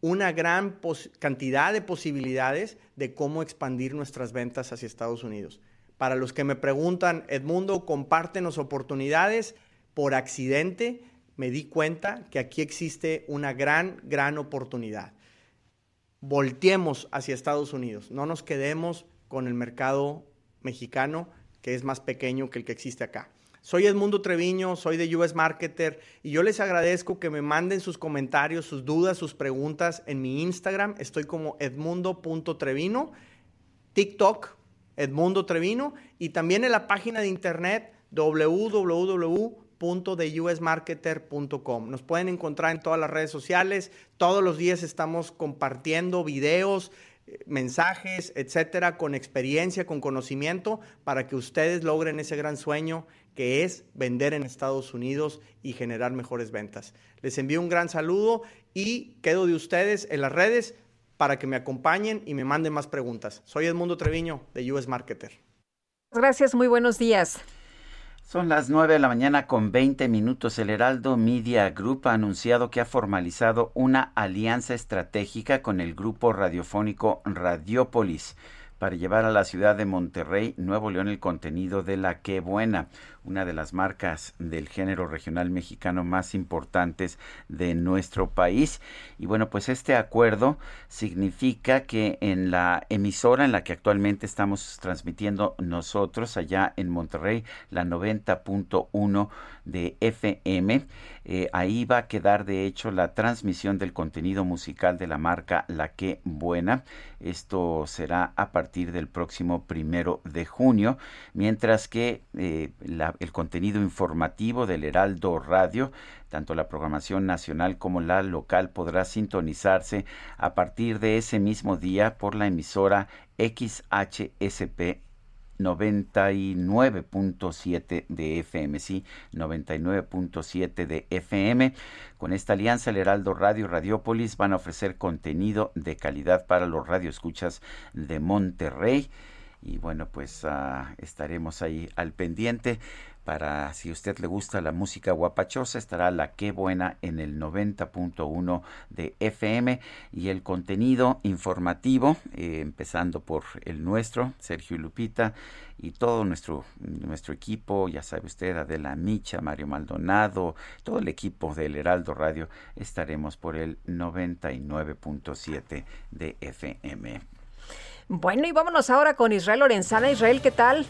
una gran cantidad de posibilidades de cómo expandir nuestras ventas hacia Estados Unidos. Para los que me preguntan, Edmundo, compártenos oportunidades, por accidente me di cuenta que aquí existe una gran, gran oportunidad. Volteemos hacia Estados Unidos, no nos quedemos con el mercado mexicano, que es más pequeño que el que existe acá. Soy Edmundo Treviño, soy de US Marketer y yo les agradezco que me manden sus comentarios, sus dudas, sus preguntas en mi Instagram. Estoy como edmundo.trevino, TikTok, Edmundo Trevino y también en la página de internet www.theusmarketer.com. Nos pueden encontrar en todas las redes sociales. Todos los días estamos compartiendo videos, mensajes, etcétera, con experiencia, con conocimiento, para que ustedes logren ese gran sueño que es vender en Estados Unidos y generar mejores ventas. Les envío un gran saludo y quedo de ustedes en las redes para que me acompañen y me manden más preguntas. Soy Edmundo Treviño de US Marketer. Gracias, muy buenos días. Son las 9 de la mañana con 20 minutos. El Heraldo Media Group ha anunciado que ha formalizado una alianza estratégica con el grupo radiofónico Radiopolis para llevar a la ciudad de Monterrey, Nuevo León, el contenido de La Qué Buena, una de las marcas del género regional mexicano más importantes de nuestro país. Y bueno, pues este acuerdo significa que en la emisora en la que actualmente estamos transmitiendo nosotros allá en Monterrey, la 90.1 de FM, eh, ahí va a quedar de hecho la transmisión del contenido musical de la marca La Que Buena. Esto será a partir del próximo primero de junio, mientras que eh, el contenido informativo del Heraldo Radio tanto la programación nacional como la local podrá sintonizarse a partir de ese mismo día por la emisora XHSP 99.7 de FM, sí, 99.7 de FM. Con esta alianza, el Heraldo Radio y Radiópolis van a ofrecer contenido de calidad para los radioescuchas de Monterrey. Y bueno, pues ah, estaremos ahí al pendiente para si usted le gusta la música guapachosa, estará la Qué Buena en el 90.1 de FM y el contenido informativo, eh, empezando por el nuestro, Sergio Lupita, y todo nuestro, nuestro equipo, ya sabe usted, Adela Micha, Mario Maldonado, todo el equipo del Heraldo Radio, estaremos por el 99.7 de FM. Bueno, y vámonos ahora con Israel Lorenzana. Israel, ¿qué tal?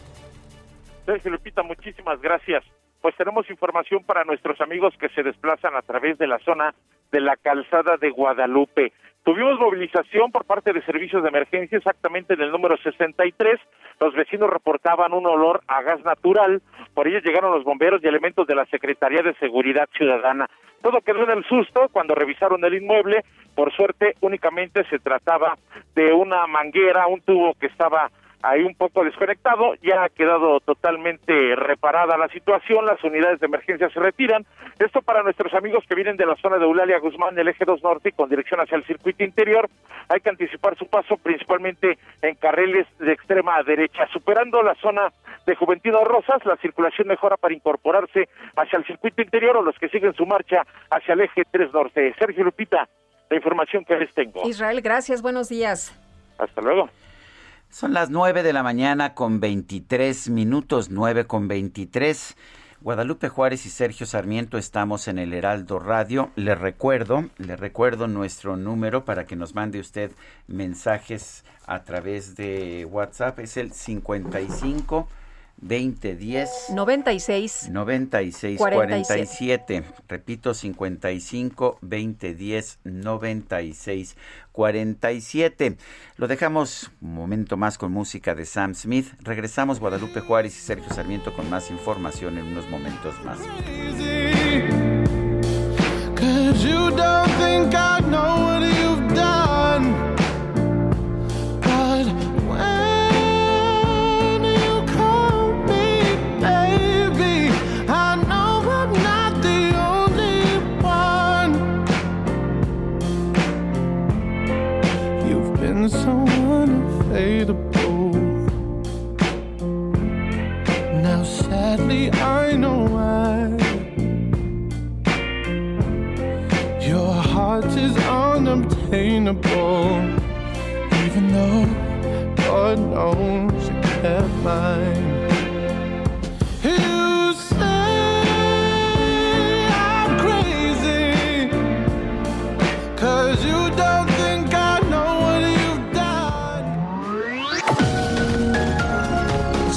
Sergio Lupita, muchísimas gracias. Pues tenemos información para nuestros amigos que se desplazan a través de la zona de la calzada de Guadalupe. Tuvimos movilización por parte de servicios de emergencia exactamente en el número 63. Los vecinos reportaban un olor a gas natural. Por ello llegaron los bomberos y elementos de la Secretaría de Seguridad Ciudadana. Todo quedó en el susto cuando revisaron el inmueble. Por suerte, únicamente se trataba de una manguera, un tubo que estaba ahí un poco desconectado, ya ha quedado totalmente reparada la situación, las unidades de emergencia se retiran. Esto para nuestros amigos que vienen de la zona de Eulalia Guzmán, del eje 2 norte y con dirección hacia el circuito interior, hay que anticipar su paso principalmente en carriles de extrema derecha, superando la zona de Juventino Rosas, la circulación mejora para incorporarse hacia el circuito interior o los que siguen su marcha hacia el eje 3 norte. Sergio Lupita, la información que les tengo. Israel, gracias, buenos días. Hasta luego. Son las 9 de la mañana con 23 minutos, 9 con 23. Guadalupe Juárez y Sergio Sarmiento estamos en el Heraldo Radio. Le recuerdo, le recuerdo nuestro número para que nos mande usted mensajes a través de WhatsApp. Es el 55 2010 96 96 47. Repito, 55 2010 96 47. Lo dejamos un momento más con música de Sam Smith. Regresamos Guadalupe Juárez y Sergio Sarmiento con más información en unos momentos más. Now, sadly, I know why. Your heart is unobtainable, even though God knows you kept mine.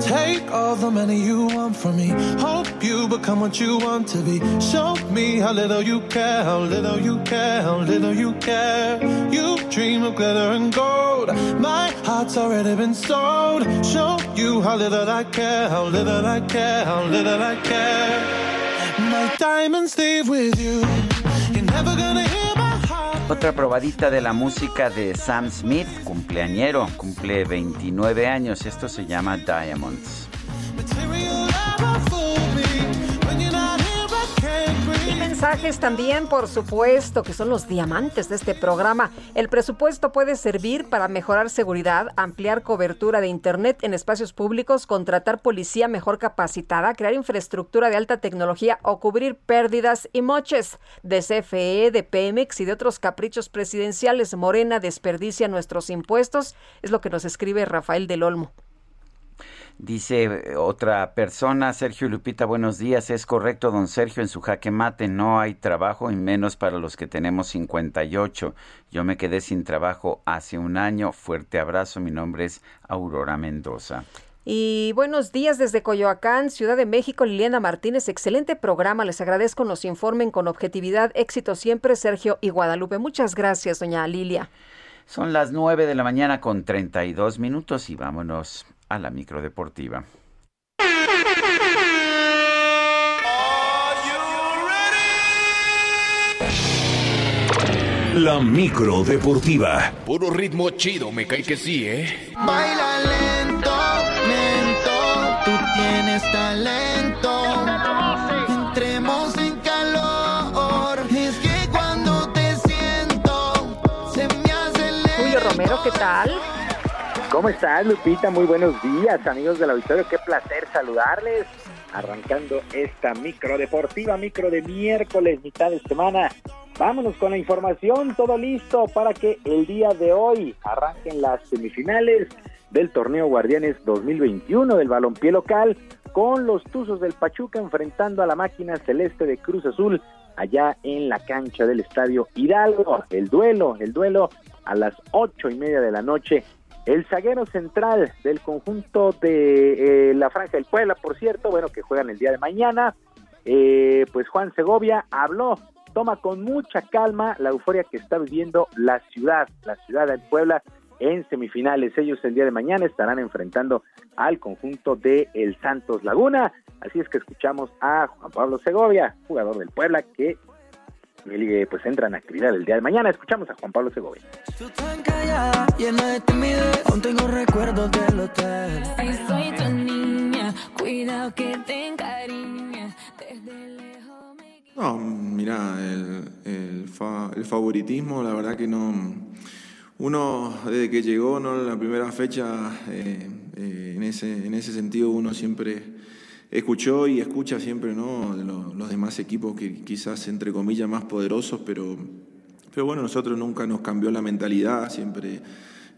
Take all the money you want from me. Hope you become what you want to be. Show me how little you care, how little you care, how little you care. You dream of glitter and gold. My heart's already been sold. Show you how little I care, how little I care, how little I care. My diamonds leave with you. Otra probadita de la música de Sam Smith, cumpleañero, cumple 29 años. Esto se llama Diamonds. Mensajes también, por supuesto, que son los diamantes de este programa. El presupuesto puede servir para mejorar seguridad, ampliar cobertura de Internet en espacios públicos, contratar policía mejor capacitada, crear infraestructura de alta tecnología o cubrir pérdidas y moches de CFE, de Pemex y de otros caprichos presidenciales. Morena desperdicia nuestros impuestos, es lo que nos escribe Rafael del Olmo. Dice eh, otra persona, Sergio Lupita, buenos días. Es correcto, don Sergio, en su jaque mate no hay trabajo y menos para los que tenemos 58. Yo me quedé sin trabajo hace un año. Fuerte abrazo, mi nombre es Aurora Mendoza. Y buenos días desde Coyoacán, Ciudad de México, Liliana Martínez. Excelente programa. Les agradezco nos informen con objetividad. Éxito siempre, Sergio y Guadalupe. Muchas gracias, doña Lilia. Son las 9 de la mañana con 32 minutos y vámonos a la micro deportiva. La micro deportiva. Puro ritmo chido, me cae que sí, ¿eh? Baila ¿Cómo estás, Lupita? Muy buenos días, amigos del auditorio. Qué placer saludarles. Arrancando esta micro deportiva, micro de miércoles, mitad de semana. Vámonos con la información, todo listo para que el día de hoy arranquen las semifinales del torneo Guardianes 2021 del balompié local con los Tuzos del Pachuca enfrentando a la máquina celeste de Cruz Azul allá en la cancha del Estadio Hidalgo. El duelo, el duelo a las ocho y media de la noche el zaguero central del conjunto de eh, la Franja del Puebla, por cierto, bueno, que juegan el día de mañana, eh, pues Juan Segovia habló, toma con mucha calma la euforia que está viviendo la ciudad, la ciudad del Puebla en semifinales. Ellos el día de mañana estarán enfrentando al conjunto de el Santos Laguna. Así es que escuchamos a Juan Pablo Segovia, jugador del Puebla, que eh, pues entra en actividad el día de mañana. Escuchamos a Juan Pablo Segovia. No, mira, el, el, el, favoritismo, la verdad que no. Uno, desde que llegó, ¿no? la primera fecha, eh, eh, en, ese, en ese sentido, uno siempre escuchó y escucha siempre ¿no? de los, demás equipos que quizás entre comillas más poderosos, pero, pero bueno, nosotros nunca nos cambió la mentalidad, siempre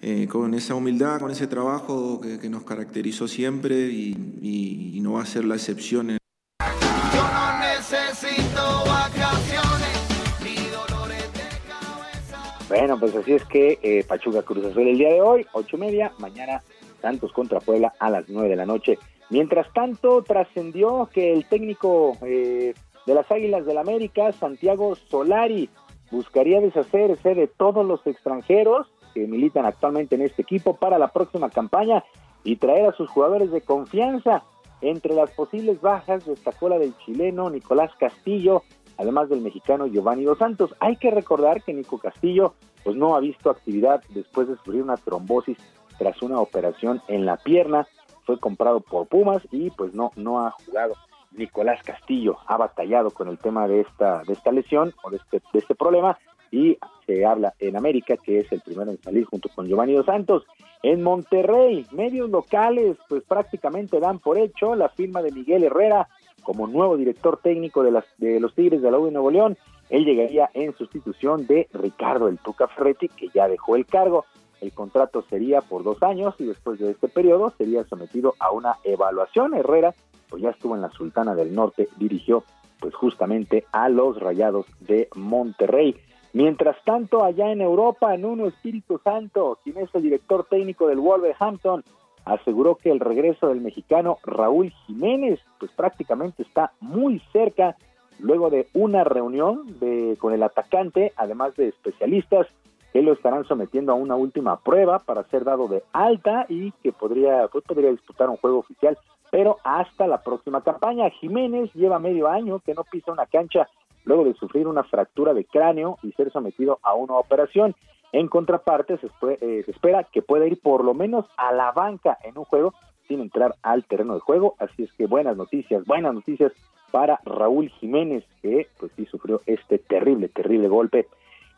eh, con esa humildad, con ese trabajo que, nos caracterizó siempre y, no va a ser la excepción. Yo no necesito vacaciones ni dolores de cabeza. Bueno, pues así es que eh, Pachuca Cruz Azul el día de hoy, ocho y media, mañana Santos contra Puebla a las nueve de la noche. Mientras tanto, trascendió que el técnico eh, de las Águilas del América, Santiago Solari, buscaría deshacerse de todos los extranjeros que militan actualmente en este equipo para la próxima campaña y traer a sus jugadores de confianza. Entre las posibles bajas destacó la del chileno Nicolás Castillo, además del mexicano Giovanni Dos Santos. Hay que recordar que Nico Castillo pues no ha visto actividad después de sufrir una trombosis tras una operación en la pierna fue comprado por Pumas y pues no, no ha jugado. Nicolás Castillo ha batallado con el tema de esta, de esta lesión o de este, de este problema y se habla en América que es el primero en salir junto con Giovanni Dos Santos. En Monterrey, medios locales pues prácticamente dan por hecho la firma de Miguel Herrera como nuevo director técnico de, las, de los Tigres de la U de Nuevo León. Él llegaría en sustitución de Ricardo El Tuca Ferretti, que ya dejó el cargo. El contrato sería por dos años y después de este periodo sería sometido a una evaluación. Herrera, pues ya estuvo en la Sultana del Norte, dirigió pues justamente a los Rayados de Monterrey. Mientras tanto, allá en Europa, en Uno Espíritu Santo, quien es el director técnico del Wolverhampton, aseguró que el regreso del mexicano Raúl Jiménez, pues prácticamente está muy cerca, luego de una reunión de, con el atacante, además de especialistas, que lo estarán sometiendo a una última prueba para ser dado de alta y que podría, pues, podría disputar un juego oficial, pero hasta la próxima campaña. Jiménez lleva medio año que no pisa una cancha luego de sufrir una fractura de cráneo y ser sometido a una operación. En contraparte, se, eh, se espera que pueda ir por lo menos a la banca en un juego sin entrar al terreno de juego. Así es que buenas noticias, buenas noticias para Raúl Jiménez, que pues sí sufrió este terrible, terrible golpe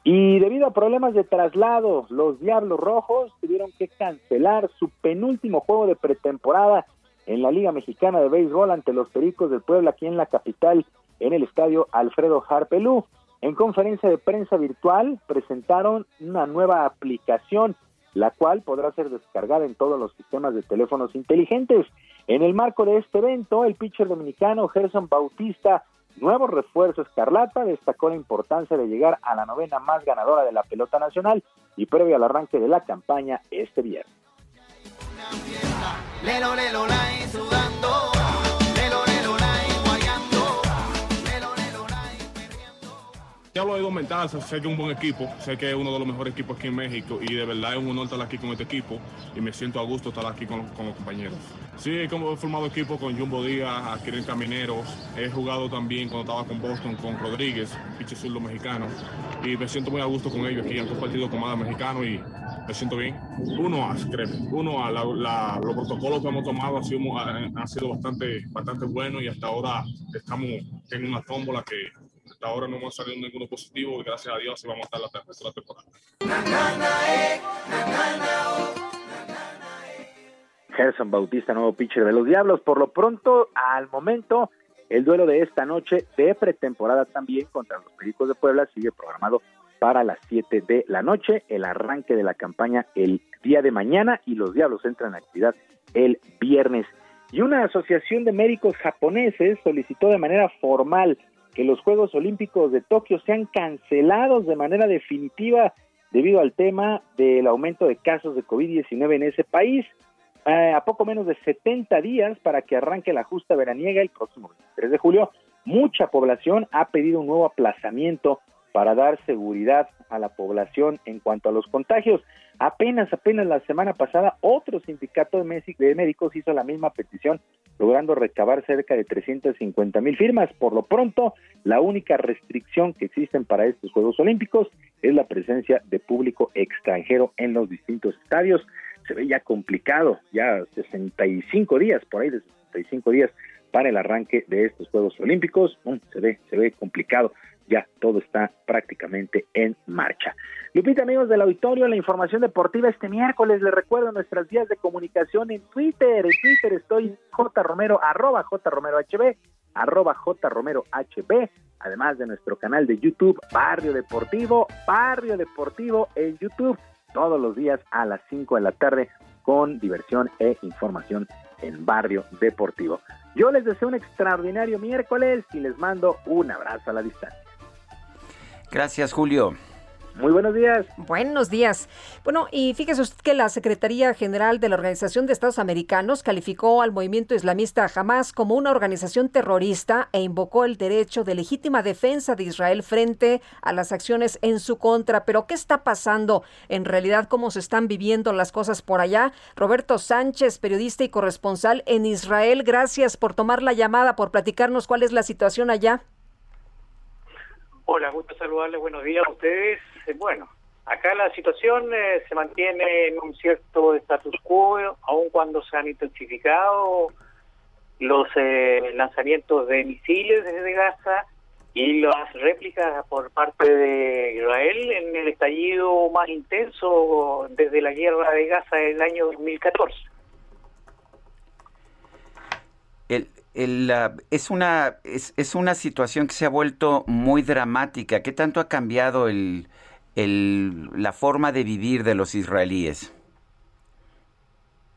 y debido a problemas de traslado, los Diablos Rojos tuvieron que cancelar su penúltimo juego de pretemporada en la Liga Mexicana de Béisbol ante los Pericos del Puebla aquí en la capital, en el estadio Alfredo Harpelú. En conferencia de prensa virtual presentaron una nueva aplicación la cual podrá ser descargada en todos los sistemas de teléfonos inteligentes. En el marco de este evento, el pitcher dominicano Gerson Bautista, nuevo refuerzo escarlata, destacó la importancia de llegar a la novena más ganadora de la pelota nacional y previo al arranque de la campaña este viernes. Ya lo he mental, sé que es un buen equipo, sé que es uno de los mejores equipos aquí en México y de verdad es un honor estar aquí con este equipo y me siento a gusto estar aquí con, los compañeros. Sí, como he formado equipo con Jumbo Díaz, aquí en Camineros, he jugado también cuando estaba con Boston con Rodríguez, pinche zurdo mexicano, y me siento muy a gusto con ellos aquí, han compartido con más mexicanos y me siento bien. Uno a, créeme, uno a los protocolos que hemos tomado han sido bastante, bastante buenos y hasta ahora estamos en una tómbola que hasta ahora no hemos salido ninguno positivo y gracias a Dios vamos a estar la tercera temporada. Gerson Bautista, nuevo pitcher de los Diablos. Por lo pronto, al momento, el duelo de esta noche de pretemporada también contra los Pericos de Puebla sigue programado para las 7 de la noche. El arranque de la campaña el día de mañana y los Diablos entran en actividad el viernes. Y una asociación de médicos japoneses solicitó de manera formal que los Juegos Olímpicos de Tokio sean cancelados de manera definitiva debido al tema del aumento de casos de COVID-19 en ese país. Eh, a poco menos de 70 días para que arranque la justa veraniega el próximo 23 de julio, mucha población ha pedido un nuevo aplazamiento para dar seguridad a la población en cuanto a los contagios. Apenas, apenas la semana pasada, otro sindicato de médicos hizo la misma petición, logrando recabar cerca de 350 mil firmas. Por lo pronto, la única restricción que existen para estos Juegos Olímpicos es la presencia de público extranjero en los distintos estadios. Se ve ya complicado, ya 65 días, por ahí de 65 días para el arranque de estos Juegos Olímpicos. se ve, se ve complicado ya todo está prácticamente en marcha. Lupita, amigos del auditorio, la información deportiva este miércoles, les recuerdo nuestras vías de comunicación en Twitter, en Twitter estoy J Romero, arroba J Romero HB, arroba J Romero HB, además de nuestro canal de YouTube, Barrio Deportivo, Barrio Deportivo en YouTube, todos los días a las 5 de la tarde con diversión e información en Barrio Deportivo. Yo les deseo un extraordinario miércoles y les mando un abrazo a la distancia. Gracias, Julio. Muy buenos días. Buenos días. Bueno, y fíjese usted que la Secretaría General de la Organización de Estados Americanos calificó al movimiento islamista Hamas como una organización terrorista e invocó el derecho de legítima defensa de Israel frente a las acciones en su contra. Pero, ¿qué está pasando en realidad? ¿Cómo se están viviendo las cosas por allá? Roberto Sánchez, periodista y corresponsal en Israel, gracias por tomar la llamada, por platicarnos cuál es la situación allá. Hola, gusto saludarles, buenos días a ustedes. Eh, bueno, acá la situación eh, se mantiene en un cierto status quo, aun cuando se han intensificado los eh, lanzamientos de misiles desde Gaza y las réplicas por parte de Israel en el estallido más intenso desde la guerra de Gaza del año 2014. El, es, una, es, una situación que se ha vuelto muy dramática. ¿Qué tanto ha cambiado el, la forma de vivir de los israelíes?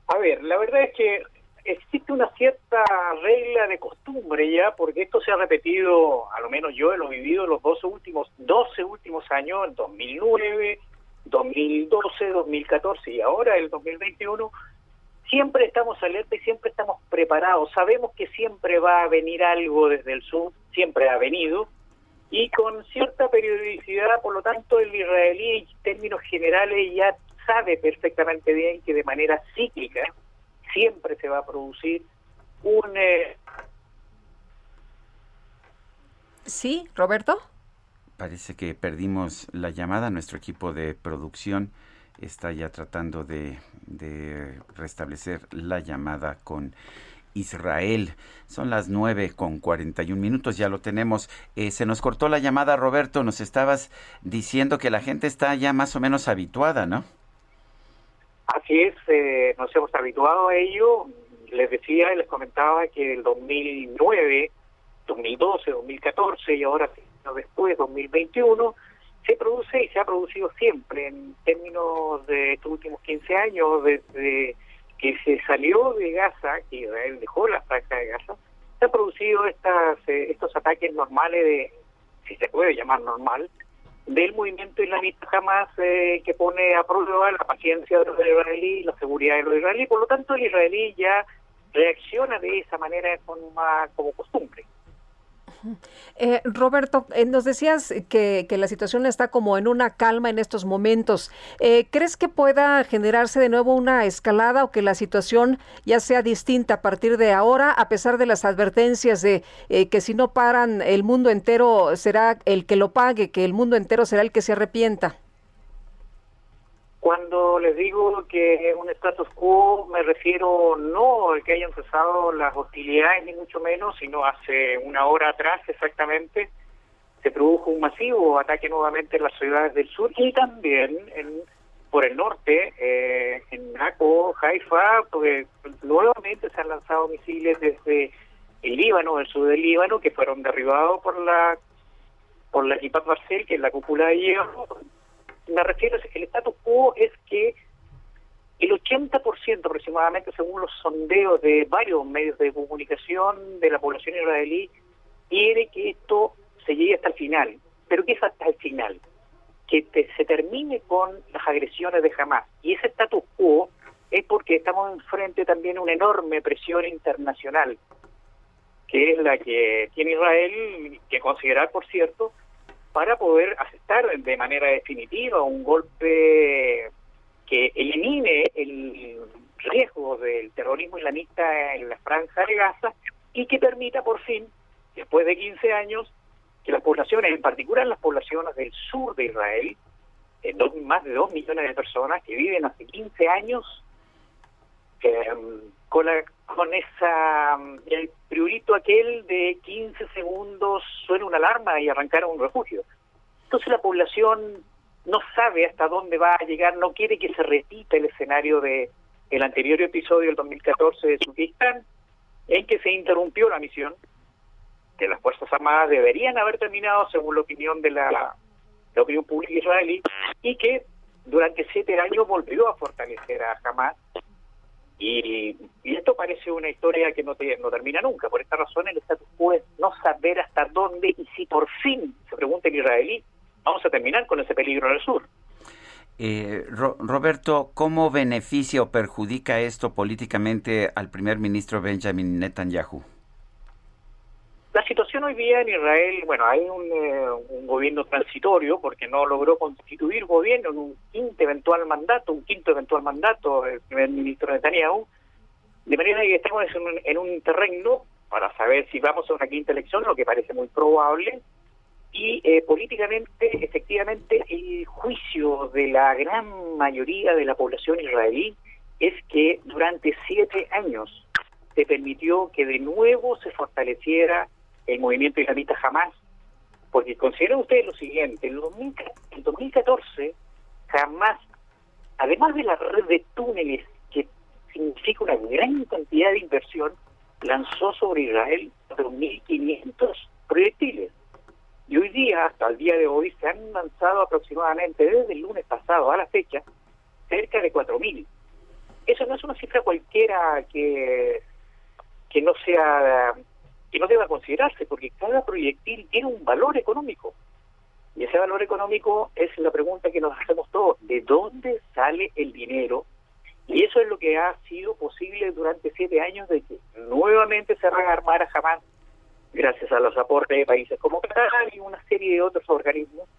A ver, la verdad es que existe una cierta regla de costumbre ya, porque esto se ha repetido, a lo menos yo lo he vivido los 12 últimos, 12 últimos años, en 2009, 2012, 2014 y ahora el 2021, siempre estamos alerta y siempre estamos preparados. Sabemos que siempre va a venir algo desde el sur, siempre ha venido, y con cierta periodicidad, por lo tanto, el israelí en términos generales ya sabe perfectamente bien que de manera cíclica siempre se va a producir un... Eh, sí, Roberto. Parece que perdimos la llamada. Nuestro equipo de producción está ya tratando de, restablecer la llamada con Israel. Son las nueve con 41 minutos, ya lo tenemos. Eh, se nos cortó la llamada, Roberto. Nos estabas diciendo que la gente está ya más o menos habituada, ¿no? Así es, eh, nos hemos habituado a ello. Les decía y les comentaba que el 2009, 2012, 2014 y ahora después, 2021, se produce y se ha producido siempre en términos de estos últimos 15 años, desde que se salió de Gaza, que Israel dejó la franja de Gaza, se han producido estas, eh, estos ataques normales de, si se puede llamar normal, del movimiento islamista jamás eh, que pone a prueba la paciencia de los israelíes, la seguridad de los israelíes. Por lo tanto, el israelí ya reacciona de esa manera de forma como costumbre. Eh, Roberto, eh, nos decías que, la situación está como en una calma en estos momentos. Eh, ¿Crees que pueda generarse de nuevo una escalada o que la situación ya sea distinta a partir de ahora, a pesar de las advertencias de que si no paran el mundo entero será el que lo pague, que el mundo entero será el que se arrepienta? Cuando les digo que es un status quo, me refiero no a que hayan cesado las hostilidades, ni mucho menos, sino hace una hora atrás exactamente se produjo un masivo ataque nuevamente en las ciudades del sur y también en, por el norte, eh, en Naco, Haifa, porque nuevamente se han lanzado misiles desde el Líbano, el sur del Líbano, que fueron derribados por la por la Kipat Marcel, que es la cúpula de hierro, me refiero, el status quo es que el 80% aproximadamente, según los sondeos de varios medios de comunicación de la población israelí, quiere que esto se llegue hasta el final. ¿Pero qué es hasta el final? Que se termine con las agresiones de Hamas. Y ese status quo es porque estamos enfrente también a una enorme presión internacional, que es la que tiene Israel, que considerar, por cierto, para poder aceptar de manera definitiva un golpe que elimine el riesgo del terrorismo islamista en la franja de Gaza y que permita por fin, después de 15 años, que las poblaciones, en particular las poblaciones del sur de Israel, eh, más de 2 millones de personas que viven hace 15 años em, con, la, con esa el priorito aquel de 15 segundos suena una alarma y arrancar a un refugio. Entonces la población no sabe hasta dónde va a llegar, no quiere que se repita el escenario de el anterior episodio del 2014 de Sudistán, en que se interrumpió la misión, que las Fuerzas Armadas deberían haber terminado según la opinión de la, la opinión pública israelí, y que durante siete años volvió a fortalecer a Hamas y, esto parece una historia que no, no termina nunca. Por esta razón, el status quo no saber hasta dónde y si por fin, se pregunta el israelí, vamos a terminar con ese peligro en el sur. Eh, Roberto, ¿cómo beneficia o perjudica esto políticamente al primer ministro Benjamin Netanyahu? La situación hoy día en Israel, bueno, hay un, eh, un, gobierno transitorio porque no logró constituir gobierno en un quinto eventual mandato, un quinto eventual mandato el primer ministro Netanyahu, de manera que estamos en un, en un terreno para saber si vamos a una quinta elección, lo que parece muy probable, y eh, políticamente, efectivamente, el juicio de la gran mayoría de la población israelí es que durante siete años se permitió que de nuevo se fortaleciera el movimiento islamista jamás, porque consideren ustedes lo siguiente, en el 2014 jamás, además de la red de túneles que significa una gran cantidad de inversión, lanzó sobre Israel 2.500 proyectiles. Y hoy día, hasta el día de hoy, se han lanzado aproximadamente desde el lunes pasado a la fecha cerca de 4.000. Eso no es una cifra cualquiera que, que no sea que no deba considerarse, porque cada proyectil tiene un valor económico. Y ese valor económico es la pregunta que nos hacemos todos, ¿de dónde sale el dinero? Y eso es lo que ha sido posible durante siete años de que nuevamente se rearmara jamás, gracias a los aportes de países como Qatar y una serie de otros organismos,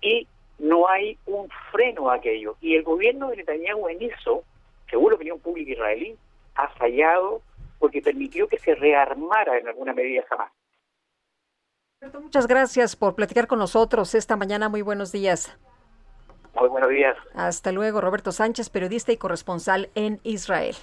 y no hay un freno a aquello. Y el gobierno de Netanyahu en eso, según la opinión pública israelí, ha fallado porque permitió que se rearmara en alguna medida jamás. Muchas gracias por platicar con nosotros esta mañana. Muy buenos días. Muy buenos días. Hasta luego, Roberto Sánchez, periodista y corresponsal en Israel.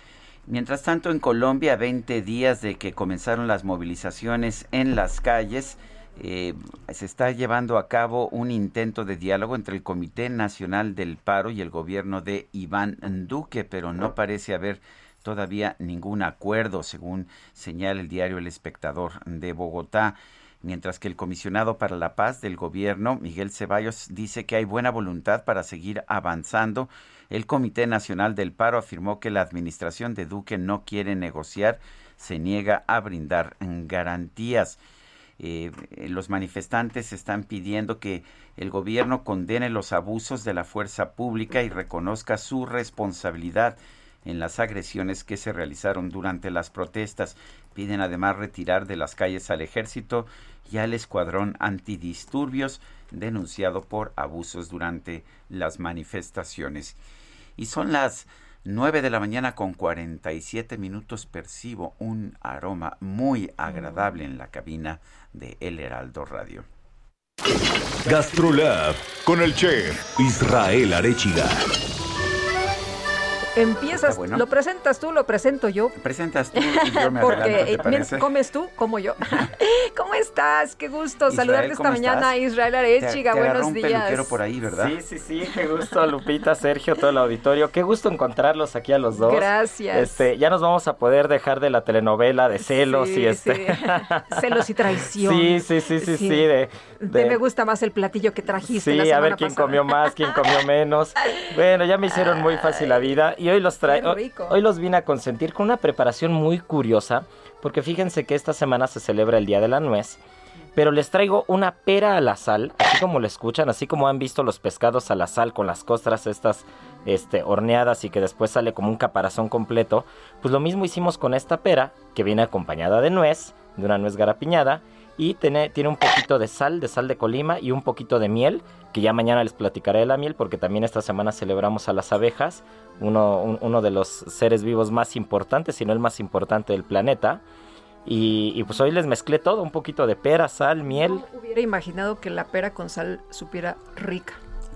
Mientras tanto, en Colombia, 20 días de que comenzaron las movilizaciones en las calles, eh, se está llevando a cabo un intento de diálogo entre el Comité Nacional del Paro y el gobierno de Iván Duque, pero no parece haber todavía ningún acuerdo, según señala el diario El Espectador de Bogotá. mientras que el comisionado para la paz del gobierno, Miguel Ceballos, dice que hay buena voluntad para seguir avanzando. El Comité Nacional del Paro afirmó que la administración de Duque no quiere negociar, se niega a brindar garantías. Eh, los manifestantes están pidiendo que el gobierno condene los abusos de la fuerza pública y reconozca su responsabilidad en las agresiones que se realizaron durante las protestas. Piden además retirar de las calles al ejército y al escuadrón antidisturbios denunciado por abusos durante las manifestaciones. Y son las 9 de la mañana con 47 minutos percibo un aroma muy agradable en la cabina de El Heraldo Radio. Gastrolab con el chef Israel Arechiga. Empiezas, lo presentas tú, lo presento yo. Presentas tú y yo me Porque comes tú, como yo. ¿Cómo estás? Qué gusto saludarte esta mañana, Israel Arechiga. Buenos un días. por ahí, ¿verdad? Sí, sí, sí. Qué gusto, Lupita, Sergio, todo el auditorio. Qué gusto encontrarlos aquí a los dos. Gracias. Este, ya nos vamos a poder dejar de la telenovela de celos y este. celos y traición. Sí, sí, sí, sí, sí. de, me gusta más el platillo que trajiste. Sí, a ver quién comió más, quién comió menos. Bueno, ya me hicieron muy fácil la vida y hoy los traigo. Hoy, los vine a consentir con una preparación muy curiosa, porque fíjense que esta semana se celebra el Día de la Nuez, pero les traigo una pera a la sal, así como lo escuchan, así como han visto los pescados a la sal con las costras estas este, horneadas y que después sale como un caparazón completo, pues lo mismo hicimos con esta pera, que viene acompañada de nuez, de una nuez garapiñada, y tiene, tiene un poquito de sal, de sal de Colima y un poquito de miel, que ya mañana les platicaré de la miel porque también esta semana celebramos a las abejas, uno, uno de los seres vivos más importantes, si no el más importante del planeta. Y, pues hoy les mezclé todo, un poquito de pera, sal, miel. No hubiera imaginado que la pera con sal supiera rica.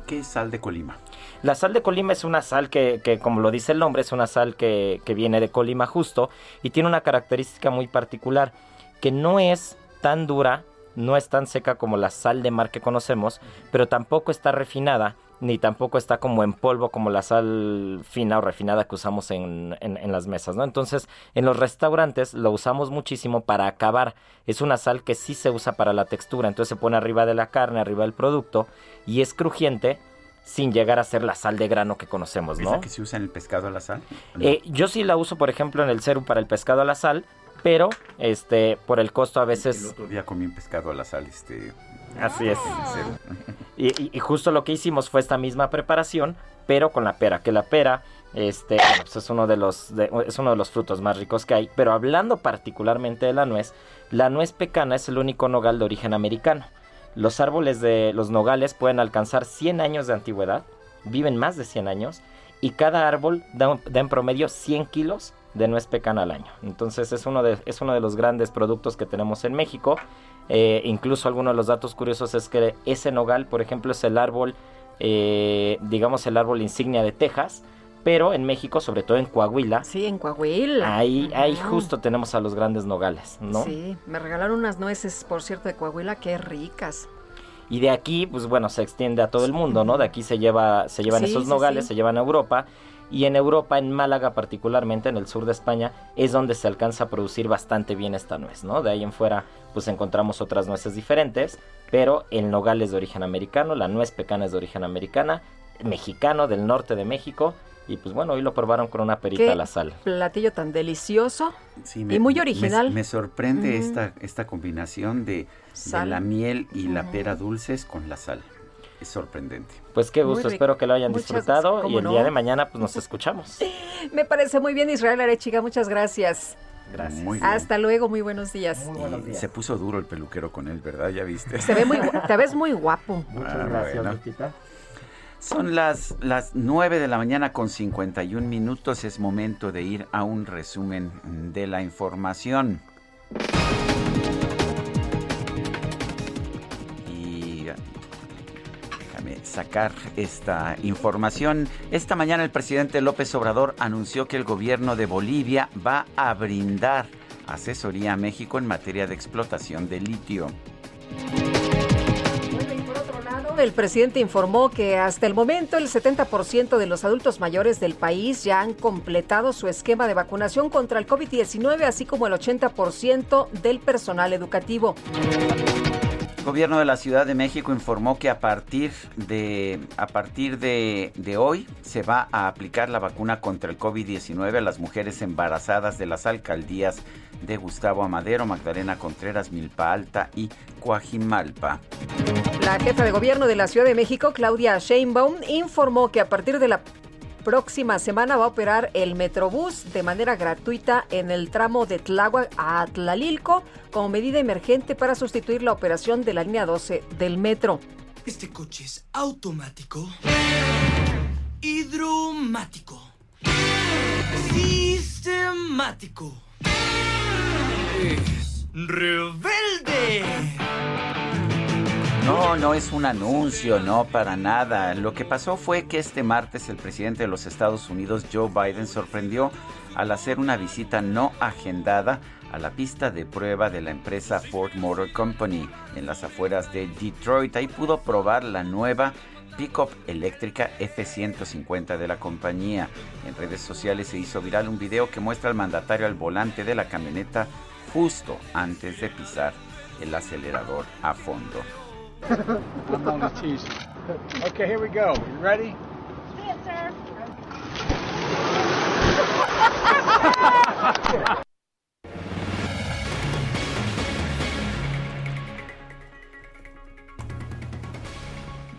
¿Qué es sal de Colima? La sal de Colima es una sal que, que como lo dice el nombre, es una sal que, que viene de Colima justo y tiene una característica muy particular, que no es tan dura, no es tan seca como la sal de mar que conocemos, pero tampoco está refinada, ni tampoco está como en polvo como la sal fina o refinada que usamos en, en, las mesas, ¿no? Entonces, en los restaurantes lo usamos muchísimo para acabar. Es una sal que sí se usa para la textura, entonces se pone arriba de la carne, arriba del producto, y es crujiente, sin llegar a ser la sal de grano que conocemos, ¿no? ¿Es que se usa en el pescado a la sal? Eh, yo sí la uso, por ejemplo, en el serum para el pescado a la sal, pero este por el costo a veces... El otro día comí un pescado a la sal, este... Así es. Y, y, justo lo que hicimos fue esta misma preparación, pero con la pera, que la pera este, pues es, uno de los, es uno de los frutos más ricos que hay, pero hablando particularmente de la nuez, la nuez pecana es el único nogal de origen americano. Los árboles de los nogales pueden alcanzar 100 años de antigüedad, viven más de 100 años, y cada árbol da, da en promedio 100 kilos de nuez pecana al año. Entonces es uno de, es uno de los grandes productos que tenemos en México. Eh, incluso algunos de los datos curiosos es que ese nogal, por ejemplo, es el árbol, eh, digamos, el árbol insignia de Texas. Pero en México, sobre todo en Coahuila. Sí, en Coahuila. Ahí, ahí justo tenemos a los grandes nogales, ¿no? Sí, me regalaron unas nueces, por cierto, de Coahuila, qué ricas. Y de aquí, pues bueno, se extiende a todo el mundo, ¿no? De aquí se lleva, se llevan esos nogales, se llevan a Europa y en Europa, en Málaga particularmente, en el sur de España, es donde se alcanza a producir bastante bien esta nuez, ¿no? De ahí en fuera, pues encontramos otras nueces diferentes, pero el nogal es de origen americano, la nuez pecana es de origen americana, mexicano, del norte de México, y pues bueno, hoy lo probaron con una perita a la sal. Platillo tan delicioso y muy original. Me, sorprende esta, esta combinación de, de la miel y la pera dulces con la sal es sorprendente. Pues qué gusto, espero que lo hayan disfrutado y el día de mañana pues nos escuchamos. Me parece muy bien Israel Arechiga, muchas gracias. Gracias. Hasta luego, muy buenos días. Muy buenos días. Se puso duro el peluquero con él, ¿verdad? Ya viste. Se ve muy, te ves muy guapo. Muchas ah, gracias, Son las, las 9 de la mañana con 51 minutos. Es momento de ir a un resumen de la información. Sacar esta información. Esta mañana el presidente López Obrador anunció que el gobierno de Bolivia va a brindar asesoría a México en materia de explotación de litio. el presidente informó que hasta el momento el 70% de los adultos mayores del país ya han completado su esquema de vacunación contra el COVID-19, así como el 80% del personal educativo. El gobierno de la Ciudad de México informó que a partir de a partir de, de hoy se va a aplicar la vacuna contra el COVID-19 a las mujeres embarazadas de las alcaldías de Gustavo Amadero, Magdalena Contreras, Milpa Alta y Coajimalpa. La jefa de gobierno de la Ciudad de México, Claudia Sheinbaum, informó que a partir de la próxima semana va a operar el Metrobús de manera gratuita en el tramo de Tláhuac a Tlalilco como medida emergente para sustituir la operación de la línea 12 del metro. Este coche es automático, hidromático, sistemático, rebelde. No, no es un anuncio, no, para nada. Lo que pasó fue que este martes el presidente de los Estados Unidos, Joe Biden, sorprendió al hacer una visita no agendada a la pista de prueba de la empresa Ford Motor Company en las afueras de Detroit. Ahí pudo probar la nueva pickup eléctrica F-150 de la compañía. En redes sociales se hizo viral un video que muestra al mandatario al volante de la camioneta justo antes de pisar el acelerador a fondo. I'm only teasing. Okay, here we go. You ready? Yes, sir.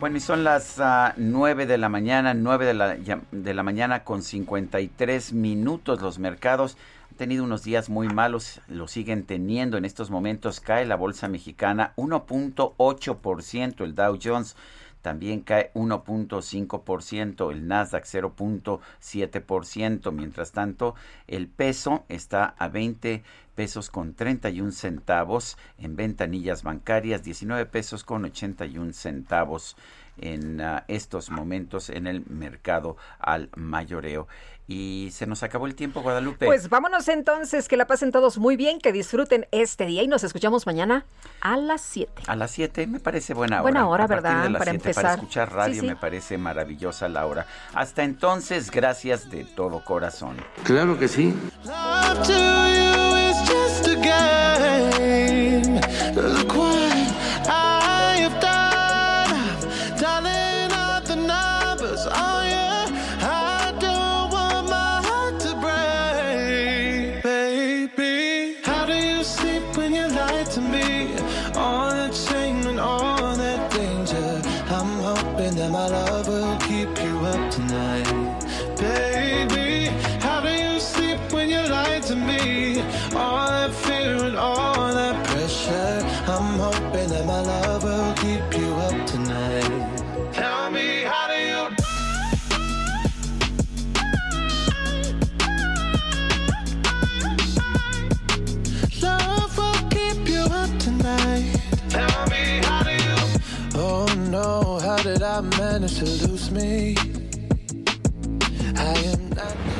Bueno, y son las uh, 9 de la mañana, 9 de la, de la mañana con 53 minutos. Los mercados tenido unos días muy malos, lo siguen teniendo. En estos momentos cae la bolsa mexicana 1.8%, el Dow Jones también cae 1.5%, el Nasdaq 0.7%, mientras tanto el peso está a 20 pesos con 31 centavos en ventanillas bancarias, 19 pesos con 81 centavos en uh, estos momentos en el mercado al mayoreo. Y se nos acabó el tiempo, Guadalupe. Pues vámonos entonces, que la pasen todos muy bien, que disfruten este día y nos escuchamos mañana a las 7. A las 7 me parece buena hora. Buena hora, a ¿verdad? De las para 7, empezar. Para escuchar radio Sí, sí. me parece maravillosa la hora. Hasta entonces, gracias de todo corazón. Claro que sí. Love to you is just a game. All that fear and all that pressure. I'm hoping that my love will keep you up tonight. Tell me, how do you? Love will keep you up tonight. Tell me, how do you? Oh no, how did I manage to lose me? I am not.